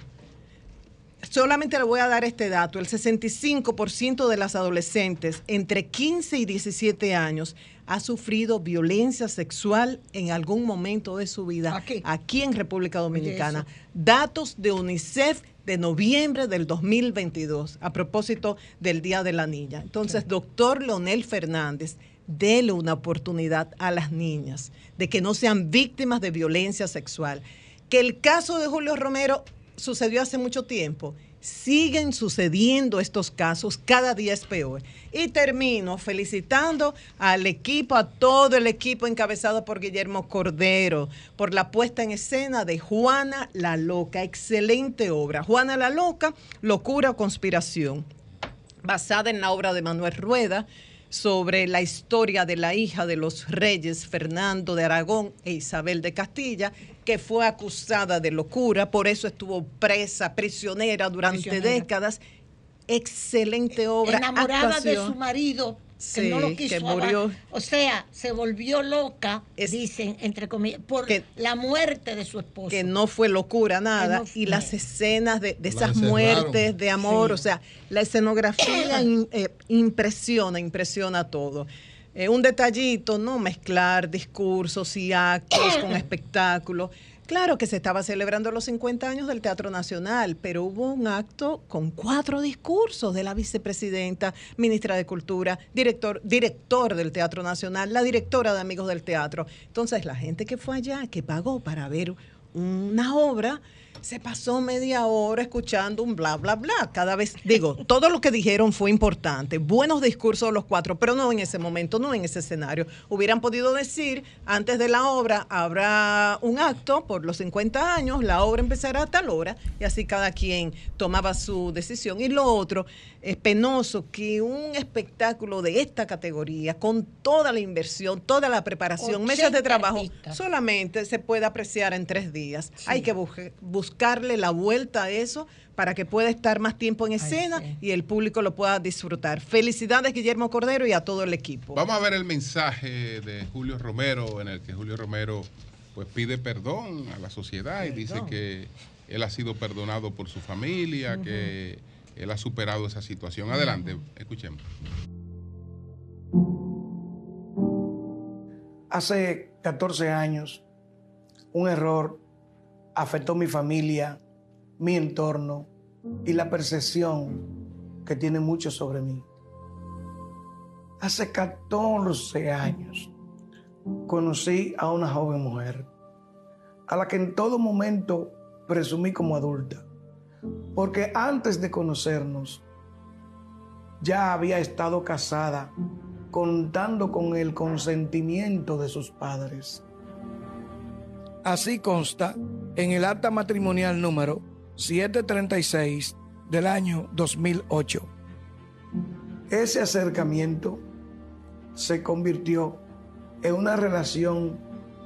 Solamente le voy a dar este dato. El 65% de las adolescentes entre 15 y 17 años ha sufrido violencia sexual en algún momento de su vida aquí, en República Dominicana. Datos de UNICEF de noviembre del 2022, a propósito del Día de la Niña. Entonces, doctor Leonel Fernández, dele una oportunidad a las niñas de que no sean víctimas de violencia sexual. Que el caso de Julio Romero sucedió hace mucho tiempo. Siguen sucediendo estos casos, cada día es peor. Y termino felicitando al equipo, a todo el equipo encabezado por Guillermo Cordero, por la puesta en escena de Juana la Loca. Excelente obra. Juana la Loca, Locura o Conspiración basada en la obra de Manuel Rueda sobre la historia de la hija de los reyes Fernando de Aragón e Isabel de Castilla, que fue acusada de locura, por eso estuvo presa, prisionera durante Prisionera. décadas. Excelente obra. enamorada de su marido que Sí, no lo quiso que murió. o sea se volvió loca dicen entre comillas por la muerte de su esposo que no fue locura nada no y las escenas de, de La esas muertes de amor Sí. o sea la escenografía in- eh, impresiona impresiona todo Eh, un detallito no mezclar discursos y actos con espectáculos claro que se estaba celebrando los 50 años del Teatro Nacional pero hubo un acto con cuatro discursos de la vicepresidenta ministra de Cultura director director del Teatro Nacional la directora de Amigos del Teatro. Entonces la gente que fue allá que pagó para ver una obra, se pasó media hora escuchando un bla, bla, bla. Cada vez, digo, todo lo que dijeron fue importante. Buenos discursos los cuatro, pero no en ese momento, no en ese escenario. Hubieran podido decir, antes de la obra habrá un acto por los 50 años, la obra empezará a tal hora, y así cada quien tomaba su decisión. Y lo otro, es penoso que un espectáculo de esta categoría, con toda la inversión, toda la preparación, meses de 80 trabajo, artistas. solamente se puede apreciar en tres días. Hay que buscarle la vuelta a eso para que pueda estar más tiempo en escena y el público lo pueda disfrutar. Felicidades, Guillermo Cordero, y a todo el equipo. Vamos a ver el mensaje de Julio Romero, en el que Julio Romero pues pide perdón a la sociedad y dice que él ha sido perdonado por su familia, que él ha superado esa situación. Adelante, escuchemos. Hace 14 años, un error afectó mi familia, mi entorno y la percepción que tiene muchos sobre mí. Hace 14 años conocí a una joven mujer a la que en todo momento presumí como adulta, porque antes de conocernos ya había estado casada contando con el consentimiento de sus padres. Así consta en el acta matrimonial número 736 del año 2008. Ese acercamiento se convirtió en una relación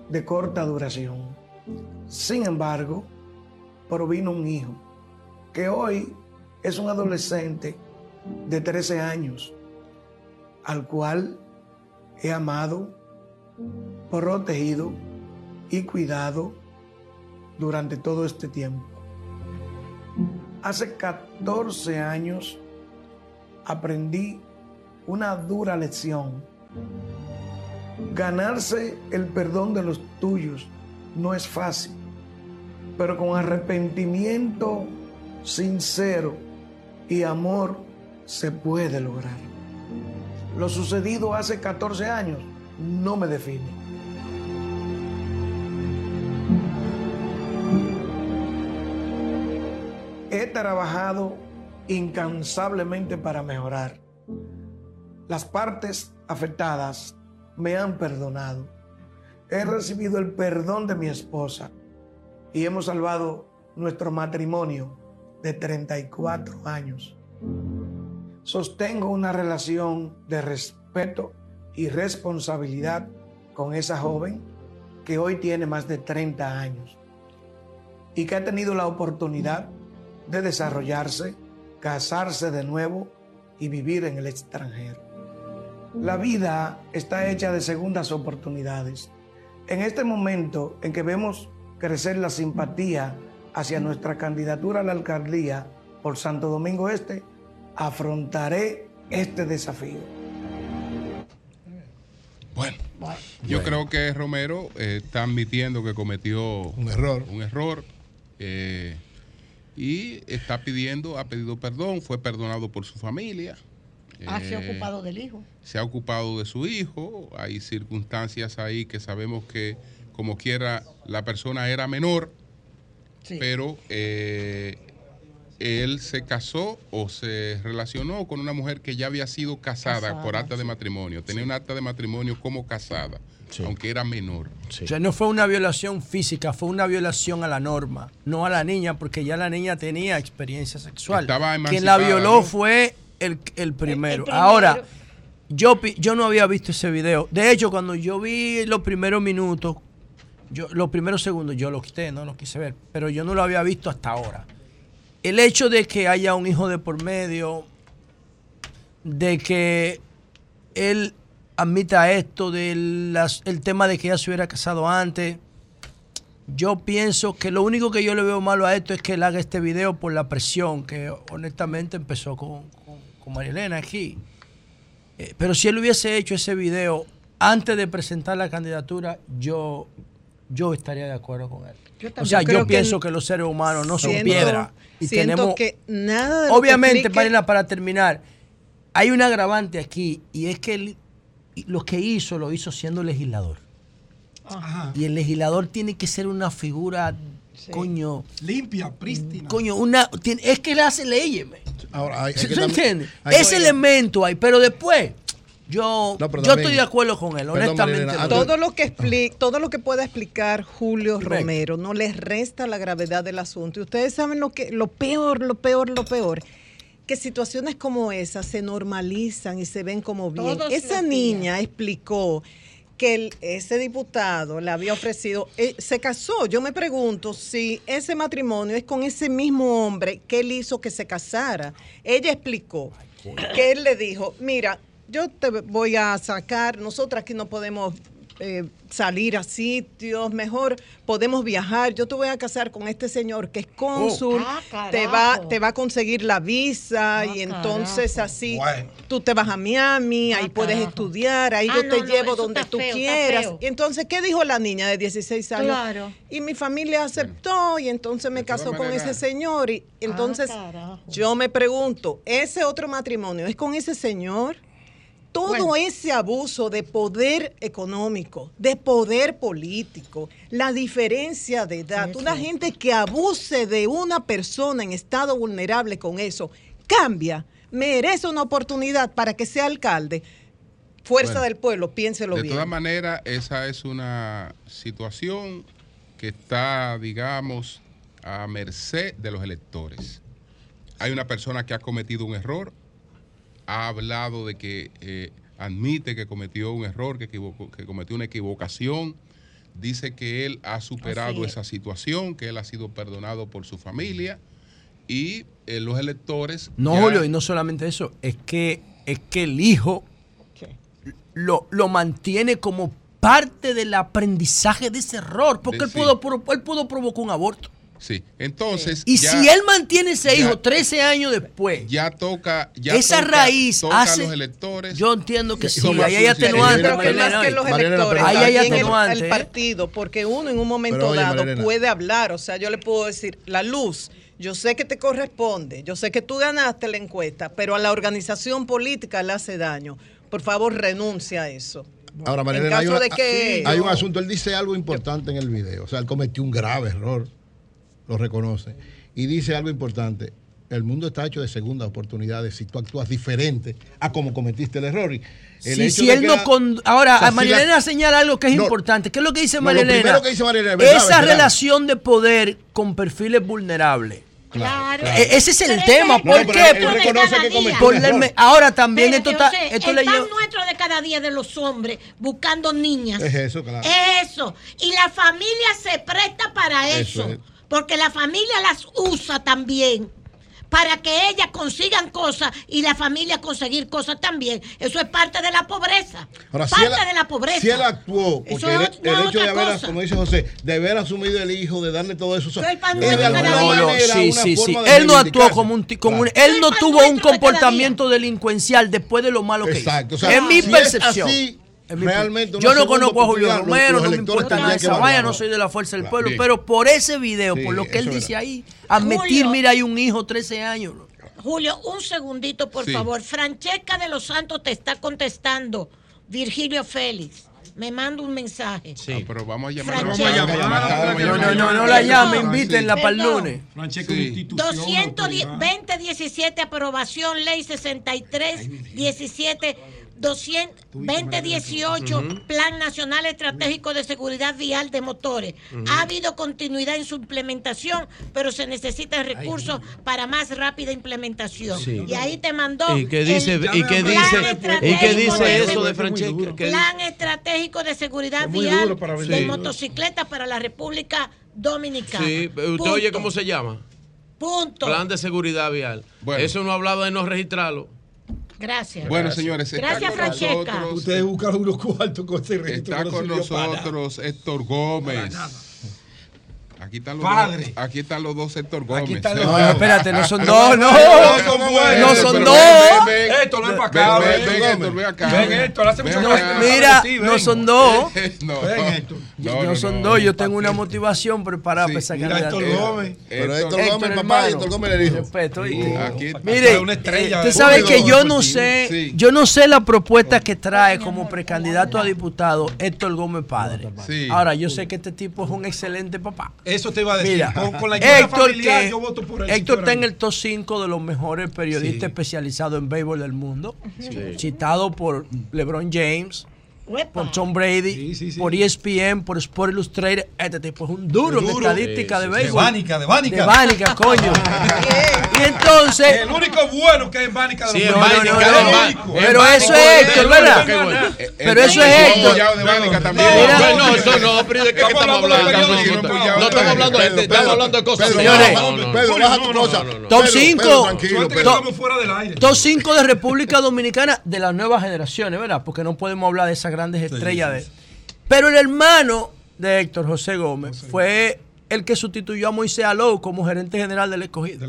de corta duración. Sin embargo, provino un hijo que hoy es un adolescente de 13 años, al cual he amado, protegido y cuidado durante todo este tiempo. Hace 14 años aprendí una dura lección. Ganarse el perdón de los tuyos no es fácil, pero con arrepentimiento sincero y amor se puede lograr. Lo sucedido hace 14 años no me define. He trabajado incansablemente para mejorar. Las partes afectadas me han perdonado. He recibido el perdón de mi esposa y hemos salvado nuestro matrimonio de 34 años. Sostengo una relación de respeto y responsabilidad con esa joven que hoy tiene más de 30 años y que ha tenido la oportunidad de desarrollarse, casarse de nuevo y vivir en el extranjero. La vida está hecha de segundas oportunidades. En este momento en que vemos crecer la simpatía hacia nuestra candidatura a la alcaldía por Santo Domingo Este, afrontaré este desafío. Bueno, yo creo que Romero eh, está admitiendo que cometió un error. Un error. eh, y está pidiendo, ha pedido perdón, fue perdonado por su familia. Ah, se ha eh, ocupado del hijo. se ha ocupado de su hijo. Hay circunstancias ahí que sabemos que, como quiera, la persona era menor, pero eh, él se casó o se relacionó con una mujer que ya había sido casada, Casada, por acta de matrimonio. Tenía un acta de matrimonio como casada, aunque era menor. O sea, no fue una violación física, fue una violación a la norma, no a la niña, porque ya la niña tenía experiencia sexual. Estaba Quien la violó ¿no? fue el, el primero. primero. Ahora, yo, yo no había visto ese video. De hecho, cuando yo vi los primeros minutos, yo, los primeros segundos, yo lo quité, no lo quise ver, pero yo no lo había visto hasta ahora. El hecho de que haya un hijo de por medio, de que él admita esto del el tema de que ella se hubiera casado antes. Yo pienso que lo único que yo le veo malo a esto es que él haga este video por la presión que honestamente empezó con, con, con María Elena aquí. Eh, pero si él hubiese hecho ese video antes de presentar la candidatura, yo, yo estaría de acuerdo con él. Yo o sea, yo que pienso el- que los seres humanos no son piedra. Y tenemos, que nada de lo que Obviamente, explique- Marina, para terminar, hay un agravante aquí y es que él- lo que hizo lo hizo siendo legislador. Y el legislador tiene que ser una figura Coño. Limpia, prístina. Coño, una, tiene- es que él hace leyes. Ahora, hay, hay ¿Sí que ¿Tú también- entiendes? hay que- Ese elemento ahí, pero después, yo, No, yo también- estoy de acuerdo con él, Perdón, honestamente. Marilena, Todo lo que expli- todo lo que pueda explicar Julio Correcto. Romero no les resta la gravedad del asunto. Y ustedes saben lo que, lo peor, lo peor, lo peor, que situaciones como esas se normalizan y se ven como bien. Todos Esa niña explicó que el- ese diputado le había ofrecido, eh, se casó. Yo me pregunto si ese matrimonio es con ese mismo hombre que él hizo que se casara. Ella explicó que él le dijo, mira, yo te voy a sacar, nosotros aquí no podemos eh, salir a sitios, mejor podemos viajar, yo te voy a casar con este señor que es cónsul, Ah, te, va, te va a conseguir la visa y entonces carajo. así Bueno. tú te vas a Miami, ahí puedes carajo. estudiar, ahí Ah, yo no, te no, llevo donde tú feo, quieras. Y entonces, ¿qué dijo la niña de 16 años? Claro. Y mi familia aceptó y entonces me casó con ese señor. Y entonces Ah, yo me pregunto, ¿ese otro matrimonio es con ese señor? Todo Bueno. ese abuso de poder económico, de poder político, la diferencia de edad, Sí, una sí. gente que abuse de una persona en estado vulnerable con eso, cambia, merece una oportunidad para que sea alcalde. Fuerza Bueno, del pueblo, piénselo De bien. todas maneras, esa es una situación que está, digamos, a merced de los electores. Hay una persona que ha cometido un error, ha hablado de que eh, admite que cometió un error, que, equivocó- que cometió una equivocación, dice que él ha superado es. esa situación, que él ha sido perdonado por su familia y eh, los electores... No, ya- Julio, y no solamente eso, es que, es que el hijo lo, lo mantiene como parte del aprendizaje de ese error, porque De- él, sí. pudo, él pudo provocar un aborto. Sí, entonces... Y ya- si él mantiene ese ya- hijo 13 años después, ya toca ya esa toca- raíz toca hace. a los electores Yo entiendo que sí, ¿Cómo ahí hay atenuantes. Pero que Marilena, más que los Marilena, electores, pero- Ahí hay también el- atenuantes, el, ¿eh? partido, porque uno en un momento Pero oye, dado Marilena. puede hablar, o sea, yo le puedo decir, la luz, yo sé que te corresponde, yo sé que tú ganaste la encuesta, pero a la organización política le hace daño. Por favor, renuncia a eso. Ahora, en Marilena, hay, caso una- de que hay un asunto, él dice algo importante en el video, o sea, él cometió un grave error, lo reconoce, y dice algo importante, el mundo está hecho de segundas oportunidades si tú actúas diferente a como cometiste el error. Y el hecho si de él que no la- con, ahora o sea, a si Marilena la- señala algo que es No, importante. ¿Qué es lo que dice no, lo Marilena? primero que dice Marilena, ¿verdad? Esa ¿verdad? relación de poder con perfiles vulnerables. Claro. E- Ese es el Pero tema. ese es ¿Por qué? él reconoce que ahora también Espérate, esto está. José, Esto el le pan nuestro de cada día de los hombres buscando niñas. Es eso, claro. Eso. Y la familia se presta para Eso eso. es. Porque la familia las usa también. Para que ellas consigan cosas y la familia conseguir cosas también. Eso es parte de la pobreza. Ahora, si parte él- de la pobreza. Si él actuó, porque Eso el, es el hecho de haber, cosa. como dice José, de haber asumido el hijo, de darle todo eso, o sea, de alguna día. No, no, manera sí, una sí, sí. de Él no actuó como un, como un- Claro. él no tuvo un comportamiento delincuencial después de lo malo que Exacto. O hizo. sea, es mi si percepción. Es así, realmente Yo no conozco a Julio Romero, no me importa nada esa evaluarlo. no soy de la fuerza del Claro. pueblo, Sí. pero por ese video, Sí, por lo que él dice era. ahí, admitir, Julio. mira, hay un hijo, 13 años. Julio, un segundito, por Sí. favor. Francesca de los Santos te está contestando. Virgilio Félix, me manda un mensaje. Ah, pero vamos a llamar Francesca. vamos a llamar- No, no, no, no la llame, invítenla para el lunes. Francesca, Sí. una institución, 210 autoridad. 2017, aprobación, ley 63, 17, 200, 2018, Plan Nacional Estratégico de Seguridad Vial de Motores. Ha habido continuidad en su implementación, pero se necesitan recursos para más rápida implementación. Sí. Y ahí te mandó. ¿Y qué dice, el y qué Plan dice, y qué dice eso de Francesca? Plan estratégico de seguridad vial de motocicletas para la República Dominicana. Sí, ¿usted Punto. oye cómo se llama? Punto. Plan de seguridad vial. Bueno. Eso no ha hablado de no registrarlo. Gracias. Bueno, señores, está Gracias, con Francesca. nosotros, Ustedes buscaron unos cuartos con ese registro. está que no con sirvió para nosotros Héctor Gómez. Aquí están los Padre. dos, aquí están los dos Héctor Gómez. Aquí están los No, dos. no, espérate, no son dos, no. son buenos. No son Pero dos. ven, ven, ven. Esto no es para acá. Ven, Ven, ven, ven, Héctor, ven acá. Ven, Héctor, hace mucho. Mira, no son dos. No. Ven, Héctor. Yo, yo son dos, yo tengo una motivación preparada para esa mira. Héctor Gómez. Pero Héctor Gómez, papá, Héctor Gómez le dijo. Respeto. Uh, aquí- Mire, una estrella de usted sabe que yo no sé, yo no sé la propuesta que trae como precandidato a diputado Héctor Gómez padre. Sí. Ahora, yo sé que este tipo es un excelente papá. Eso te iba a decir. Mira, con, con la Héctor, familiar, que- yo voto por él. Héctor está en el top 5 de los mejores periodistas especializados en béisbol del mundo, citado por LeBron James. Uepa. Por Tom Brady, por E ESPN, por Sport Illustrated. Este tipo es un duro, en Duro. estadística Sí, de sí, béisbol. De Bánica, de Bánica. De Bánica, coño. y entonces. El único bueno que hay en Bánica de Sí, los El en único. Bánica. Pero eso es Héctor, ¿verdad? Pero eso es Héctor. de Bánica también. No, no, eso no, pero ¿de qué que estamos hablando? No estamos hablando de este, estamos hablando de cosas. Señores, No, no, no. Pedro, baja tu cosa. Top Pedro, 5. Pedro, tranquilo, Suerte que Pedro. estamos fuera del aire. Top 5 de República Dominicana de las nuevas generaciones, ¿verdad? Porque no podemos hablar de esas grandes estrellas de. Pero el hermano de Héctor José Gómez fue el que sustituyó a Moisés Alou como gerente general del escogido.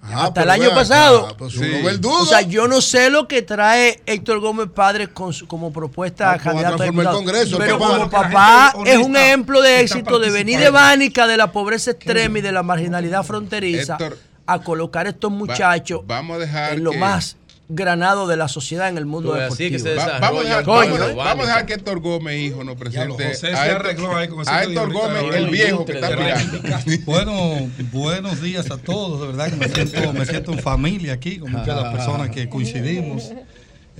Ah, Hasta el año pasado. pues uno ve el dudo. O sea, yo no sé lo que trae Héctor Gómez Padre con su- como propuesta a Ah, a candidato a el. Congreso, Pero papá. como papá es un ejemplo de éxito de venir de. Bánica, de la pobreza extrema y de la marginalidad fronteriza, Héctor, a colocar a estos muchachos vamos a dejar en lo que- más granado de la sociedad en el mundo Pues así deportivo. que se Va- vamos, a dejar, Coño, vamos a- ¿eh? vamos a dejar que Héctor Gómez, hijo, nos presente José se a Héctor- arregló ahí con ese a Héctor Gómez, el el viejo que está mirando. Bueno, buenos días a todos. De verdad que me siento, me siento en familia aquí con muchas de las personas que coincidimos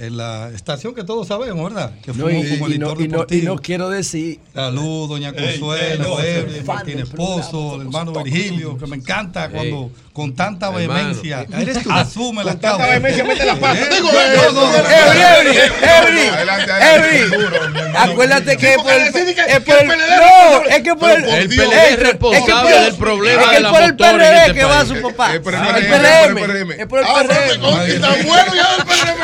en la estación que todos sabemos, ¿verdad? Que No, fuimos y, como y no, editor y no- y deportivo. no quiero decir. Salud, doña Consuelo, Evelyn, Martín Esposo, el hermano Virgilio, que me encanta cuando con tanta vehemencia asume la Con tanta causa. vehemencia mete la pata. Eh, Digo, eh, Adelante, adelante. Every. Acuérdate que es por el. no, es que por el. PLD es responsable del problema es que de es la por el motora PRD este que va su papá. Es por el PRM. Es por el Ah, PRM. y tan bueno ya del PRM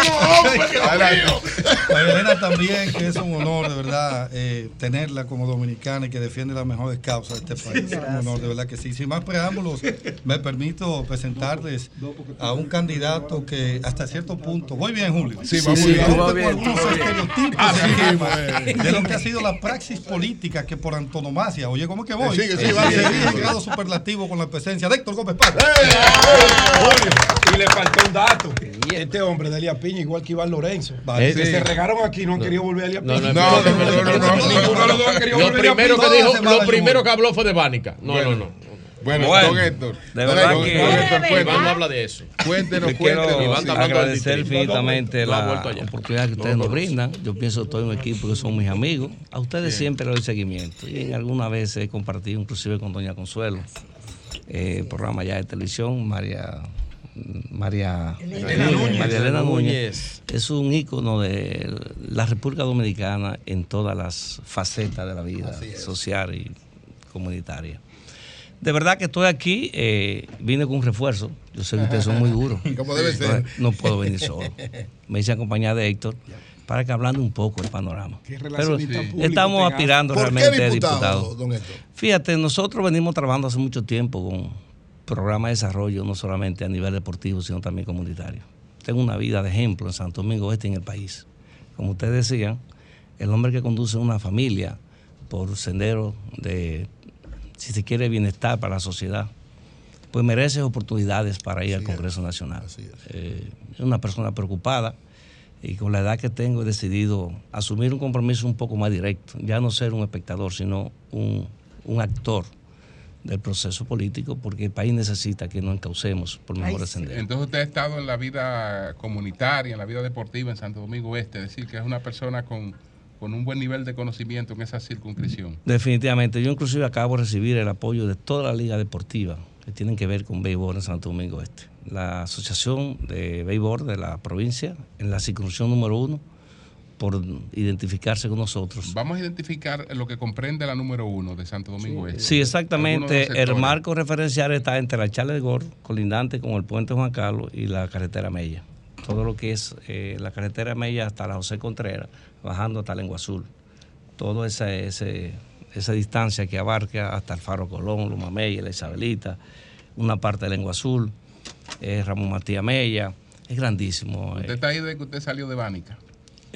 no, también, que es un honor de verdad eh, tenerla como dominicana y que defiende las mejores causas de este país. Es un honor, de verdad que sí. Sin más preámbulos, me permito presentarles a un candidato que hasta cierto punto. Voy bien, Julio. Sí, va muy sí, bien, algunos bien. estereotipos de, de lo que ha sido la praxis política que por antonomasia, oye, ¿cómo es que voy? Eh, va, en grado superlativo con la presencia de Héctor Gómez Paz. Y le faltó un dato. Este hombre de Elia Piña, igual que Iván Lorenzo, que Sí. se regaron aquí, no han querido volver a Elia No, Piña. no, No, no, no, Lo volver a primero que dijo, lo primero que habló fue de Bánica. No, no, no. Bueno, Bueno, don Héctor. de Don verdad Héctor, que- don Héctor, cuéntenos. no habla de eso. Cuéntenos, quiero cuéntenos. Hablando del agradecer infinitamente la oportunidad que ustedes nos brindan. Yo pienso que estoy en un equipo que son mis amigos. A ustedes siempre les doy seguimiento. Y en alguna vez he compartido inclusive con Doña Consuelo eh, programa ya de televisión, María María Elena Núñez. María Elena. Núñez es un ícono de la República Dominicana en todas las facetas de la vida social y comunitaria. De verdad que estoy aquí, eh, vine con un refuerzo. Yo sé que ustedes son muy duros. Como debe ser. No, no puedo venir solo. Me hice acompañar de Héctor para que hablando un poco del panorama. Qué Pero estamos tengas. aspirando ¿Por qué realmente a diputado, diputados. don Héctor? Fíjate, nosotros venimos trabajando hace mucho tiempo con programas de desarrollo, no solamente a nivel deportivo, sino también comunitario. Tengo una vida de ejemplo en Santo Domingo Este y en el país. Como ustedes decían, el hombre que conduce una familia por sendero de, si se quiere, bienestar para la sociedad, pues merece oportunidades para ir al Congreso Nacional. Eh, es una persona preocupada y con la edad que tengo he decidido asumir un compromiso un poco más directo, ya no ser un espectador, sino un, un actor del proceso político, porque el país necesita que nos encaucemos por mejores senderos. Entonces usted ha estado en la vida comunitaria, en la vida deportiva en Santo Domingo Este, es decir, que es una persona con, con un buen nivel de conocimiento en esa circunscripción. Definitivamente, yo inclusive acabo de recibir el apoyo de toda la liga deportiva que tienen que ver con béisbol en Santo Domingo Este. La Asociación de Béisbol de la provincia, en la circunscripción número uno, por identificarse con nosotros. Vamos a identificar lo que comprende la número uno de Santo Domingo Este. Sí, Algunos de exactamente. El marco referencial está entre la Charles de Gor, colindante con el puente Juan Carlos y la carretera Mella. Todo lo que es eh, la carretera Mella hasta la José Contreras, bajando hasta Lengua Azul. Toda esa, ese- esa distancia que abarca hasta el Faro Colón, Luma Mella, la Isabelita, una parte de Lengua Azul, eh, Ramón Matías Mella. Es grandísimo. eh. Usted está ahí desde que usted salió de Bánica.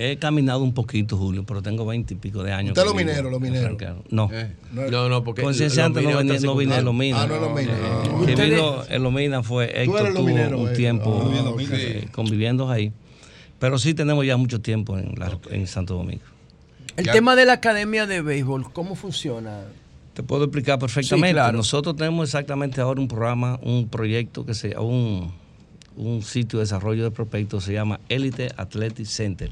He caminado un poquito, Julio, pero tengo 20 y pico de años. Usted que los vivo mineros, los en mineros. Franca. No. Eh, No, no, porque Concienciante no, están no vine en los minas. Ah, no en los minas. Eh, Ah. que Ustedes- vino en los minas fue Héctor, tuvo mineros, un eh. tiempo Ah, eh, conviviendo ahí. Pero sí tenemos ya mucho tiempo en, la- en Santo Domingo. El Ya- tema de la academia de béisbol, ¿cómo funciona? Te puedo explicar perfectamente. Sí, claro. Nosotros tenemos exactamente ahora un programa, un proyecto que se un, un sitio de desarrollo de prospectos, se llama Elite Athletic Center,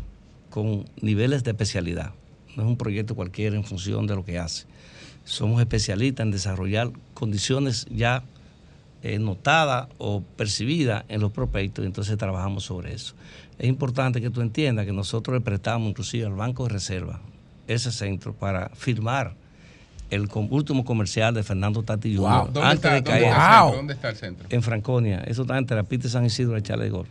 con niveles de especialidad. No es un proyecto cualquiera en función de lo que hace. Somos especialistas en desarrollar condiciones ya eh, notadas o percibidas en los prospectos y entonces trabajamos sobre eso. Es importante que tú entiendas que nosotros le prestamos inclusive al Banco de Reserva ese centro para firmar el último comercial de Fernando Tati Jr. Wow. ¿Dónde antes está- de dónde caer. el centro? ¿Dónde está el centro? En Franconia. Eso está entre la pista San Isidro y Chale de Gol.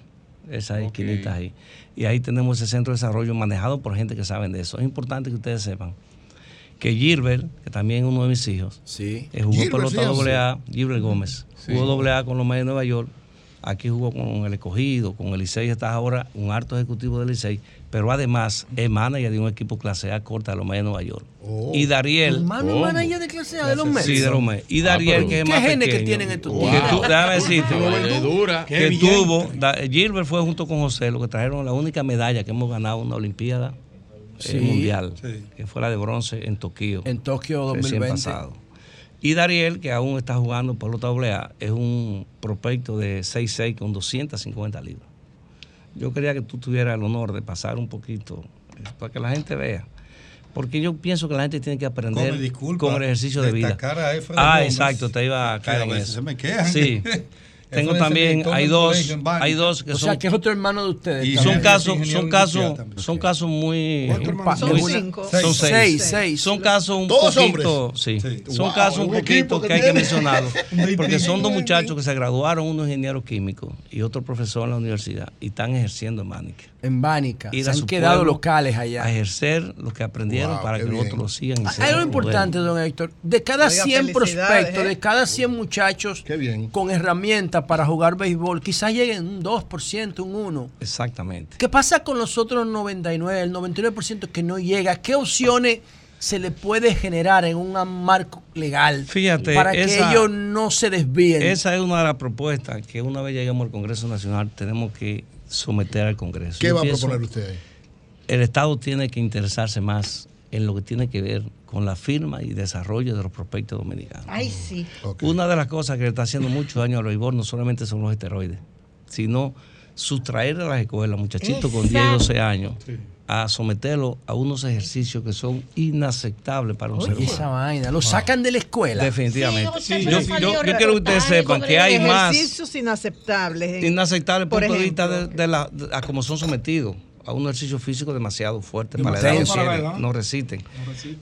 Esas esquinitas ahí. Y ahí tenemos ese centro de desarrollo manejado por gente que saben de eso. Es importante que ustedes sepan que Gilbert, que también es uno de mis hijos, sí. jugó Gilbert, pelota sí, doble A, Gilbert Gómez. Sí. Jugó doble A con los Mets de Nueva York. Aquí jugó con el escogido, con el Licey está ahora un alto ejecutivo del Licey, pero además es manager de un equipo clase A corta de los Mets de Nueva York. Y Dariel. Hermano ¿Cómo? manager de clase A de los Mets. Sí, de los Mets. Y Dariel, Ah, que es ¿Qué más genes que pequeño, tienen estos que tigres? tú- déjame decirte, dura. que Qué tuvo, da- Gilbert fue junto con José, lo que trajeron la única medalla que hemos ganado en una Olimpiada eh, mundial, Sí. que fue la de bronce en Tokio. En Tokio recién 2020. pasado. Y Dariel, que aún está jugando pelota doble A, es un prospecto de 6'6 con 250 libras. Yo quería que tú tuvieras el honor de pasar un poquito eh, para que la gente vea. Porque yo pienso que la gente tiene que aprender Come, disculpa, con el ejercicio de vida. a Ah, Gómez, exacto, te iba a que caer a en eso. se me quejan Sí. Tengo también, hay dos, Bánica. hay dos que O son sea, que es otro hermano de ustedes. y son casos, son casos, son casos muy. Son muy- cinco. son Seis. seis, son casos un poquito, hombres. sí, Sí. son casos un poquito que que hay que mencionarlos, porque son dos muchachos que se graduaron, uno ingeniero químico y otro profesor en la universidad y están ejerciendo en Mánica. En Bánica. Se a han quedado locales allá. A ejercer lo que aprendieron Wow, para que los otros lo sigan. y Hay algo importante, don Héctor. De cada Oiga, 100 felicidades, prospectos, ¿eh? de cada 100 muchachos con herramientas para jugar béisbol, quizás lleguen un 2%, un 1%. Exactamente. ¿Qué pasa con los otros 99, el 99% que no llega? ¿Qué opciones se le puede generar en un marco legal Fíjate, para que esa- ellos no se desvíen? Esa es una de las propuestas que una vez lleguemos al Congreso Nacional tenemos que someter al Congreso. ¿Qué Yo va a proponer usted ahí? El Estado tiene que interesarse más en lo que tiene que ver con la firma y desarrollo de los prospectos dominicanos. Ay, sí. Una de las cosas que le está haciendo mucho daño al béisbol no solamente son los esteroides, sino sustraer de las escuelas muchachitos con 10 y 12 años a someterlos a unos ejercicios que son inaceptables para un ser Oye, humano. esa vaina, lo sacan de la escuela. Definitivamente. Sí, yo, sí, yo- sí. yo quiero que ustedes sepan que hay más Ejercicios inaceptables. inaceptables por punto de vista ejemplo. de, de la, de- a cómo son sometidos a un ejercicio físico demasiado fuerte para la edad que tienen, edad. no resisten.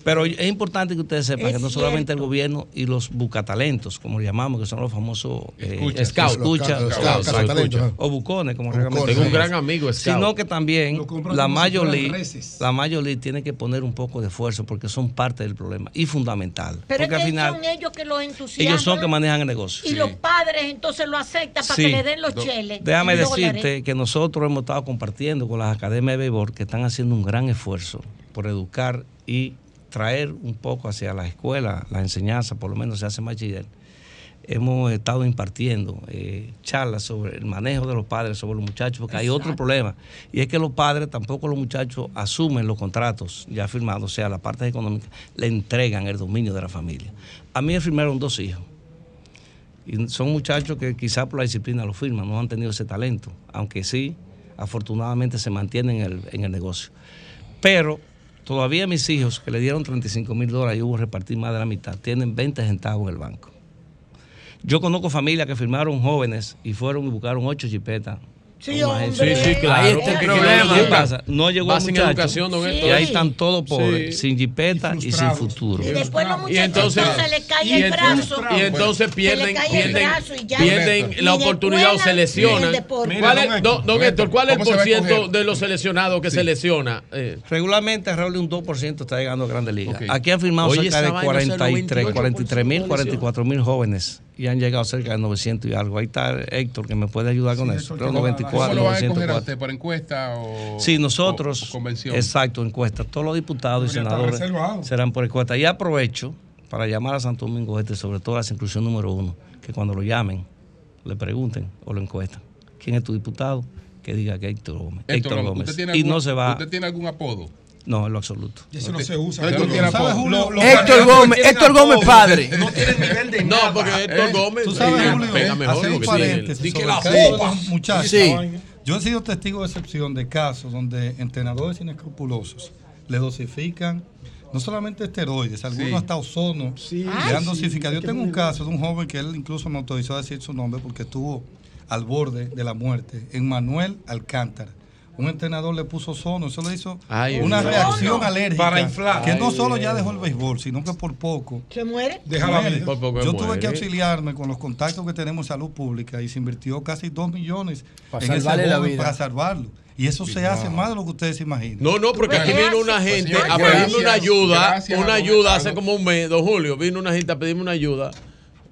Pero es importante que ustedes sepan Es que no solamente el gobierno y los bucatalentos, como le llamamos, que son los famosos eh. Scouts. Los o bucones, como Bucones. realmente Tengo un gran amigo scout. Sino que también la reses. la League tiene que poner un poco de esfuerzo porque son parte del problema y fundamental. Pero es porque que al final son ellos que lo entusiasman. ellos son que manejan el negocio. Y los padres entonces lo aceptan para Sí. que le den los cheles. Déjame decirte que nosotros hemos estado compartiendo con las academias de béisbol que están haciendo un gran esfuerzo por educar y traer un poco hacia la escuela, la enseñanza, por lo menos se hace bachiller. Hemos estado impartiendo eh, charlas sobre el manejo de los padres sobre los muchachos, porque hay otro problema, y es que los padres, tampoco los muchachos, asumen los contratos ya firmados, o sea, la parte económica, le entregan el dominio de la familia. A mí me firmaron dos hijos. Y son muchachos que quizás por la disciplina lo firman, no han tenido ese talento, aunque sí, afortunadamente se mantienen en el, en el negocio. Pero todavía mis hijos, que le dieron 35 mil dólares y hubo repartir más de la mitad, tienen 20 centavos en el banco. Yo conozco familias que firmaron jóvenes y fueron y buscaron ocho jipetas. Sí, a hombre. Sí, sí, claro, Ahí está el problema. no ¿Qué pasa? No llegó el sin educación, don Y Héctor. ahí están todos pobres, Sí. sin jipeta y, sin frustrados. futuro. Y después los Y muchachos entonces, entonces le cae y el brazo. y entonces Se pierden, pierden, y pierden la oportunidad o se lesionan. ¿Cuál es, don don, Héctor, ¿cuál es el ¿cómo se a porciento escoger? de los seleccionados que se lesiona? Eh, Regularmente de un 2% está llegando a Grandes Ligas. Ok. Aquí han firmado Oye, cerca de vaina es el 43, 98% 43 mil, 44 mil jóvenes y han llegado cerca de 900 y algo. Ahí está Héctor que me puede ayudar con Sí, eso. Creo ¿cómo- 94, ¿Cómo lo van a escoger a 904. usted? ¿Por encuesta o.? Sí, nosotros, o- o convención? exacto, encuesta. Todos los diputados y senadores serán por encuesta. Y aprovecho para llamar a Santo Domingo Este, sobre todo a la circunscripción número uno, que cuando lo llamen, le pregunten o lo encuestan. ¿Quién es tu diputado? Que diga que Héctor Gómez. Héctor Héctor Gómez, Gómez. ¿usted tiene Y algún- no se va. ¿Usted tiene algún apodo? No, en lo absoluto. Eso no se usa. Héctor Héctor Gómez. Lo- Héctor Gómez, tienen Héctor Gómez apodo. padre. No tienen nivel de No, porque Héctor Eh, Gómez Tú sabes, eh, Julio, pega mejor tiene- paréntesis Di que la sopa. muchachos. Sí. Yo he sido testigo de excepción de casos donde entrenadores inescrupulosos le dosifican no solamente esteroides, algunos Sí. hasta ozono le han sí, dosificado. Yo tengo un caso de un joven que él incluso me autorizó a decir su nombre porque estuvo al borde de la muerte, en Manuel Alcántara. Un entrenador le puso ozono, eso le hizo Ay, una reacción alérgica Para inflar. que no solo ya dejó el béisbol, sino que por poco ¿Se muere? Deja la Muere. vida. Por poco Yo muere. tuve que auxiliarme con los contactos que tenemos en salud pública y se invirtió casi 2 millones Para en ese la vida. para salvarlo. Y eso se hace más de lo que ustedes se imaginan. No, no, porque aquí vino una gente Pues, a pedirme una ayuda, una ayuda hace como un mes, don Julio, vino una gente a pedirme una ayuda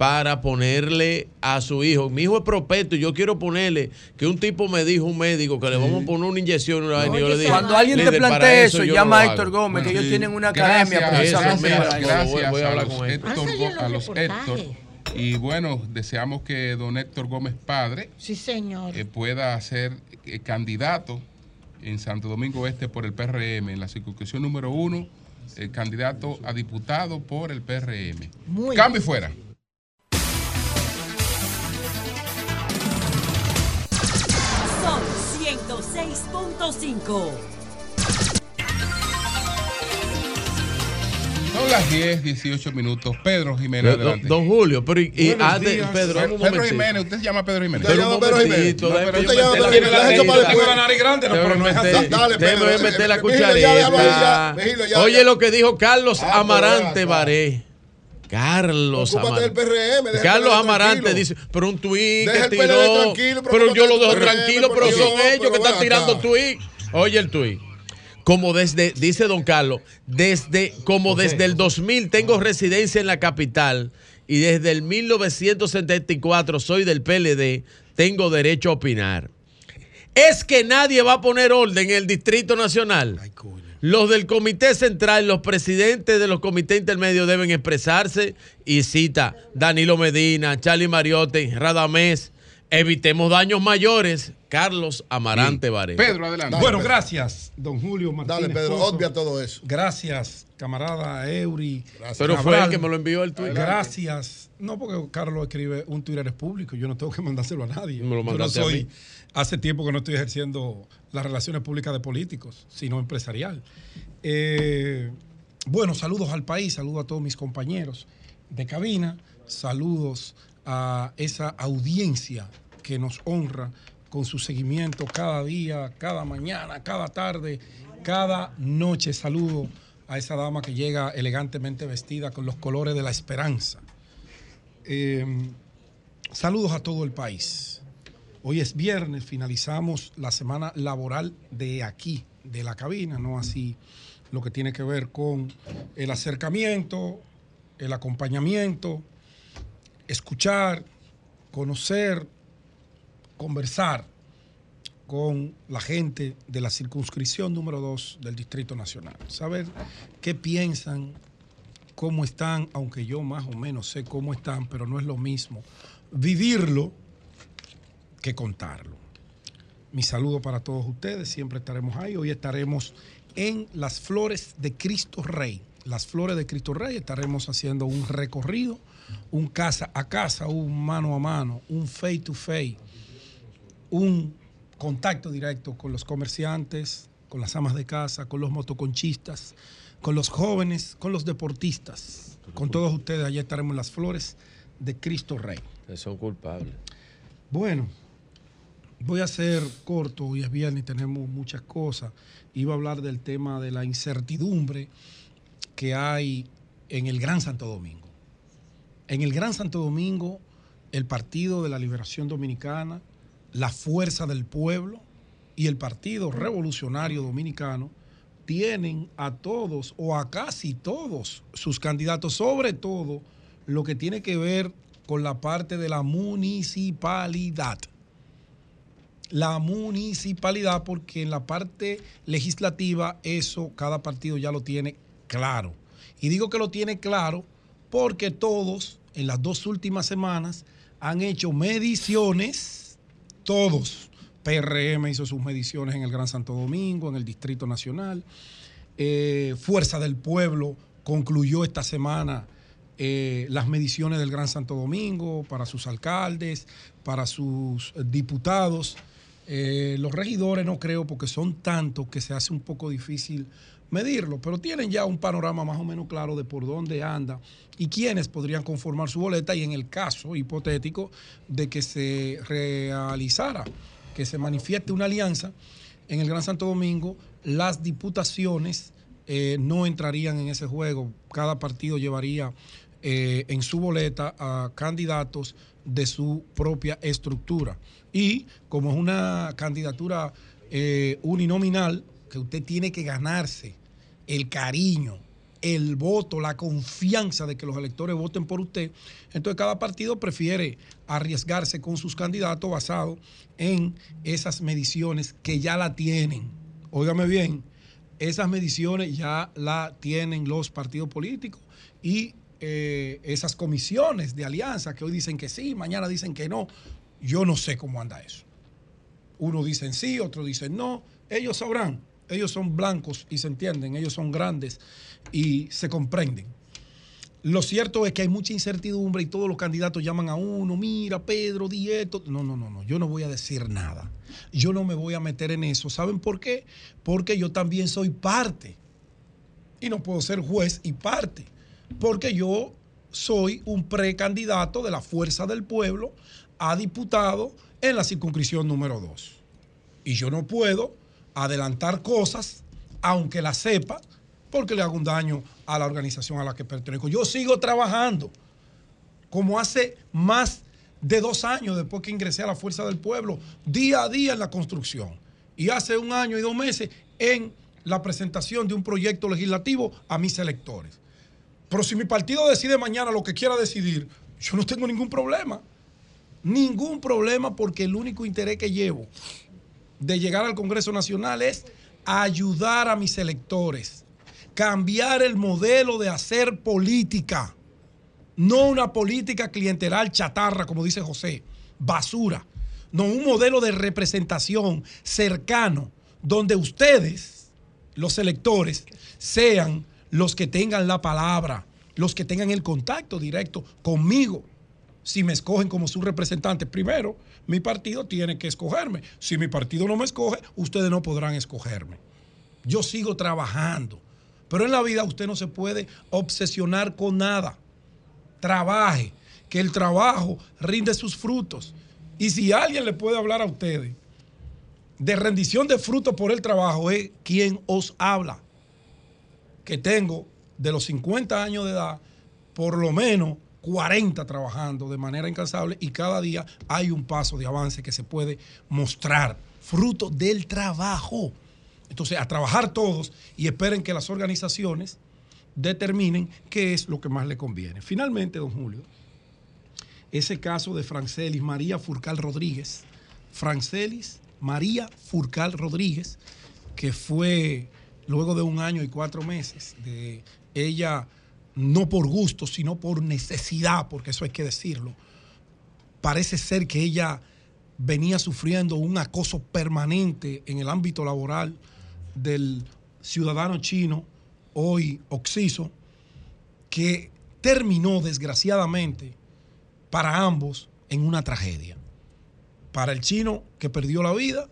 para ponerle a su hijo. Mi hijo es propeto y yo quiero ponerle que un tipo me dijo, un médico, que le vamos a poner una inyección. Una y yo le dije, Cuando alguien te "Líder, para plantee eso, llama no a Héctor lo hago". Gómez, que ellos tienen una Gracias, academia gracias, para gracias, eso. gracias Voy a a hablar los con. Héctor, a los Héctor. reportajes. Y bueno, deseamos que don Héctor Gómez Padre Sí, señor. eh, pueda ser eh, candidato en Santo Domingo Este por el PRM, en la circunscripción número uno, el candidato a diputado por el PRM. Muy Cambio y fuera. 106.5. Son las 10, 18 minutos. Pedro Jiménez, Don, adelante. don Julio, pero y, y Buenos antes, días. Pedro, un Pedro momentito. Jiménez, usted se llama Pedro Jiménez. Usted llama Pedro Jiménez. cucharita. Tengo la nariz grande, no, Déjeme pero no es así. Dale, Pedro, meter la cucharita. Ya, Oye lo que dijo Carlos Ah, Amarante. Baré. Carlos Ocúpate del Amarante. PRM, Carlos Amarante dice, pero un tuit que tiró. pero yo lo dejo PRM, tranquilo, pero son ellos pero que están tirando tuit. Oye el tuit. Como desde, dice don Carlos, desde, como desde el 2000 tengo residencia en la capital y desde el 1974 soy del PLD, tengo derecho a opinar. Es que nadie va a poner orden en el Distrito Nacional. Los del Comité Central, los presidentes de los comités intermedios deben expresarse y cita Danilo Medina, Charlie Mariote, Radamés. Evitemos daños mayores. Carlos Amarante Varela. Pedro, adelante. Bueno, gracias, don Julio Martínez. Dale, Pedro, Pozo. obvia todo eso. Gracias, camarada Eury. Pero fue él que me lo envió el tuit. Gracias. No, porque Carlos escribe un Twitter es público. Yo no tengo que mandárselo a nadie. Me lo Yo no mandaste a soy. mí. Hace tiempo que no estoy ejerciendo las relaciones públicas de políticos, sino empresarial. Eh, bueno, saludos al país, saludos a todos mis compañeros de cabina, saludos a esa audiencia que nos honra con su seguimiento cada día, cada mañana, cada tarde, cada noche. Saludo a esa dama que llega elegantemente vestida con los colores de la esperanza. Eh, saludos a todo el país. Hoy es viernes, finalizamos la semana laboral de aquí, de la cabina, no así lo que tiene que ver con el acercamiento, el acompañamiento, escuchar, conocer, conversar con la gente de la circunscripción número 2 del Distrito Nacional. Saber qué piensan, cómo están, aunque yo más o menos sé cómo están, pero no es lo mismo vivirlo que contarlo. Mi saludo para todos ustedes, siempre estaremos ahí. Hoy estaremos en las flores de Cristo Rey. Las flores de Cristo Rey estaremos haciendo un recorrido, un casa a casa, un mano a mano, un face to face, un contacto directo con los comerciantes, con las amas de casa, con los motoconchistas, con los jóvenes, con los deportistas. Con todos ustedes, allá estaremos en las flores de Cristo Rey. Son culpables. Bueno, voy a ser corto, hoy es viernes y tenemos muchas cosas. Iba a hablar del tema de la incertidumbre que hay en el Gran Santo Domingo. En el Gran Santo Domingo, el Partido de la Liberación Dominicana, la Fuerza del Pueblo y el Partido Revolucionario Dominicano tienen a todos o a casi todos sus candidatos, sobre todo lo que tiene que ver con la parte de la municipalidad. La municipalidad, porque en la parte legislativa eso cada partido ya lo tiene claro. Y digo que lo tiene claro porque todos en las dos últimas semanas han hecho mediciones, todos. PRM hizo sus mediciones en el Gran Santo Domingo, en el Distrito Nacional. Eh, Fuerza del Pueblo concluyó esta semana eh, las mediciones del Gran Santo Domingo para sus alcaldes, para sus diputados. Eh, los regidores no creo porque son tantos que se hace un poco difícil medirlo, pero tienen ya un panorama más o menos claro de por dónde anda y quiénes podrían conformar su boleta y en el caso hipotético de que se realizara, que se manifieste una alianza en el Gran Santo Domingo, las diputaciones eh, no entrarían en ese juego. Cada partido llevaría eh, en su boleta a candidatos de su propia estructura. Y como es una candidatura eh, uninominal, que usted tiene que ganarse el cariño, el voto, la confianza de que los electores voten por usted, entonces cada partido prefiere arriesgarse con sus candidatos basado en esas mediciones que ya la tienen. Óigame bien, esas mediciones ya la tienen los partidos políticos y eh, esas comisiones de alianza que hoy dicen que sí, mañana dicen que no. Yo no sé cómo anda eso. Uno dicen sí, otro dicen no. Ellos sabrán. Ellos son blancos y se entienden. Ellos son grandes y se comprenden. Lo cierto es que hay mucha incertidumbre y todos los candidatos llaman a uno, mira, Pedro, di esto. No, no, no, no, yo no voy a decir nada. Yo no me voy a meter en eso. ¿Saben por qué? Porque yo también soy parte. Y no puedo ser juez y parte. Porque yo soy un precandidato de la Fuerza del Pueblo a diputado en la circunscripción número 2. Y yo no puedo adelantar cosas, aunque las sepa, porque le hago un daño a la organización a la que pertenezco. Yo sigo trabajando como hace más de dos años después que ingresé a la Fuerza del Pueblo, día a día en la construcción. Y hace un año y dos meses en la presentación de un proyecto legislativo a mis electores. Pero si mi partido decide mañana lo que quiera decidir, yo no tengo ningún problema. Ningún problema porque el único interés que llevo de llegar al Congreso Nacional es ayudar a mis electores, cambiar el modelo de hacer política, no una política clientelar chatarra, como dice José, basura, no un modelo de representación cercano, donde ustedes, los electores, sean los que tengan la palabra, los que tengan el contacto directo conmigo. Si me escogen como su representante, primero, mi partido tiene que escogerme. Si mi partido no me escoge, ustedes no podrán escogerme. Yo sigo trabajando. Pero en la vida usted no se puede obsesionar con nada. Trabaje, que el trabajo rinde sus frutos. Y si alguien le puede hablar a ustedes de rendición de frutos por el trabajo, es quien os habla. Que tengo de los 50 años de edad, por lo menos 40 trabajando de manera incansable y cada día hay un paso de avance que se puede mostrar, fruto del trabajo. Entonces, a trabajar todos y esperen que las organizaciones determinen qué es lo que más le conviene. Finalmente, don Julio, ese caso de Francelis María Furcal Rodríguez, Francelis María Furcal Rodríguez, que fue luego de un año y cuatro meses de ella no por gusto, sino por necesidad, porque eso hay que decirlo. Parece ser que ella venía sufriendo un acoso permanente en el ámbito laboral del ciudadano chino, hoy Oxiso, que terminó desgraciadamente para ambos en una tragedia. Para el chino que perdió la vida,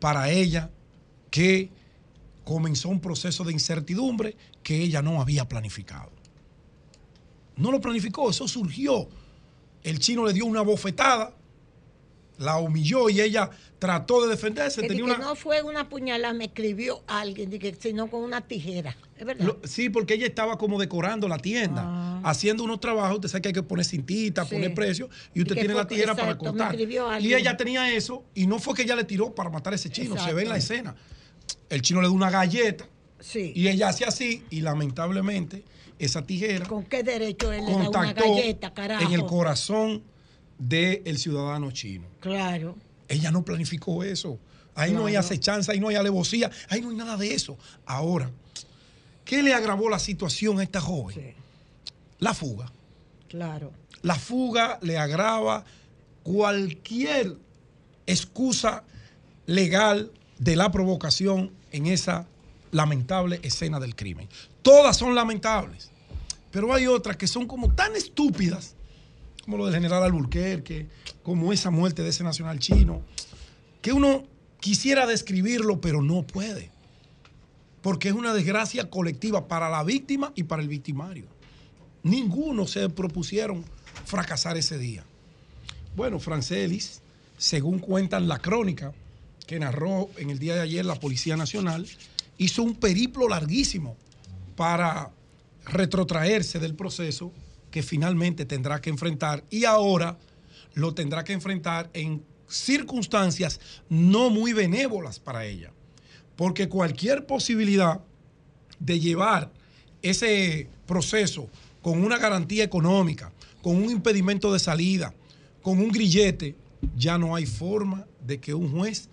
para ella que comenzó un proceso de incertidumbre que ella no había planificado. No lo planificó, eso surgió. El chino le dio una bofetada, la humilló y ella trató de defenderse. Tenía que una- no fue una puñalada, me escribió alguien, sino con una tijera. Es verdad. Lo- sí, porque ella estaba como decorando la tienda, haciendo unos trabajos. Usted sabe que hay que poner cintita, Ah. Sí. poner precio, y usted Y tiene fue- la tijera para exacto, cortar. Y ella tenía eso, y no fue que ella le tiró para matar a ese chino, se ve en la escena. El chino le dio una galleta Sí. Y ella hace así y lamentablemente esa tijera ¿Con qué derecho él le da una galleta, carajo? en el corazón del ciudadano chino. Claro. Ella no planificó eso. Ahí no hay acechanza, ahí no hay alevosía, ahí no hay nada de eso. Ahora, ¿qué le agravó la situación a esta joven? La fuga. Claro. La fuga le agrava cualquier excusa legal de la provocación en esa lamentable escena del crimen. Todas son lamentables, pero hay otras que son como tan estúpidas, como lo del general Alburquerque, como esa muerte de ese nacional chino, que uno quisiera describirlo, pero no puede, porque es una desgracia colectiva para la víctima y para el victimario. Ninguno se propusieron fracasar ese día. Bueno, Francelis, según cuentan la crónica que narró en el día de ayer la Policía Nacional, hizo un periplo larguísimo para retrotraerse del proceso que finalmente tendrá que enfrentar y ahora lo tendrá que enfrentar en circunstancias no muy benévolas para ella. Porque cualquier posibilidad de llevar ese proceso con una garantía económica, con un impedimento de salida, con un grillete, ya no hay forma de que un juez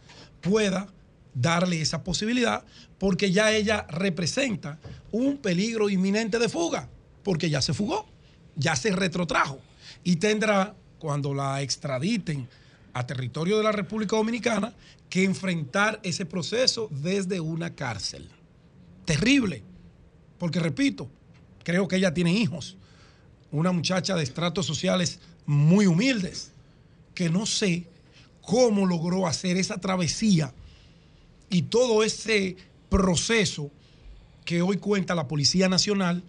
pueda darle esa posibilidad porque ya ella representa un peligro inminente de fuga, porque ya se fugó, ya se retrotrajo y tendrá, cuando la extraditen a territorio de la República Dominicana, que enfrentar ese proceso desde una cárcel. Terrible, porque repito, creo que ella tiene hijos, una muchacha de estratos sociales muy humildes, que no sé cómo logró hacer esa travesía y todo ese proceso que hoy cuenta la Policía Nacional,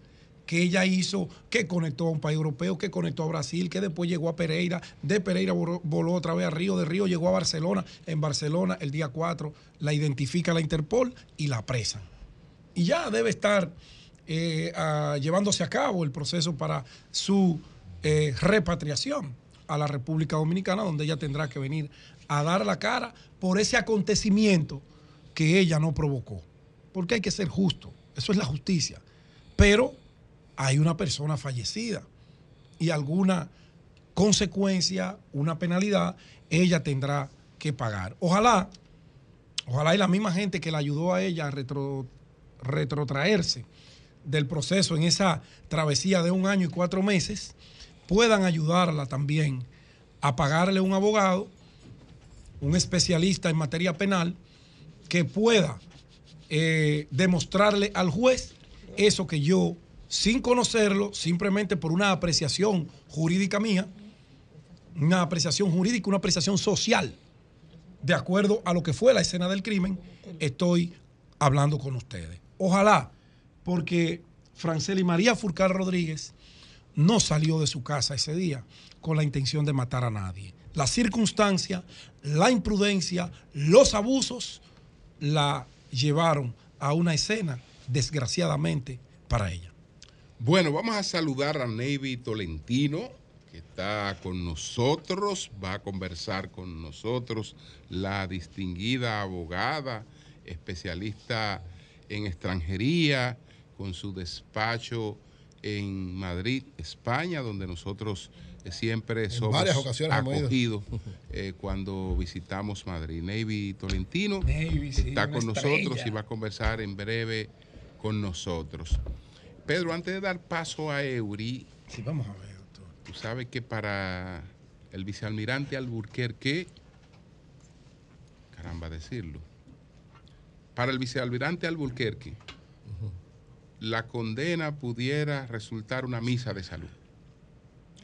que ella hizo, que conectó a un país europeo, que conectó a Brasil, que después llegó a Pereira, de Pereira voló, otra vez a Río, de Río llegó a Barcelona, en Barcelona el día 4 la identifica la Interpol y la apresan. Y ya debe estar eh, llevándose a cabo el proceso para su eh, repatriación a la República Dominicana, donde ella tendrá que venir a dar la cara por ese acontecimiento que ella no provocó. Porque hay que ser justo, eso es la justicia. Pero hay una persona fallecida y alguna consecuencia, una penalidad, ella tendrá que pagar. Ojalá, ojalá y la misma gente que la ayudó a ella a retro- retrotraerse del proceso en esa travesía de un año y cuatro meses, puedan ayudarla también a pagarle un abogado, un especialista en materia penal, que pueda eh, demostrarle al juez eso que yo, sin conocerlo, simplemente por una apreciación jurídica mía, una apreciación jurídica, una apreciación social, de acuerdo a lo que fue la escena del crimen, estoy hablando con ustedes. Ojalá, porque Franceli María Furcar Rodríguez no salió de su casa ese día con la intención de matar a nadie. La circunstancia, la imprudencia, los abusos la llevaron a una escena, desgraciadamente, para ella. Bueno, vamos a saludar a Navy Tolentino, que está con nosotros, va a conversar con nosotros, la distinguida abogada, especialista en extranjería, con su despacho en Madrid, España, donde nosotros eh, siempre somos varias ocasiones hemos ido. acogidos eh, cuando visitamos Madrid. Navy Tolentino Navy, sí, está con nosotros y va a conversar en breve con nosotros. Pedro, antes de dar paso a Eury, Sí, vamos a ver. tú sabes que para el vicealmirante Alburquerque, caramba decirlo, para el vicealmirante Alburquerque, la condena pudiera resultar una misa de salud.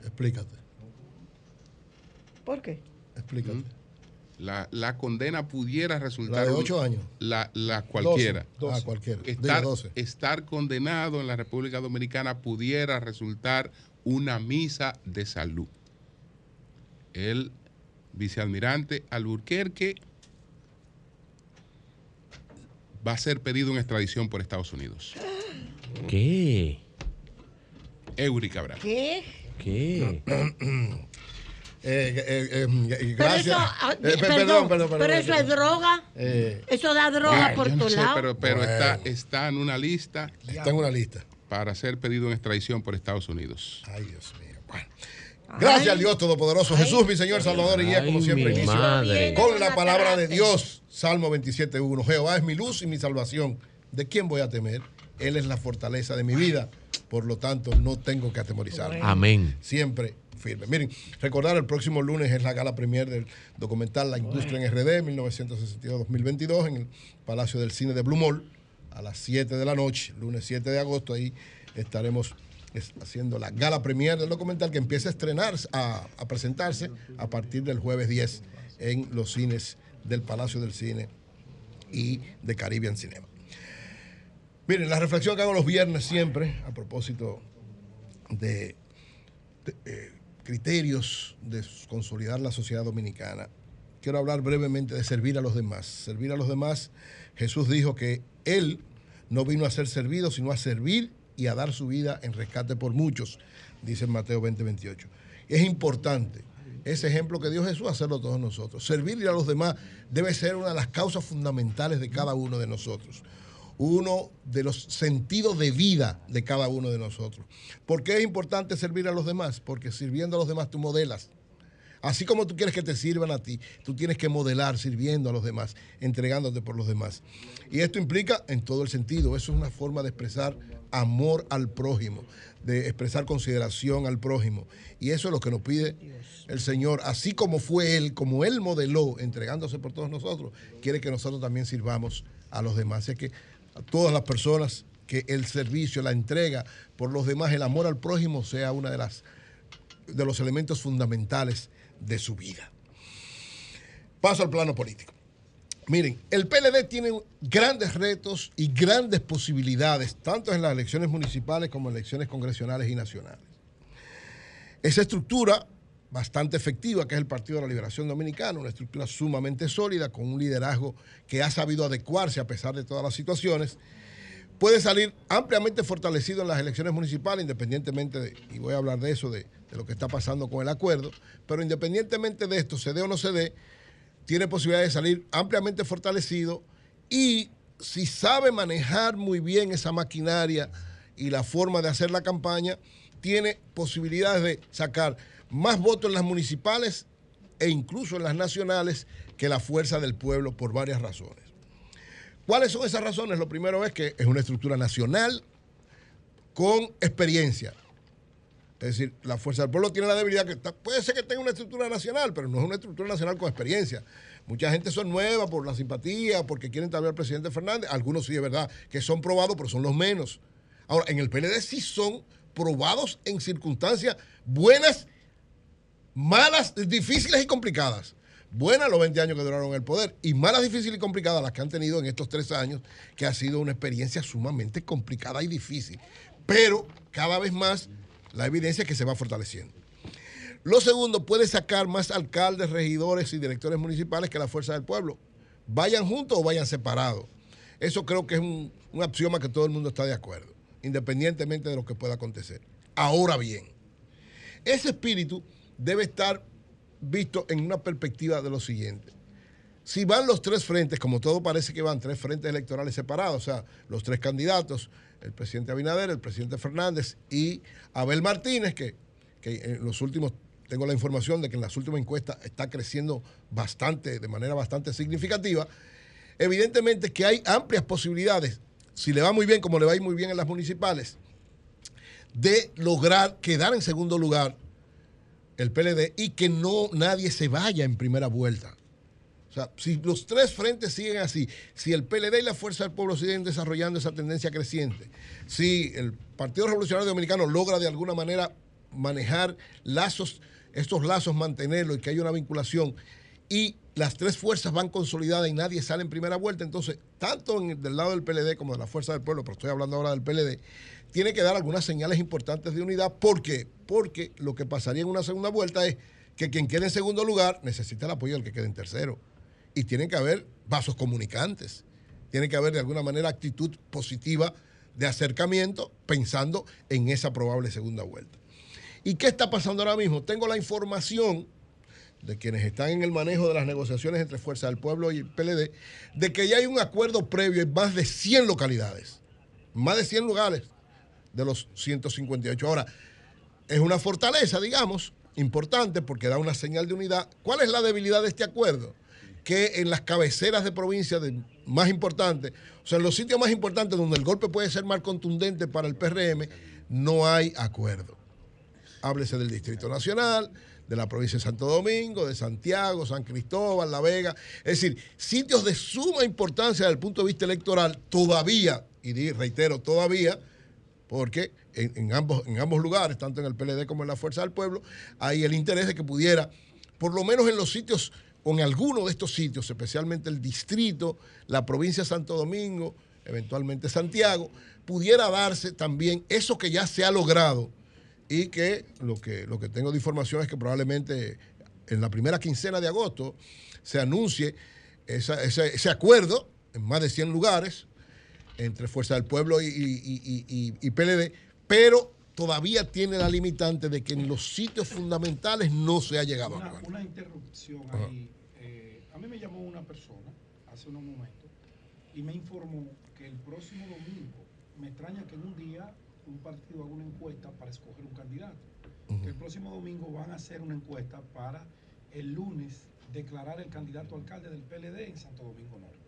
Explícate, ¿Por qué? explícate. La, la condena pudiera resultar... La de un- ocho años. La, la cualquiera. Doce. Ah, cualquiera. Estar, doce. estar condenado en la República Dominicana pudiera resultar una misa de salud. El vicealmirante Alburquerque va a ser pedido en extradición por Estados Unidos. ¿Qué? Eury Cabral. ¿Qué? ¿Qué? Eh, eh, eh, Pero eso, perdón, perdón, perdón, perdón. pero eso es droga. Eh, Eso da droga Ay, por no tu sé, lado. pero, pero Bueno. está, está en una lista. Está en una lista. Para ser pedido en extradición por Estados Unidos. Ay, Dios mío. Bueno. Gracias al Dios Todopoderoso Jesús, mi Señor Salvador y guía, como siempre, inicio madre. con la palabra de Dios. Salmo 27.1. Jehová es mi luz y mi salvación. ¿De quién voy a temer? Él es la fortaleza de mi vida. Por lo tanto, no tengo que atemorizarme. Amén. Siempre firme. Miren, recordar el próximo lunes es la gala premier del documental La Industria en RD 1962-2022 en el Palacio del Cine de Blue Mall a las 7 de la noche, lunes 7 de agosto. Ahí estaremos es- haciendo la gala premier del documental que empieza a estrenar, a, a presentarse a partir del jueves 10 en los cines del Palacio del Cine y de Caribbean Cinema. Miren, la reflexión que hago los viernes siempre, a propósito de, eh, criterios de consolidar la sociedad dominicana, quiero hablar brevemente de servir a los demás. Servir a los demás, Jesús dijo que Él no vino a ser servido, sino a servir y a dar su vida en rescate por muchos, dice Mateo 20, 28. Es importante ese ejemplo que dio Jesús, hacerlo todos nosotros. Servir a los demás debe ser una de las causas fundamentales de cada uno de nosotros uno de los sentidos de vida de cada uno de nosotros. ¿Por qué es importante servir a los demás? Porque sirviendo a los demás tú modelas. Así como tú quieres que te sirvan a ti, tú tienes que modelar sirviendo a los demás, entregándote por los demás. Y esto implica en todo el sentido, eso es una forma de expresar amor al prójimo, de expresar consideración al prójimo. Y eso es lo que nos pide el Señor, así como fue Él, como Él modeló, entregándose por todos nosotros, quiere que nosotros también sirvamos a los demás. Así que a todas las personas que el servicio, la entrega por los demás, el amor al prójimo sea una de de los elementos fundamentales de su vida. Paso al plano político. Miren, el PLD tiene grandes retos y grandes posibilidades, tanto en las elecciones municipales como en elecciones congresionales y nacionales. Esa estructura bastante efectiva, que es el Partido de la Liberación Dominicana, una estructura sumamente sólida, con un liderazgo que ha sabido adecuarse a pesar de todas las situaciones, puede salir ampliamente fortalecido en las elecciones municipales, independientemente de, y voy a hablar de eso, de, lo que está pasando con el acuerdo, pero independientemente de esto, se dé o no se dé, tiene posibilidad de salir ampliamente fortalecido y si sabe manejar muy bien esa maquinaria y la forma de hacer la campaña, tiene posibilidades de sacar más votos en las municipales e incluso en las nacionales que la fuerza del pueblo por varias razones. ¿Cuáles son esas razones? Lo primero es que es una estructura nacional con experiencia. Es decir, la fuerza del pueblo tiene la debilidad que puede ser que tenga una estructura nacional, pero no es una estructura nacional con experiencia. Mucha gente son nuevas por la simpatía, porque quieren también al presidente Fernández. Algunos sí es verdad que son probados, pero son los menos. Ahora, en el PLD sí son probados en circunstancias buenas, malas, difíciles y complicadas. Buenas los 20 años que duraron el poder y malas, difíciles y complicadas las que han tenido en estos tres años, que ha sido una experiencia sumamente complicada y difícil. Pero cada vez más la evidencia es que se va fortaleciendo. Lo segundo, puede sacar más alcaldes, regidores y directores municipales que la fuerza del pueblo. Vayan juntos o vayan separados. Eso creo que es un, un axioma que todo el mundo está de acuerdo, independientemente de lo que pueda acontecer. Ahora bien, ese espíritu debe estar visto en una perspectiva de lo siguiente. Si van los tres frentes, como todo parece que van tres frentes electorales separados, o sea, los tres candidatos, el presidente Abinader, el presidente Fernández y Abel Martínez, que, que en los últimos, tengo la información de que en las últimas encuestas está creciendo bastante, de manera bastante significativa, evidentemente que hay amplias posibilidades, si le va muy bien, como le va a ir muy bien en las municipales, de lograr quedar en segundo lugar el PLD y que no nadie se vaya en primera vuelta. O sea, si los tres frentes siguen así, si el PLD y la Fuerza del Pueblo siguen desarrollando esa tendencia creciente, si el Partido Revolucionario Dominicano logra de alguna manera manejar lazos, estos lazos mantenerlos y que haya una vinculación, y las tres fuerzas van consolidadas y nadie sale en primera vuelta, entonces, tanto del lado del PLD como de la Fuerza del Pueblo, pero estoy hablando ahora del PLD, tiene que dar algunas señales importantes de unidad. ¿Por qué? Porque lo que pasaría en una segunda vuelta es que quien quede en segundo lugar necesita el apoyo del que quede en tercero. Y tienen que haber vasos comunicantes. Tiene que haber de alguna manera actitud positiva de acercamiento pensando en esa probable segunda vuelta. ¿Y qué está pasando ahora mismo? Tengo la información de quienes están en el manejo de las negociaciones entre Fuerza del Pueblo y PLD, de que ya hay un acuerdo previo en más de 100 localidades, más de 100 lugares de los 158. Ahora, es una fortaleza, digamos, importante porque da una señal de unidad. ¿Cuál es la debilidad de este acuerdo? Que en las cabeceras de provincias más importantes, o sea, en los sitios más importantes donde el golpe puede ser más contundente para el PRM, no hay acuerdo. Háblese del Distrito Nacional, de la provincia de Santo Domingo, de Santiago, San Cristóbal, La Vega. Es decir, sitios de suma importancia desde el punto de vista electoral, todavía, y reitero, todavía, porque en, ambos, en ambos lugares, tanto en el PLD como en la Fuerza del Pueblo, hay el interés de que pudiera, por lo menos en los sitios, o en alguno de estos sitios, especialmente el distrito, la provincia de Santo Domingo, eventualmente Santiago, pudiera darse también eso que ya se ha logrado y que lo que, lo que tengo de información es que probablemente en la primera quincena de agosto se anuncie ese acuerdo en más de 100 lugares entre Fuerza del Pueblo y, y- y- y- y PLD, pero todavía tiene la limitante de que en los sitios fundamentales no se ha llegado a Una, acuerdo. una interrupción ahí. Eh, a mí me llamó una persona hace unos momentos y me informó que el próximo domingo, me extraña que en un día un partido haga una encuesta para escoger un candidato. Que el próximo domingo van a hacer una encuesta para el lunes declarar el candidato alcalde del PLD en Santo Domingo Norte.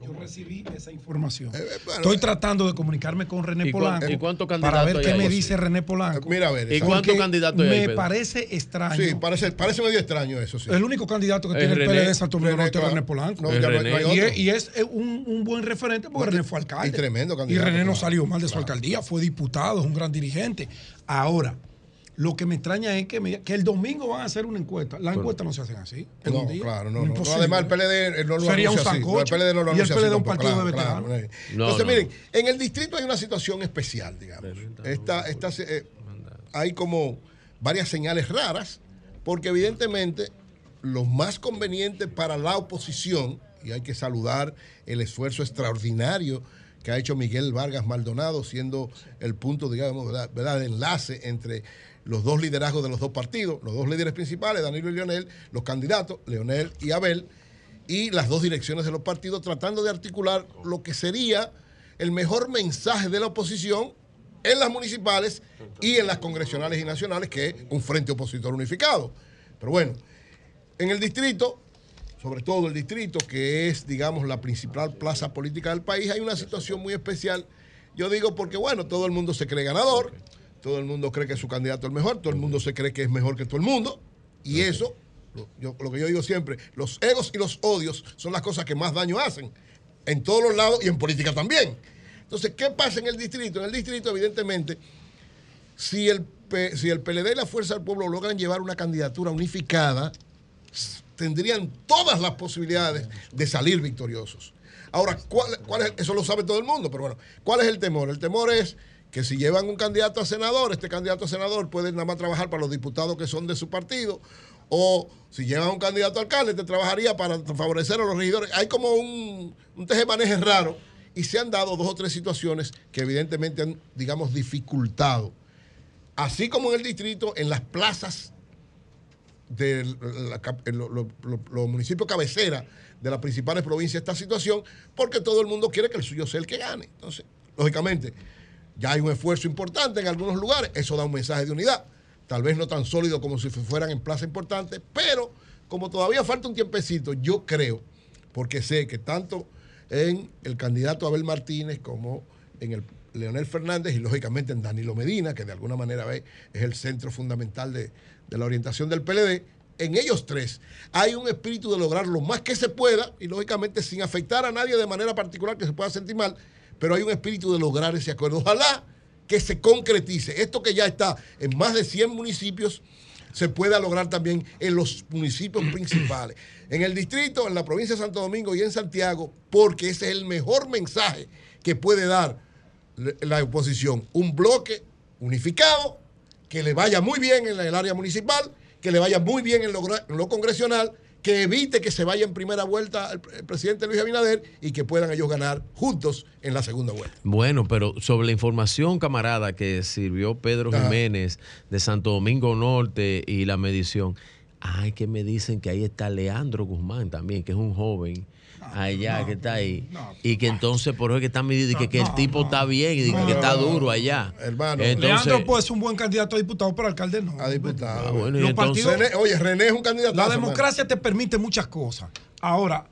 Yo recibí esa información. Eh, Estoy tratando de comunicarme con René ¿Y Polanco y cuántos para ver hay qué ahí? me dice René Polanco. Mira, a ver, ¿Y cuántos candidatos Me parece extraño. Sí, parece, parece medio extraño eso, sí. El único candidato que Es tiene el. PLD de Santo Domingo Norte es. René Polanco. No, no y, es, y es, eh, un, un buen referente porque René fue alcalde. Y tremendo Y candidato, René no salió mal de su Claro. alcaldía, fue diputado, es un gran dirigente. Ahora, lo que me extraña es que, me- que el domingo van a hacer una encuesta. Las encuestas no se hacen así. en No, un día. claro, no, no. Además, el PLD no lo Sería un así. No, el PLD no lo y el PLD así es un partido de claro, veteranos. claro. No, Entonces, no, miren, en el distrito hay una situación especial, digamos. Esta, esta, eh, hay como varias señales raras, porque evidentemente lo más conveniente para la oposición, y hay que saludar el esfuerzo extraordinario que ha hecho Miguel Vargas Maldonado, siendo el punto, digamos, ¿verdad? ¿verdad? de enlace entre los dos liderazgos de los dos partidos, los dos líderes principales, Danilo y Leonel, los candidatos, Leonel y Abel, y las dos direcciones de los partidos, tratando de articular lo que sería el mejor mensaje de la oposición en las municipales y en las congresionales y nacionales, que es un frente opositor unificado. Pero bueno, en el distrito, sobre todo el distrito, que es, digamos, la principal plaza política del país, hay una situación muy especial. Yo digo porque, bueno, todo el mundo se cree ganador, todo el mundo cree que su candidato es el mejor, todo el mundo se cree que es mejor que todo el mundo, y eso, lo, yo- lo que yo digo siempre, los egos y los odios son las cosas que más daño hacen, en todos los lados y en política también. Entonces, ¿qué pasa en el distrito? En el distrito, evidentemente, si el, si el PLD y la Fuerza del Pueblo logran llevar una candidatura unificada, tendrían todas las posibilidades de salir victoriosos. Ahora, ¿cuál, cuál es, eso lo sabe todo el mundo, pero bueno, ¿cuál es el temor? El temor es que si llevan un candidato a senador, este candidato a senador puede nada más trabajar para los diputados que son de su partido, o si llevan un candidato a alcalde, te trabajaría para favorecer a los regidores. Hay como un, un tejemaneje raro y se han dado dos o tres situaciones que evidentemente han, digamos, dificultado así como en el distrito, en las plazas de los municipios cabecera de las principales provincias esta situación, porque todo el mundo quiere que el suyo sea el que gane. Entonces, lógicamente, ya hay un esfuerzo importante en algunos lugares, eso da un mensaje de unidad, tal vez no tan sólido como si fueran en plazas importantes, pero como todavía falta un tiempecito, yo creo, porque sé que tanto en el candidato Abel Martínez como en el Leonel Fernández y lógicamente en Danilo Medina, que de alguna manera es el centro fundamental de, de la orientación del PLD, en ellos tres hay un espíritu de lograr lo más que se pueda y lógicamente sin afectar a nadie de manera particular que se pueda sentir mal, pero hay un espíritu de lograr ese acuerdo. Ojalá que se concretice. Esto que ya está en más de 100 municipios se pueda lograr también en los municipios principales, en el distrito, en la provincia de Santo Domingo y en Santiago, porque ese es el mejor mensaje que puede dar la oposición. Un bloque unificado, que le vaya muy bien en el área municipal, que le vaya muy bien en lo, en lo congresional, que evite que se vaya en primera vuelta el, el presidente Luis Abinader y que puedan ellos ganar juntos en la segunda vuelta. Bueno, pero sobre la información, camarada, que sirvió Pedro Ajá. Jiménez de Santo Domingo Norte y la medición, Ay, que me dicen que ahí está Leandro Guzmán también, que es un joven allá que está ahí. y que entonces por eso es que está midiendo y que, que el tipo está bien y que, que está duro allá. Hermano, Entonces, Leandro puede ser un buen candidato a diputado, pero alcalde no. A diputado. Ah, bueno, y Los entonces- partidos- René- oye, René es un candidato. La democracia te permite muchas cosas. Ahora,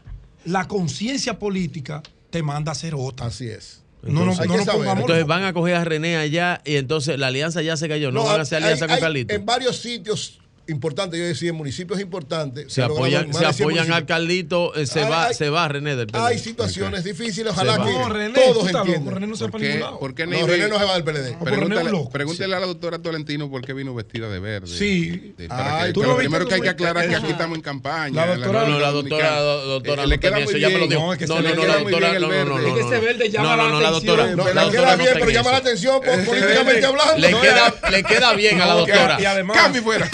la conciencia política te manda a hacer otra. Así es. No, no, entonces- no nos pongamos. entonces van a coger a René allá y entonces la alianza ya se cayó. No, van a hacer alianza hay- con Carlito. En varios sitios importantes, yo decía, en municipios importantes. Se logrado apoyan, más se de 100 apoyan al. Carlito, eh, se, Hay- va, hay- se va René del PLD. Hay situaciones difíciles, Se ojalá que No, René, todos entiendan. René no se va ¿Por para qué, ningún lado. por qué No, Neiva- René no se va del PLD. Pregúntale, loco. pregúntele a la doctora Tolentino por qué vino vestida de verde. Sí. De- para Ay, que- lo primero que hay que aclarar que Ajá. aquí estamos en campaña. La doctora- no, la doctora- Eh, no le queda muy bien. es que No, se no, le no, queda la doctora- no, no, no, Es que ese verde llama No, no, la no, la atención. doctora. No, la le doctora queda bien, pero llama la atención políticamente hablando. Le No, queda, ya. le queda bien a la No, doctora. y además- Cambio fuera.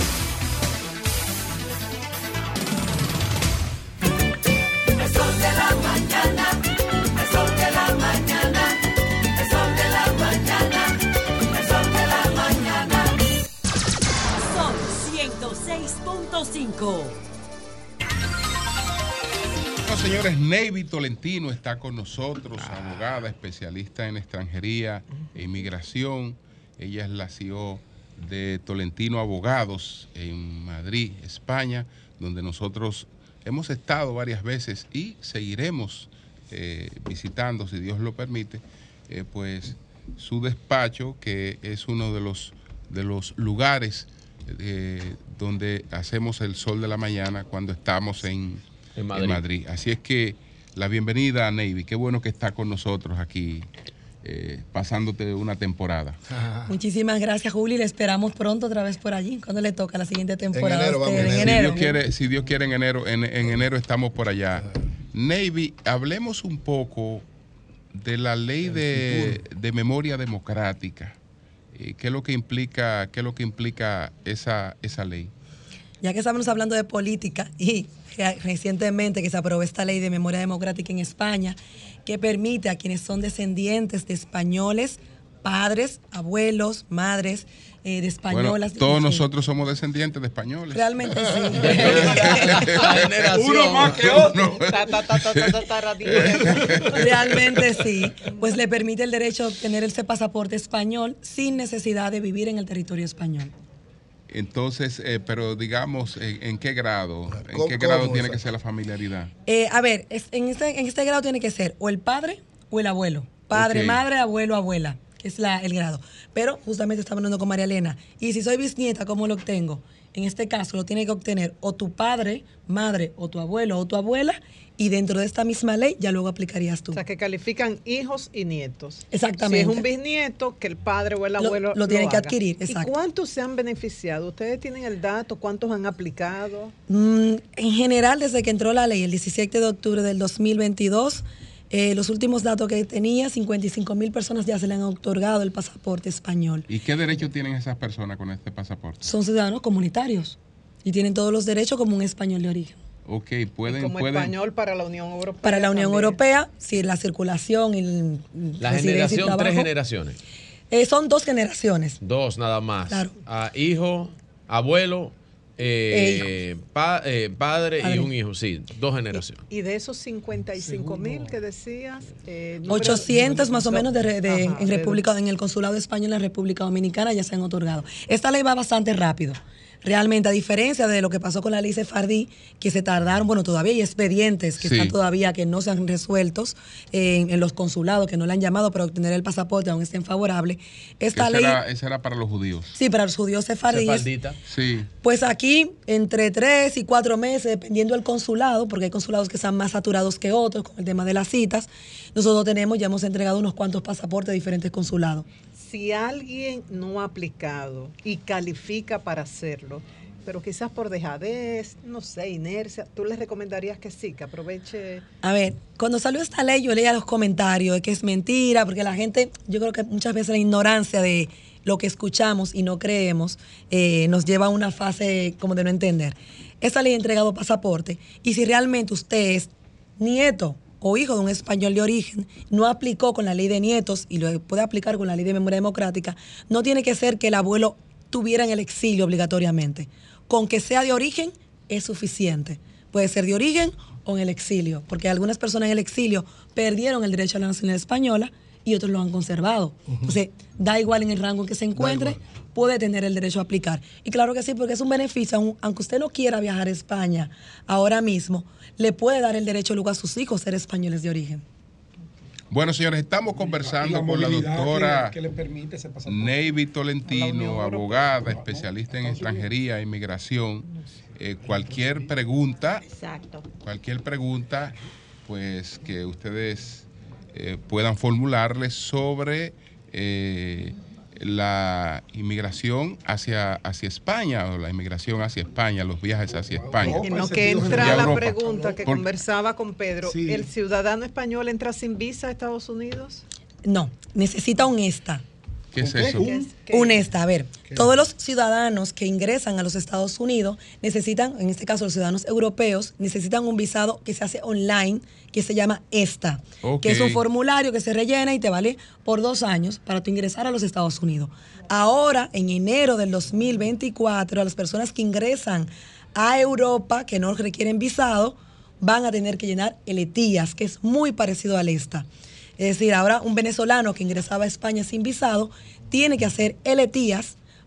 106.5. Bueno, señores, Navy Tolentino está con nosotros, abogada, especialista en extranjería e inmigración. Ella es la CEO de Tolentino Abogados en Madrid, España, donde nosotros hemos estado varias veces y seguiremos eh, visitando, si Dios lo permite, eh, pues su despacho, que es uno de los, de los lugares eh, donde hacemos el sol de la mañana cuando estamos en, En en Madrid. Así es que la bienvenida a Navy. Qué bueno que está con nosotros aquí, eh, pasándote una temporada. Muchísimas gracias, Juli. Le esperamos pronto otra vez por allí. ¿Cuándo le toca la siguiente temporada? a usted? En Si enero. Dios quiere, si Dios quiere en enero, en, en enero estamos por allá. Navy, hablemos un poco de la ley de, de memoria democrática. ¿Qué es lo que implica, qué es lo que implica esa, esa ley? Ya que estamos hablando de política y re- recientemente que se aprobó esta ley de memoria democrática en España, que permite a quienes son descendientes de españoles, padres, abuelos, madres, eh, de Bueno, españolas. todos sí. nosotros somos descendientes de españoles. Realmente sí. Uno más que otro. Realmente sí. Pues le permite el derecho a obtener ese pasaporte español sin necesidad de vivir en el territorio español. Entonces, eh, pero digamos, ¿en, en qué grado? ¿En ¿Cómo- qué grado tiene que ser la familiaridad? Eh, a ver, es- en, este, en este grado tiene que ser o el padre o el abuelo. Padre, madre, abuelo, abuela, que es la, el grado. Pero justamente estamos hablando con María Elena. Y si soy bisnieta, ¿cómo lo obtengo? En este caso lo tiene que obtener o tu padre, madre, o tu abuelo o tu abuela. Y dentro de esta misma ley ya luego aplicarías tú. O sea, que califican hijos y nietos. Exactamente. Si es un bisnieto, que el padre o el Lo- abuelo lo tiene que haga. adquirir, ¿Y exacto. cuántos se han beneficiado? ¿Ustedes tienen el dato? ¿Cuántos han aplicado? Mm, en general, desde que entró la ley el 17 de octubre del 2022, eh, los últimos datos que tenía, 55 mil personas ya se le han otorgado el pasaporte español. ¿Y qué derechos tienen esas personas con este pasaporte? Son ciudadanos comunitarios y tienen todos los derechos como un español de origen. Ok, pueden, Como pueden. español para la Unión Europea. Para la Unión también. Europea, si la circulación y el- La residencia y generación, tres generaciones. eh, son dos generaciones. Dos nada más. Claro. Ah, hijo, abuelo, eh, pa- eh, padre y un hijo. Sí, dos generaciones. Y de esos 55 mil que decías, eh, número- 800 más o menos de, re- de- Ajá, en República en el consulado español en República Dominicana ya se han otorgado. Esta ley va bastante rápido. Realmente, a diferencia de lo que pasó con la ley Sefardí, que se tardaron, bueno, todavía hay expedientes que Sí. están todavía que no se han resueltos en, en los consulados, que no le han llamado para obtener el pasaporte, aún estén favorables. Esta esa, ley, era, esa era para los judíos. sí, para los judíos sefardíes. Sí. pues aquí, entre tres y cuatro meses, dependiendo del consulado, porque hay consulados que están más saturados que otros con el tema de las citas, nosotros tenemos, ya hemos entregado unos cuantos pasaportes a diferentes consulados. Si alguien no ha aplicado y califica para hacerlo, pero quizás por dejadez, no sé, inercia, ¿tú les recomendarías que sí, que aproveche? A ver, cuando salió esta ley yo leía los comentarios de que es mentira, porque la gente, yo creo que muchas veces la ignorancia de lo que escuchamos y no creemos eh, nos lleva a una fase como de no entender. Esta ley ha entregado pasaporte y si realmente usted es nieto o hijo de un español de origen, no aplicó con la ley de nietos y lo puede aplicar con la ley de memoria democrática, no tiene que ser que el abuelo tuviera en el exilio obligatoriamente. con que sea de origen es suficiente. Puede ser de origen o en el exilio, porque algunas personas en el exilio perdieron el derecho a la nacionalidad española y otros lo han conservado. Entonces, da igual en el rango en que se encuentre, puede tener el derecho a aplicar. Y claro que sí, porque es un beneficio, aun- aunque usted no quiera viajar a España ahora mismo, le puede dar el derecho luego a sus hijos ser españoles de origen. Bueno, señores, estamos conversando la con la doctora que, que. Navy Tolentino, abogada, especialista en extranjería e inmigración. Eh, cualquier pregunta, Exacto. cualquier pregunta, pues que ustedes eh, puedan formularles sobre eh, la inmigración hacia, hacia España o la inmigración hacia España, los viajes hacia España. En lo que entra la Europa. pregunta que Por- conversaba con Pedro, Sí. ¿el ciudadano español entra sin visa a Estados Unidos? No, necesita un ESTA. ¿Qué es eso? Un ESTA, a ver, todos los ciudadanos que ingresan a los Estados Unidos necesitan, en este caso los ciudadanos europeos, necesitan un visado que se hace online, que se llama ESTA, Ok. que es un formulario que se rellena y te vale por dos años para tu ingresar a los Estados Unidos. Ahora, en enero del 2024, a las personas que ingresan a Europa, que no requieren visado, van a tener que llenar el ETIAS, que es muy parecido al ESTA. Es decir, ahora un venezolano que ingresaba a España sin visado tiene que hacer el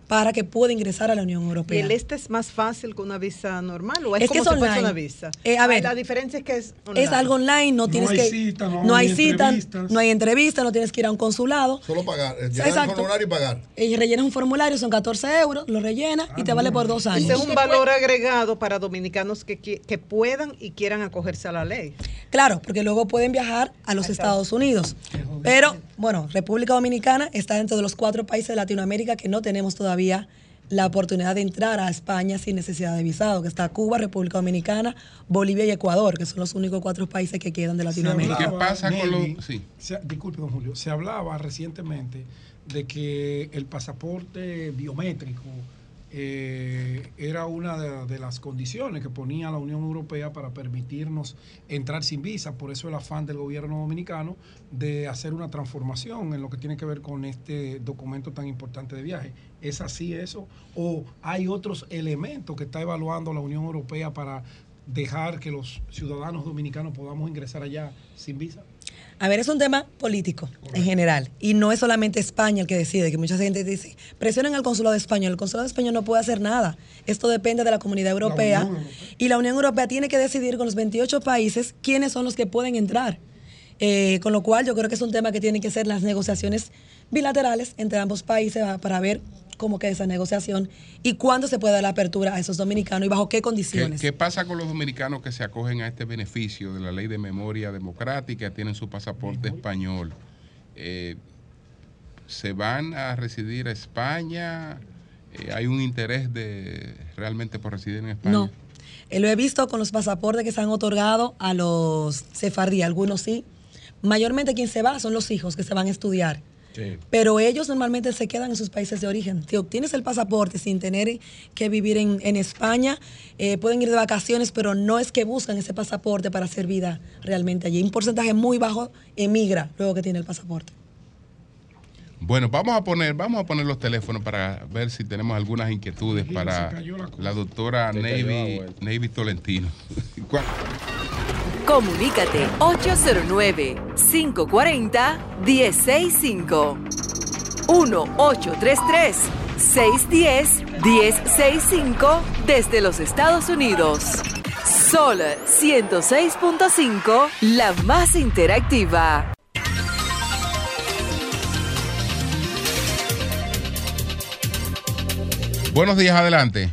para que pueda ingresar a la Unión ¿Y Europea. el este es más fácil que una visa normal o es, Es que como es si fuese online. una visa? Eh, a Ah, ver. la diferencia es que es Es algo online, no No tienes hay que. cita, no hay hay cita, no hay entrevista, no tienes que ir a un consulado. Solo pagar. eh, Llenar Exacto. el formulario y pagar. Y rellenas un formulario, son 14 euros, lo rellenas y te vale por dos años. Ese es un valor agregado para dominicanos que, que puedan y quieran acogerse a la ley. Claro, porque luego pueden viajar a los Estados Unidos. Pero, bueno, República Dominicana está dentro de los cuatro países de Latinoamérica que no tenemos todavía la oportunidad de entrar a España sin necesidad de visado, que está Cuba, República Dominicana, Bolivia y Ecuador, que son los únicos cuatro países que quedan de Latinoamérica. ¿Qué pasa con los- sí. se- disculpe, don Julio. Se hablaba recientemente de que el pasaporte biométrico eh, era una de, de las condiciones que ponía la Unión Europea para permitirnos entrar sin visa. Por eso el afán del gobierno dominicano de hacer una transformación en lo que tiene que ver con este documento tan importante de viaje. ¿Es así eso? ¿O hay otros elementos que está evaluando la Unión Europea para dejar que los ciudadanos dominicanos podamos ingresar allá sin visa? A ver, es un tema político en general. Y no es solamente España el que decide, que mucha gente dice, presionen al consulado español. El consulado español no puede hacer nada. Esto depende de la comunidad europea. y la Unión Europea tiene que decidir con los 28 países quiénes son los que pueden entrar. Eh, con lo cual, yo creo que es un tema que tienen que ser las negociaciones bilaterales entre ambos países ah, para ver cómo queda esa negociación y cuándo se puede dar la apertura a esos dominicanos y bajo qué ¿Qué, condiciones. qué pasa con los dominicanos que se acogen a este beneficio de la ley de memoria democrática, tienen su pasaporte español? Eh, ¿Se van a residir a España? Eh, ¿Hay un interés de realmente por residir en España? No. Eh, lo he visto con los pasaportes que se han otorgado a los sefardí, algunos sí. Mayormente quien se va son los hijos que se van a estudiar. Pero ellos normalmente se quedan en sus países de origen. Si obtienes el pasaporte sin tener que vivir en, España, eh, pueden ir de vacaciones, pero no es que buscan ese pasaporte para hacer vida realmente allí. Un porcentaje muy bajo emigra luego que tiene el pasaporte. Bueno, vamos a poner, vamos a poner los teléfonos para ver si tenemos algunas inquietudes para la doctora la Navy, vuelta. Navy Tolentino. ¿Cuál- Comunícate 809-540-1065. 1-833-610-1065 desde los Estados Unidos. Sol 106.5, la más interactiva. Buenos días, adelante.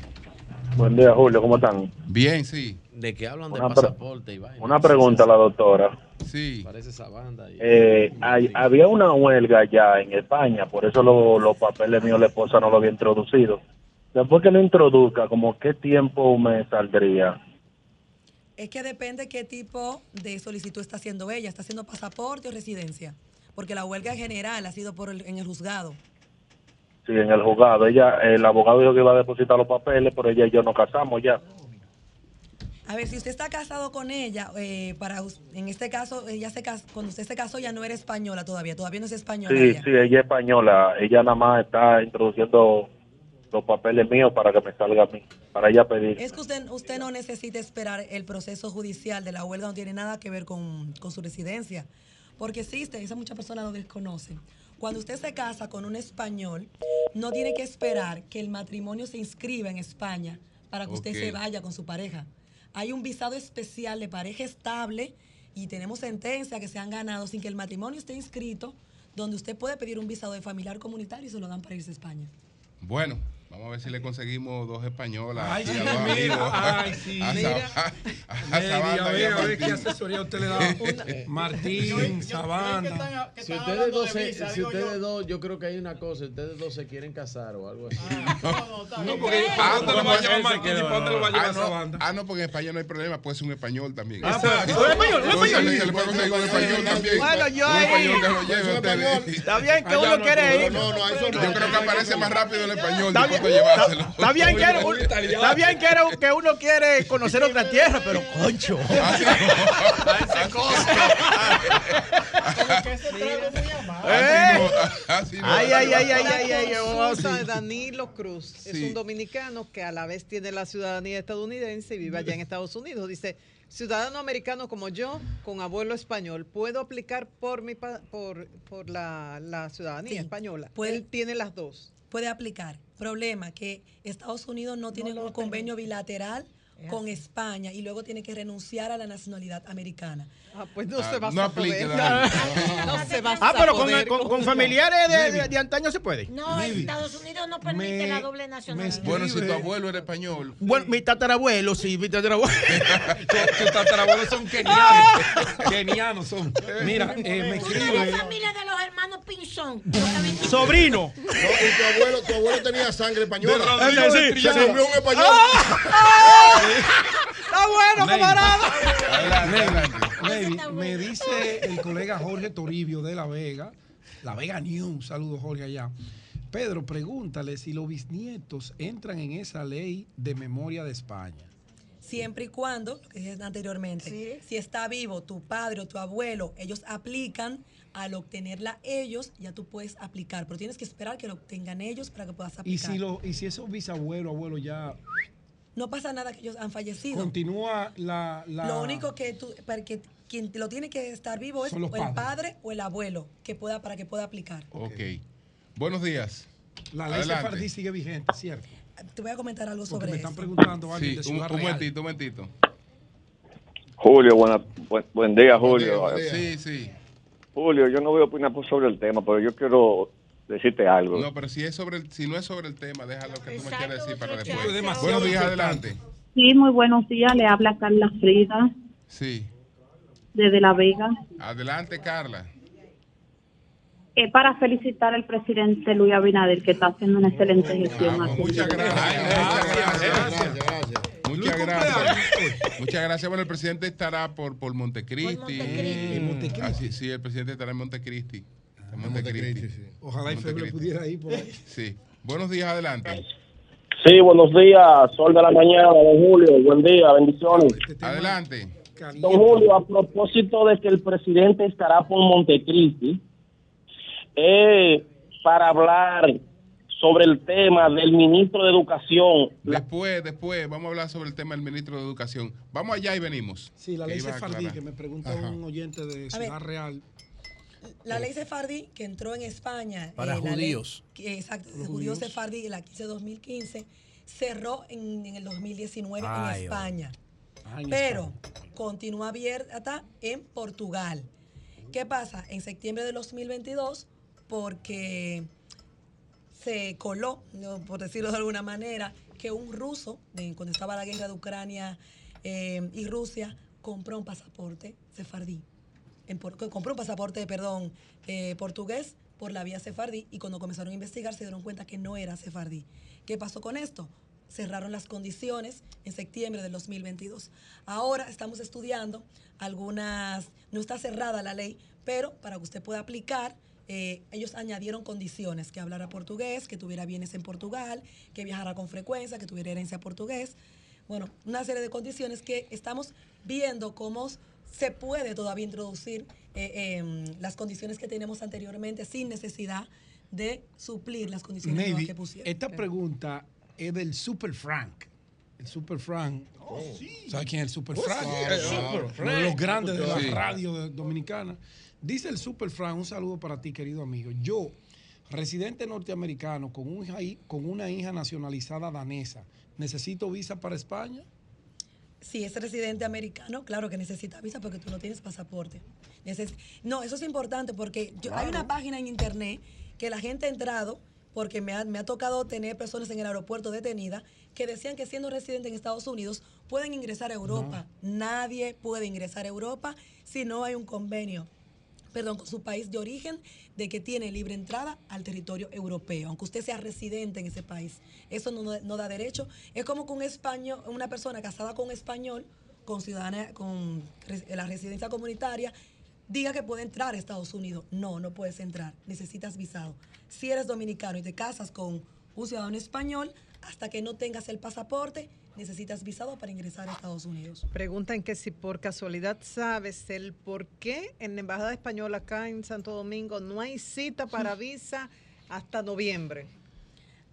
Buen día, Julio, ¿cómo están? Bien, sí. ¿De qué hablan de Una pasaporte y vaina? Una pregunta a la doctora. Sí. Parece esa banda. y- Eh, hay- había una huelga ya en España, por eso lo- los papeles míos la esposa no lo había introducido. Después que lo introduzca, ¿como qué tiempo me saldría? Es que depende qué tipo de solicitud está haciendo ella. ¿Está haciendo pasaporte o residencia? Porque la huelga general ha sido por el- en el juzgado. Sí, en el juzgado. Ella, el abogado dijo que iba a depositar los papeles, pero ella y yo nos casamos ya. A ver, si usted está casado con ella, eh, para en este caso, ella se cas- cuando usted se casó ya no era española todavía, todavía no es española. Sí, ella. sí, ella es española. Ella nada más está introduciendo los papeles míos para que me salga a mí, para ella pedir. Es que usted, usted no necesita esperar el proceso judicial de la huelga, no tiene nada que ver con, con su residencia, porque existe, esa muchas personas lo desconocen. Cuando usted se casa con un español, no tiene que esperar que el matrimonio se inscriba en España para que usted se vaya con su pareja. Hay un visado especial de pareja estable y tenemos sentencias que se han ganado sin que el matrimonio esté inscrito, donde usted puede pedir un visado de familiar comunitario y se lo dan para irse a España. Bueno, vamos a ver si le conseguimos dos españolas. Ay, sí, mira, amigos. ay, sí. A Mira. A a a ver, a ver Martín. qué asesoría usted le da. Martín, Sabana. Si ustedes dos, se- si ustedes dos, yo creo que hay una cosa, ustedes dos se quieren casar o algo así. No, porque ¿para dónde lo va a llevar Martín y dónde lo va a Ah, llevar no, Sabana? ah, no, porque en España no hay problema, puede ser un español también. Ah, Exacto. ¿Un español, un español. Se le puede conseguir un español también. Bueno, yo Un ahí- español que lo Es lleve un a ustedes. español. Está bien que uno no quiere ir. No, no, eso no. Yo creo que aparece más rápido el español Llevárselo. está- bien que uno- está bien que uno- que uno quiere conocer otra tierra, pero concho. ¿Eh? Así no. Ay, ay, ay, ay, La ay, ay, consulta consulta sí. de Danilo Cruz es un dominicano que a la vez tiene la ciudadanía estadounidense y vive allá en Estados Unidos. Dice, ciudadano americano como yo, con abuelo español, ¿puedo aplicar por mi pa- por, por la, la ciudadanía Sí, española? puede. Él tiene las dos. puede aplicar. Problema que Estados Unidos no tiene un convenio bilateral con España y luego tiene que renunciar a la nacionalidad americana. Ah, pues no Ah, se va no a aplica poder. la- No se va Ah, a pero con, poder con- con con- familiares de, de- de antaño se puede. No, Estados Unidos no permite me- la doble nacionalidad. Bueno, si tu abuelo era español. Bueno, mi tatarabuelo, sí, mi tatarabuelo. Tus tatarabuelos son kenianos. Kenianos son. Mira, eh, me La escribe. familia de los hermanos Pinzón. Sobrino. No, y tu abuelo, tu abuelo tenía sangre española. De Rodrigo Sí, de se comió un español. Está bueno, camarada. Me dice el colega Jorge Toribio de La Vega, La Vega News, saludos Jorge allá. Pedro, pregúntale si los bisnietos entran en esa ley de memoria de España. Siempre y cuando, lo que dije anteriormente, si está vivo tu padre o tu abuelo, ellos aplican, al obtenerla ellos, ya tú puedes aplicar, pero tienes que esperar que lo obtengan ellos para que puedas Y aplicar. si, lo, y si esos bisabuelos, abuelos ya No pasa nada que ellos han fallecido. continúa la, la- Lo único que tú, para que quien lo tiene que estar vivo es o el padre o el abuelo que pueda para que pueda aplicar. Ok. Buenos días. la ley Adelante. sefardí sigue vigente, ¿cierto? Te voy a comentar algo Porque sobre me eso. están preguntando alguien Sí, de un, Ciudad un Real. momentito, un momentito. Julio, buena, buen, buen día, Julio. Sí, sí. Julio, yo no voy a opinar por- sobre el tema, pero yo quiero decirte algo. No, pero si es sobre el, si no es sobre el tema, déjalo que tú me quieras decir para Es después. demasiado Buenos días, adelante. Sí, muy buenos días. Le habla Carla Frida Sí. desde La Vega. Adelante, Carla. Es para felicitar al presidente Luis Abinader, que está haciendo una excelente gestión. aquí. Muchas gracias. Muchas gracias. Muchas gracias. Bueno, el presidente estará por, por Montecristi. Montecristi. Ah, sí, sí, el presidente estará en Montecristi. En Montecristi. Ojalá y Feble pudiera ir por ahí. Sí. Buenos días, adelante. Sí, buenos días, Sol de la Mañana, don Julio. Buen día, bendiciones. Adelante. Don Julio, a propósito de que el presidente estará por Montecristi, eh, para hablar sobre el tema del ministro de Educación. Después, después, vamos a hablar sobre el tema del ministro de Educación. Vamos allá y venimos. Sí, la ley sefardí, que me pregunta Ajá. un oyente de Ciudad. Real. La ley sefardí que entró en España. Para eh, la ley- judíos. exacto, judíos judíos. sefardí, la 15-2015, cerró en, en el 2019 Ay, en España. Pero continúa abierta en Portugal. ¿Qué pasa? En septiembre de 2022, porque se coló, por decirlo de alguna manera, que un ruso, cuando estaba la guerra de Ucrania eh, y Rusia, compró un pasaporte sefardí. Compró un pasaporte, perdón, eh, portugués por la vía sefardí y cuando comenzaron a investigar se dieron cuenta que no era sefardí. ¿Qué pasó con esto? Cerraron las condiciones en septiembre del 2022. Ahora estamos estudiando algunas, no está cerrada la ley, pero para que usted pueda aplicar, eh, ellos añadieron condiciones, que hablara portugués, que tuviera bienes en Portugal, que viajara con frecuencia, que tuviera herencia portugués. Bueno, una serie de condiciones que estamos viendo cómo se puede todavía introducir eh, em, las condiciones que tenemos anteriormente sin necesidad de suplir las condiciones nuevas que pusieron. esta pregunta es del Super Frank. El Super Frank. ¿Sabes quién es el Super Oh, Frank? sí, Uno el de Super los Frank. grandes de la Sí. radio de- dominicana. Dice el Super Frank, un saludo para ti, querido amigo. Yo, residente norteamericano con, un hija- con una hija nacionalizada danesa, ¿necesito visa para España? Si es residente americano, claro que necesita visa porque tú no tienes pasaporte. Neces- no, eso es importante porque yo- hay una página en internet que la gente ha entrado porque me ha, me ha tocado tener personas en el aeropuerto detenidas que decían que siendo residente en Estados Unidos pueden ingresar a Europa. Nadie puede ingresar a Europa si no hay un convenio perdón, su país de origen, de que tiene libre entrada al territorio europeo, aunque usted sea residente en ese país. Eso no, no da derecho. Es como que un español, una persona casada con un español, con ciudadana, con la residencia comunitaria, diga que puede entrar a Estados Unidos. No, no puedes entrar. Necesitas visado. Si eres dominicano y te casas con un ciudadano español, hasta que no tengas el pasaporte, necesitas visado para ingresar a Estados Unidos. Preguntan que si por casualidad sabes el por qué en la Embajada Española acá en Santo Domingo no hay cita para visa hasta noviembre.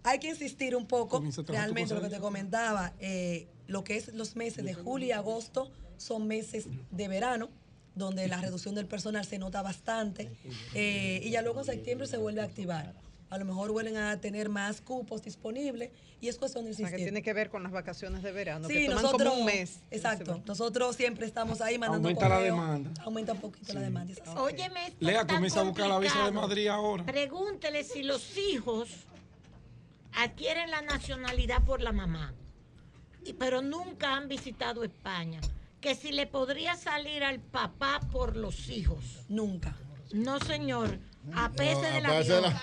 Hay que insistir un poco, realmente lo que te comentaba, eh, lo que es los meses de julio y agosto son meses de verano, donde la reducción del personal se nota bastante, eh, y ya luego en septiembre se vuelve a activar. A lo mejor vuelven a tener más cupos disponibles y es cuestión de O sea, que insistir. tiene que ver con las vacaciones de verano, Sí, que toman nosotros, como un mes. Exacto, nosotros siempre estamos ahí mandando Aumenta la demanda. Aumenta un poquito la demanda. así. Óyeme, esto Lea, comienza a buscar la visa de. Madrid ahora. Pregúntele si los hijos adquieren la nacionalidad por la mamá, y- pero nunca han visitado España. Que si le podría salir al papá por los hijos. Nunca. No, señor. A pese de la de la- vida.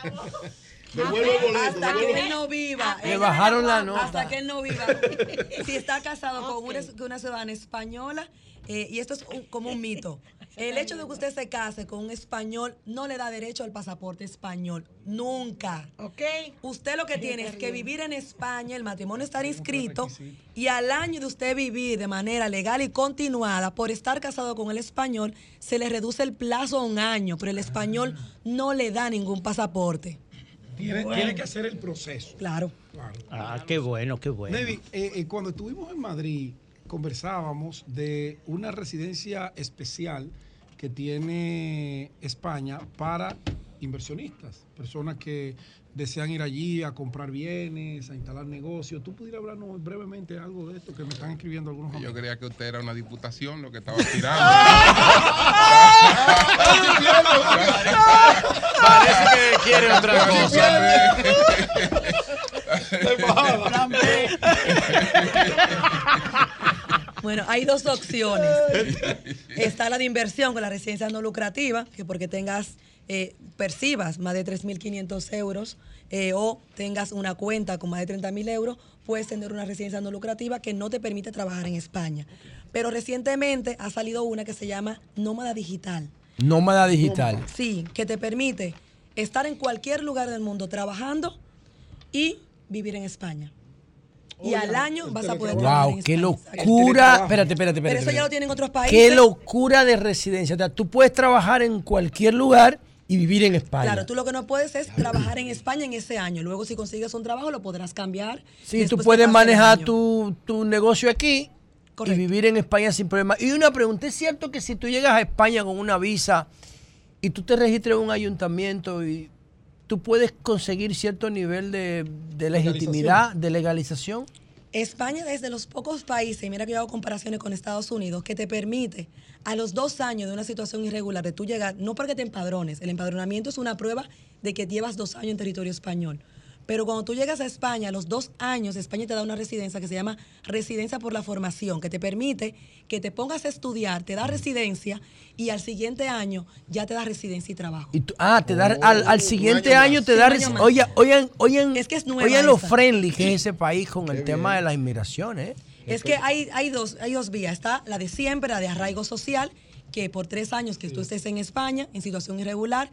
Devuelve el boleto, Hasta que él no viva. Le bajaron la forma, nota. Hasta que él no viva. si está casado con una, con una ciudadana española, eh, y esto es un- como un mito. El hecho de que usted se case con un español no le da derecho al pasaporte español. Nunca. ¿Ok? Usted lo que tiene es que vivir en España, el matrimonio estar inscrito, y al año de usted vivir de manera legal y continuada por estar casado con el español, se le reduce el plazo a un año, pero el español no le da ningún pasaporte. Tiene, tiene que hacer el proceso. Claro. Ah, qué bueno, qué bueno. Navy, eh, eh, cuando estuvimos en Madrid, conversábamos de una residencia especial que tiene España para inversionistas, personas que desean ir allí a comprar bienes, a instalar negocios. ¿Tú pudieras hablarnos brevemente algo de esto que me están escribiendo algunos Yo amigos? creía que usted era una diputación lo que estaba tirando. Parece que quiere otra cosa. Bueno, hay dos opciones. Está la de inversión con la residencia no lucrativa, que porque tengas, eh, percibas más de 3.500 euros eh, o tengas una cuenta con más de 30.000 euros, puedes tener una residencia no lucrativa que no te permite trabajar en España. Pero recientemente ha salido una que se llama nómada digital. Nómada digital. Sí, que te permite estar en cualquier lugar del mundo trabajando y vivir en España. Y al año vas a poder trabajar en Wow, qué España. locura. Espérate, espérate, espérate. Pero eso ya lo tienen otros Qué países. locura de residencia. O sea, tú puedes trabajar en cualquier lugar y vivir en España. Claro, tú lo que no puedes es trabajar en España en ese año. Luego, si consigues un trabajo, lo podrás cambiar. Sí, tú puedes manejar tu, tu negocio aquí y vivir en España sin problema. Y una pregunta, ¿es cierto que si tú llegas a España con una visa y tú te registras en un ayuntamiento y tú puedes conseguir cierto nivel de, de legitimidad, de legalización? España es de los pocos países, y mira que yo hago comparaciones con Estados Unidos, que te permite a los dos años de una situación irregular de tú llegar, no porque te empadrones, el empadronamiento es una prueba de que llevas dos años en territorio español. Pero cuando tú llegas a España, a los dos años, España te da una residencia que se llama residencia por la formación, que te permite que te pongas a estudiar, te da residencia y al siguiente año ya te da residencia y trabajo. Y tú- ah, te da, al, Oh, al siguiente año, te da... resi- Oye, oigan, oigan, Es que es nueva oigan lo esa. friendly que es ese país con el tema de las inmigraciones. ¿eh? Es que hay, hay, dos, hay dos vías. Está la de siempre, la de arraigo social, que por tres años que tú estés en España, en situación irregular,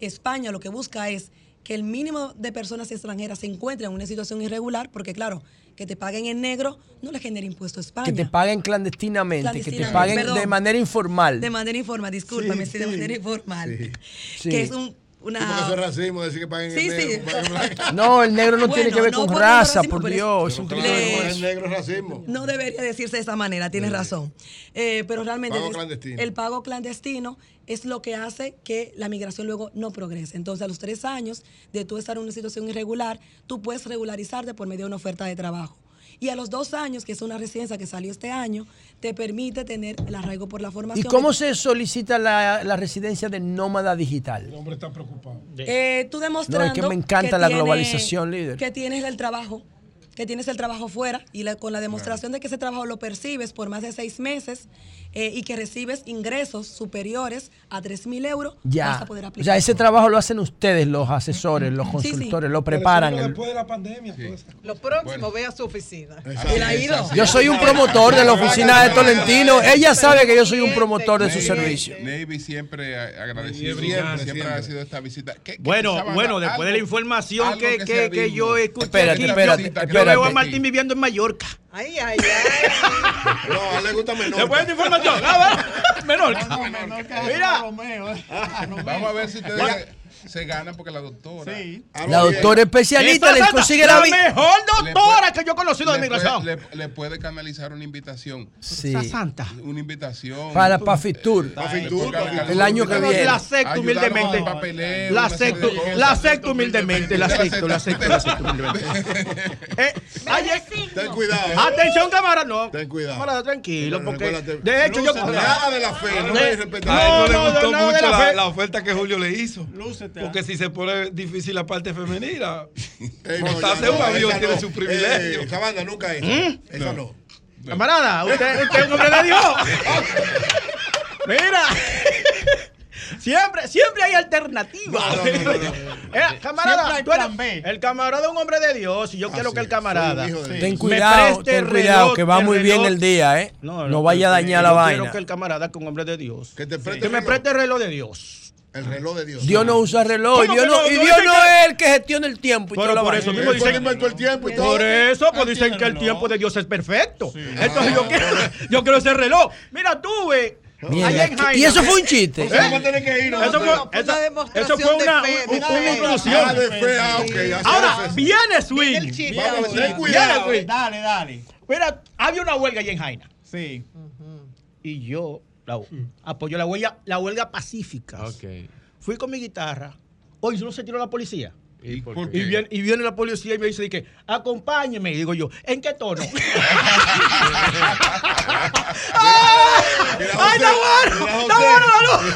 España lo que busca es que el mínimo de personas extranjeras se encuentren en una situación irregular, porque claro, que te paguen en negro no le genera impuesto a España. Que te paguen clandestinamente, que te paguen perdón. de manera informal. De manera informal, discúlpame, Sí, sí, de manera informal. Sí. Que es un una Porque eso es racismo, decir que paguen Sí, el negro, sí. paguen. No, el negro no tiene que ver no con raza, racismo, por Dios. es- un criterio. el negro es racismo. No debería decirse de esa manera, tienes razón. Eh, pero realmente Pago clandestino. el pago clandestino es lo que hace que la migración luego no progrese. Entonces, a los tres años de tú estar en una situación irregular, tú puedes regularizarte por medio de una oferta de trabajo. Y a los dos años, que es una residencia que salió este año, te permite tener el arraigo por la ¿Y formación. cómo se solicita la, la residencia de nómada digital? El hombre está preocupado. Eh, tú demostrando No, es que me encanta la tiene- globalización, líder. Que tienes el trabajo, que tienes el trabajo fuera y la- con la demostración de que ese trabajo lo percibes por más de seis meses eh, y que recibes ingresos superiores a 3 mil euros, vas Ya. a poder O aplicar. sea, ese trabajo lo hacen ustedes, los asesores, los Sí, sí. consultores, lo preparan. Pero Después de la pandemia, todo eso. Lo próximo, ve a su oficina. Yo soy un promotor de la oficina de Tolentino. Ella sabe que yo soy un promotor de su servicio. Navy siempre agradecido, Siempre, siempre, siempre. ha agradecido esta visita. ¿Qué- qué Bueno, bueno, después de la información que, que, que yo escuché Espérate, aquí, espérate, espérate. Veo a Martín viviendo en Mallorca. Ay, ay, ay. No, a él le gusta menor. Después de esta información, ah, va, menor. Mira, Vamos a ver si ustedes se ganan porque la doctora. La doctora especialista esa le es consigue la la mejor doctora que yo he conocido de puede- migración. Le, le puede canalizar una invitación. Sí. Santa. Una invitación. Para Pafitur. Pafitur, El año que viene. La acepto humildemente. La acepto, la acepto humildemente, la acepto, la acepto, la acepto humildemente. Eh, Ten cuidado. Atención, camarada, no. Ten cuidado. Tranquilo, porque de hecho yo Nada de la fe, no no, le no, gustó no, fe. la oferta que Julio le hizo. Porque si se pone difícil la parte femenina, no, montarse en un no, avión tiene no. su privilegio. Eh, esa banda nunca esa. ¿Mm? Esa no. Camarada, usted, usted es un hombre de Dios. Mira. Siempre, siempre hay alternativas. No, no, no, no, no. Eh, camarada, hay tú eres- plan B. el camarada es un hombre de Dios y yo quiero que el camarada Ten me cuidado, preste ten el cuidado, reloj, que va muy bien reloj. el día, ¿eh? No, No vaya a dañar la yo vaina. Quiero que el camarada es un hombre de Dios. Que te preste Que me reloj. preste el reloj de Dios. El reloj de Dios. Dios no usa reloj. Y ¿Cómo Dios no, no? y Dios no es el que gestiona el tiempo. Y Pero toda la por eso mismo dicen que inventó el tiempo y todo. Por eso, pues dicen que el tiempo de Dios es perfecto. Entonces yo quiero, yo quiero ese reloj. Mira, tú. Mierda, en ¿qué- Jaina, ¿Y eso fue un chiste? Vamos tener que ir. Eso fue, eso- una eso fue una, de fe, un- una eh. inclusión. Ah, de fe, ah, ok. así Ahora, es. viene Swing. Vamos a ver, ten Viene cuidado. Swing. Dale, dale. Mira, había una huelga allá en Jaina. Sí. Y yo la, apoyo la huelga, la huelga pacífica. Fui con mi guitarra. Oye, ¿no se tiró la policía? ¿Y viene, y viene la policía y me dice que acompáñeme. Y digo yo, ¿en qué tono? ¡Ay, está bueno! ¡Está bueno, salud!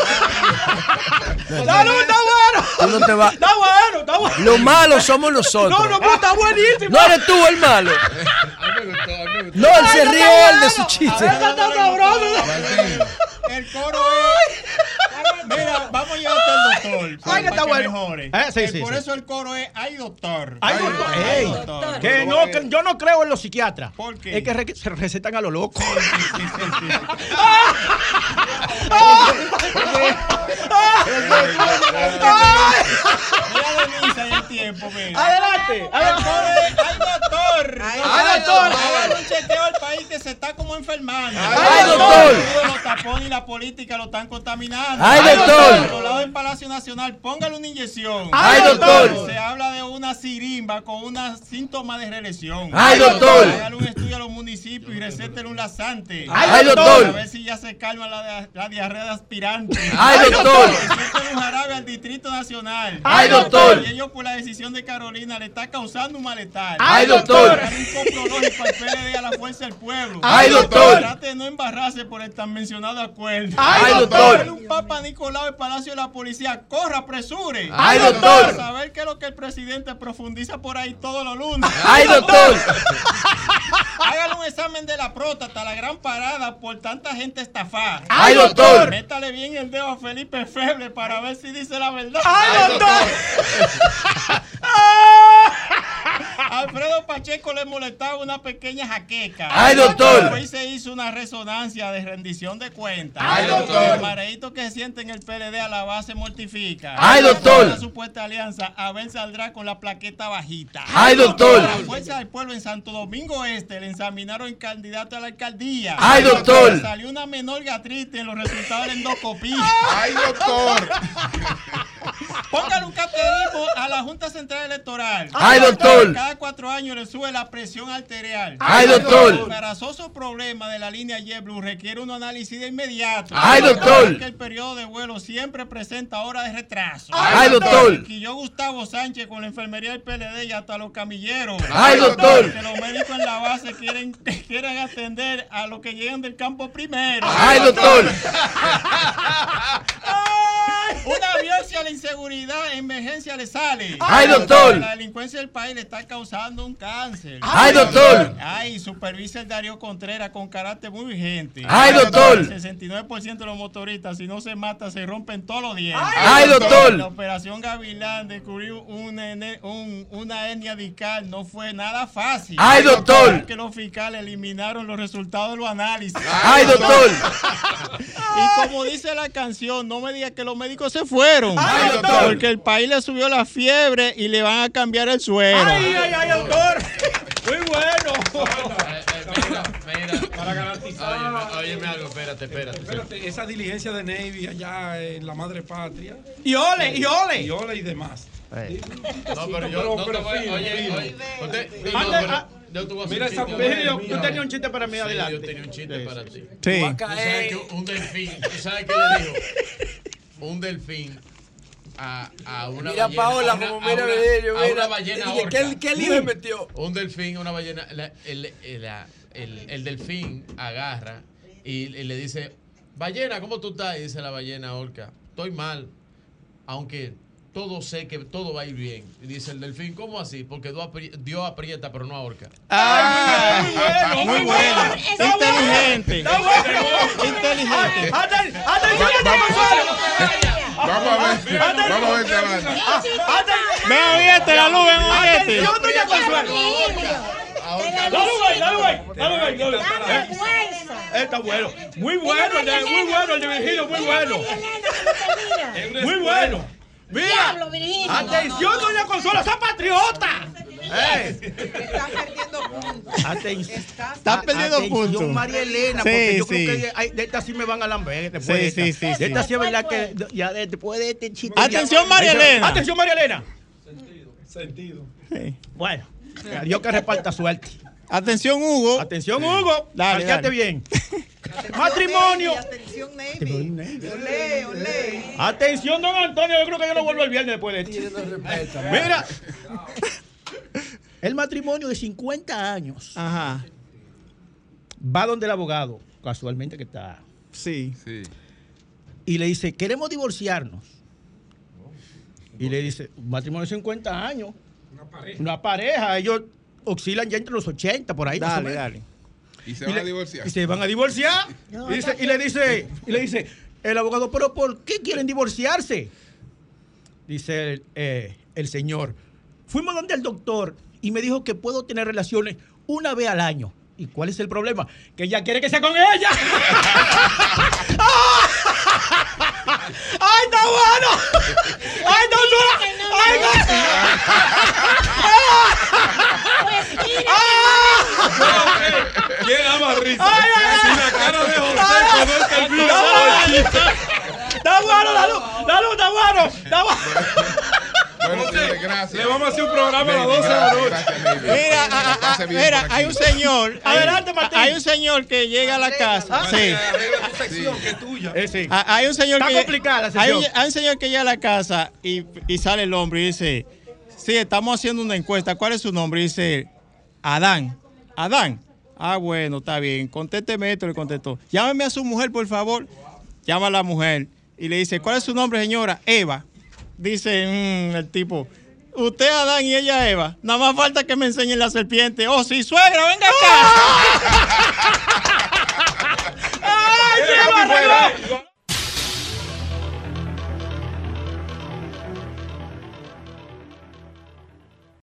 ¡Salud, está bueno! Tú no te vas- ¡Está bueno, está bueno! Los malos somos nosotros. No, no, pero está buenísimo. No eres tú el malo. No, él se ríe él de su chiste. Está tan sabroso. El coro es. Mira, vamos a llevarte al doctor. Ay, que está bueno. mejore. Eh, sí, Eh, sí, por sí. eso el coro es ay doctor. Ay, doctor. Ey, doctor. que no, que yo no creo en los psiquiatras. ¿Por qué? Es que re- se recetan a lo loco. Mira Denise ahí el tiempo, mira. Adelante. El coro es ay doctor. Ay, doctor. Hágale un chequeo al país que se está como enfermando. Ay, doctor. Los tapones y la política lo están contaminando. Ay, doctor. Por lado en Palacio Nacional, póngale una inyección. Ay, doctor. Se habla de una sirimba con unos síntomas de reelección. Ay, doctor. Hágale un estudio a los municipios y recétele un laxante. Ay, doctor. A ver si ya se calma la, la diarrea de aspirante. Ay, doctor. Recétele un jarabe al Distrito Nacional. Ay, doctor. Y ellos por la decisión de Carolina le está causando un malestar. Ay, doctor. Hágale un comprológico al PLD a la fuerza del pueblo. Ay, doctor. Trate de no embarrarse por el tan mencionado acuerdo. Ay, doctor. Hágale un Papa Nicolau al Palacio de la Policía. Corra, apresure. Ay, doctor. Para saber qué es lo que el presidente profundiza por ahí todos los lunes. Ay, doctor. Hágale un examen de la próstata, la gran parada por tanta gente estafada. Ay, doctor. Métale bien el dedo a Felipe Feble para ver si dice la verdad. ¡Ay, doctor! Alfredo Pacheco le molestaba una pequeña jaqueca. Ay, doctor. Hoy se hizo una resonancia de rendición de cuentas. Ay, doctor. El mareíto que se siente en el PLD a la base mortifica. Ay, doctor. La supuesta alianza, Abel saldrá con la plaqueta bajita. Ay, doctor. La Fuerza del Pueblo en Santo Domingo Este le examinaron en candidato a la alcaldía. Ay, doctor. Salió una menor gastritis en los resultados de la endoscopía. Ay, doctor. Póngale un caterismo a la Junta Central Electoral. Ay, doctor. Cada cuatro años le sube la presión arterial. Ay, doctor. El embarazoso problema de la línea JetBlue requiere un análisis de inmediato. Ay, doctor. Que el periodo de vuelo siempre presenta horas de retraso. Ay, doctor. Y yo, Gustavo Sánchez, con la enfermería del PLD y hasta los camilleros. Ay, doctor. Que los médicos en la base quieren, quieren atender a los que llegan del campo primero. Ay, doctor. Una biopsia a la inseguridad, emergencia le sale. Ay, doctor. La delincuencia del país le está causando un cáncer. Ay, doctor. Ay, supervisa el Darío Contreras con carácter muy vigente. Ay, doctor. El 69% de los motoristas, si no se mata, se rompen todos los dientes. Ay, doctor. La operación Gavilán descubrió una, un- una hernia discal. No fue nada fácil. Ay, doctor. Que los fiscales eliminaron los resultados de los análisis. Ay, doctor. Y como dice la canción, no me diga que los médicos se fueron. Ay, doctor. Porque el país le subió la fiebre y le van a cambiar el suero. Ay, ay, ay, doctor. Muy bueno. Para garantizar. Óyeme algo, espérate, espérate. Espérate, esa diligencia de Navy allá en la madre patria. Y ole, y ole. Y ole y demás. No, pero yo no te voy fino, oye, oye, usted- yo te voy a hacer Mira un esa chiste. perla, Tú tenías un chiste para mí Sí, adelante. yo tenía un chiste para ti. Sí. Tú sabes que un delfín, ¿tú sabes qué le dijo? Un delfín a, a una Mira ballena. Paola a una, como mira Bello, a mira. una ballena Dije, orca. ¿qué- qué lío metió? Un delfín, una ballena. la- el, el, la- el- el delfín agarra y, y le dice: Ballena, ¿cómo tú estás? Y dice la ballena orca: Estoy mal, aunque todo sé que todo va a ir bien. Y dice el delfín: ¿Cómo así? Porque Dios apri- Dios aprieta, pero no ahorca. Ah, muy bueno. Inteligente. Inteligente. ¡Atención, Vamos a ver, vamos a ver este avance. Ven a oírte la luz, ven Consuelo. Dale, güey, dale, güey. Dale, güey, Está bueno. Muy bueno, muy bueno el de Virgilio, muy bueno. Muy bueno. Mira. Atención, doña Consuelo, esa patriota. Eh. Está perdiendo puntos. Atención. Está perdiendo Atención, puntos. María Elena, Sí, porque yo sí. creo que hay- de esta sí me van a lamber. Después Sí, de esta. sí, sí, De esta sí es verdad que ya de- después de este chiste. Atención, ya- María Elena. Atención, María Elena. Sentido. Bueno, a Dios que reparta suerte. Atención, Hugo. Atención, Hugo. Dale, dale. bien. Matrimonio. Atención, Navy. Olé, olé. Atención, don Antonio. Yo creo que yo no vuelvo el viernes después de esto. Mira. El matrimonio de 50 años. Ajá. Va donde el abogado, casualmente que está. Sí. Sí. Y le dice, queremos divorciarnos. Y le dice, un matrimonio de 50 años. Una pareja. Una pareja. Ellos oscilan ya entre los 80, por ahí. más o Dale, menos. dale. Y se Y van le- a divorciar. Y se van a divorciar. y, dice- y le dice, y le dice, el abogado, pero ¿por qué quieren divorciarse? Dice el, eh, el señor, fuimos donde el doctor y me dijo que puedo tener relaciones una vez al año. ¿Y cuál es el problema? Que ella quiere que sea con ella. ¡Ay, está bueno! ¡Ay, está bueno! ¡Ay, ¿Quién más risa? Ay, la cara de José video. ¡Está bueno, la luz! ¡La luz está bueno! ¡Está bueno! Bueno, gracias. Le vamos a hacer un programa a las Navy, 12 de. Mira, ah, ah, bien mira, hay un señor. Adelante, Martín. Hay un señor que llega a la casa. Sí. Eh. Ah, Hay un señor Está que complicada la hay un, hay un señor que llega a la casa y, y sale el hombre y dice, Sí, estamos haciendo una encuesta. ¿Cuál es su nombre? Dice Adán. Adán. Ah, bueno, está bien. Contésteme esto, le contestó. Llámeme a su mujer, por favor. Llama a la mujer y le dice, ¿cuál es su nombre, señora? Eva. Dice mmm, el tipo, usted Adán y ella Eva. Nada más falta que me enseñen la serpiente. Oh, sí, suegra, venga acá. ¡Ay,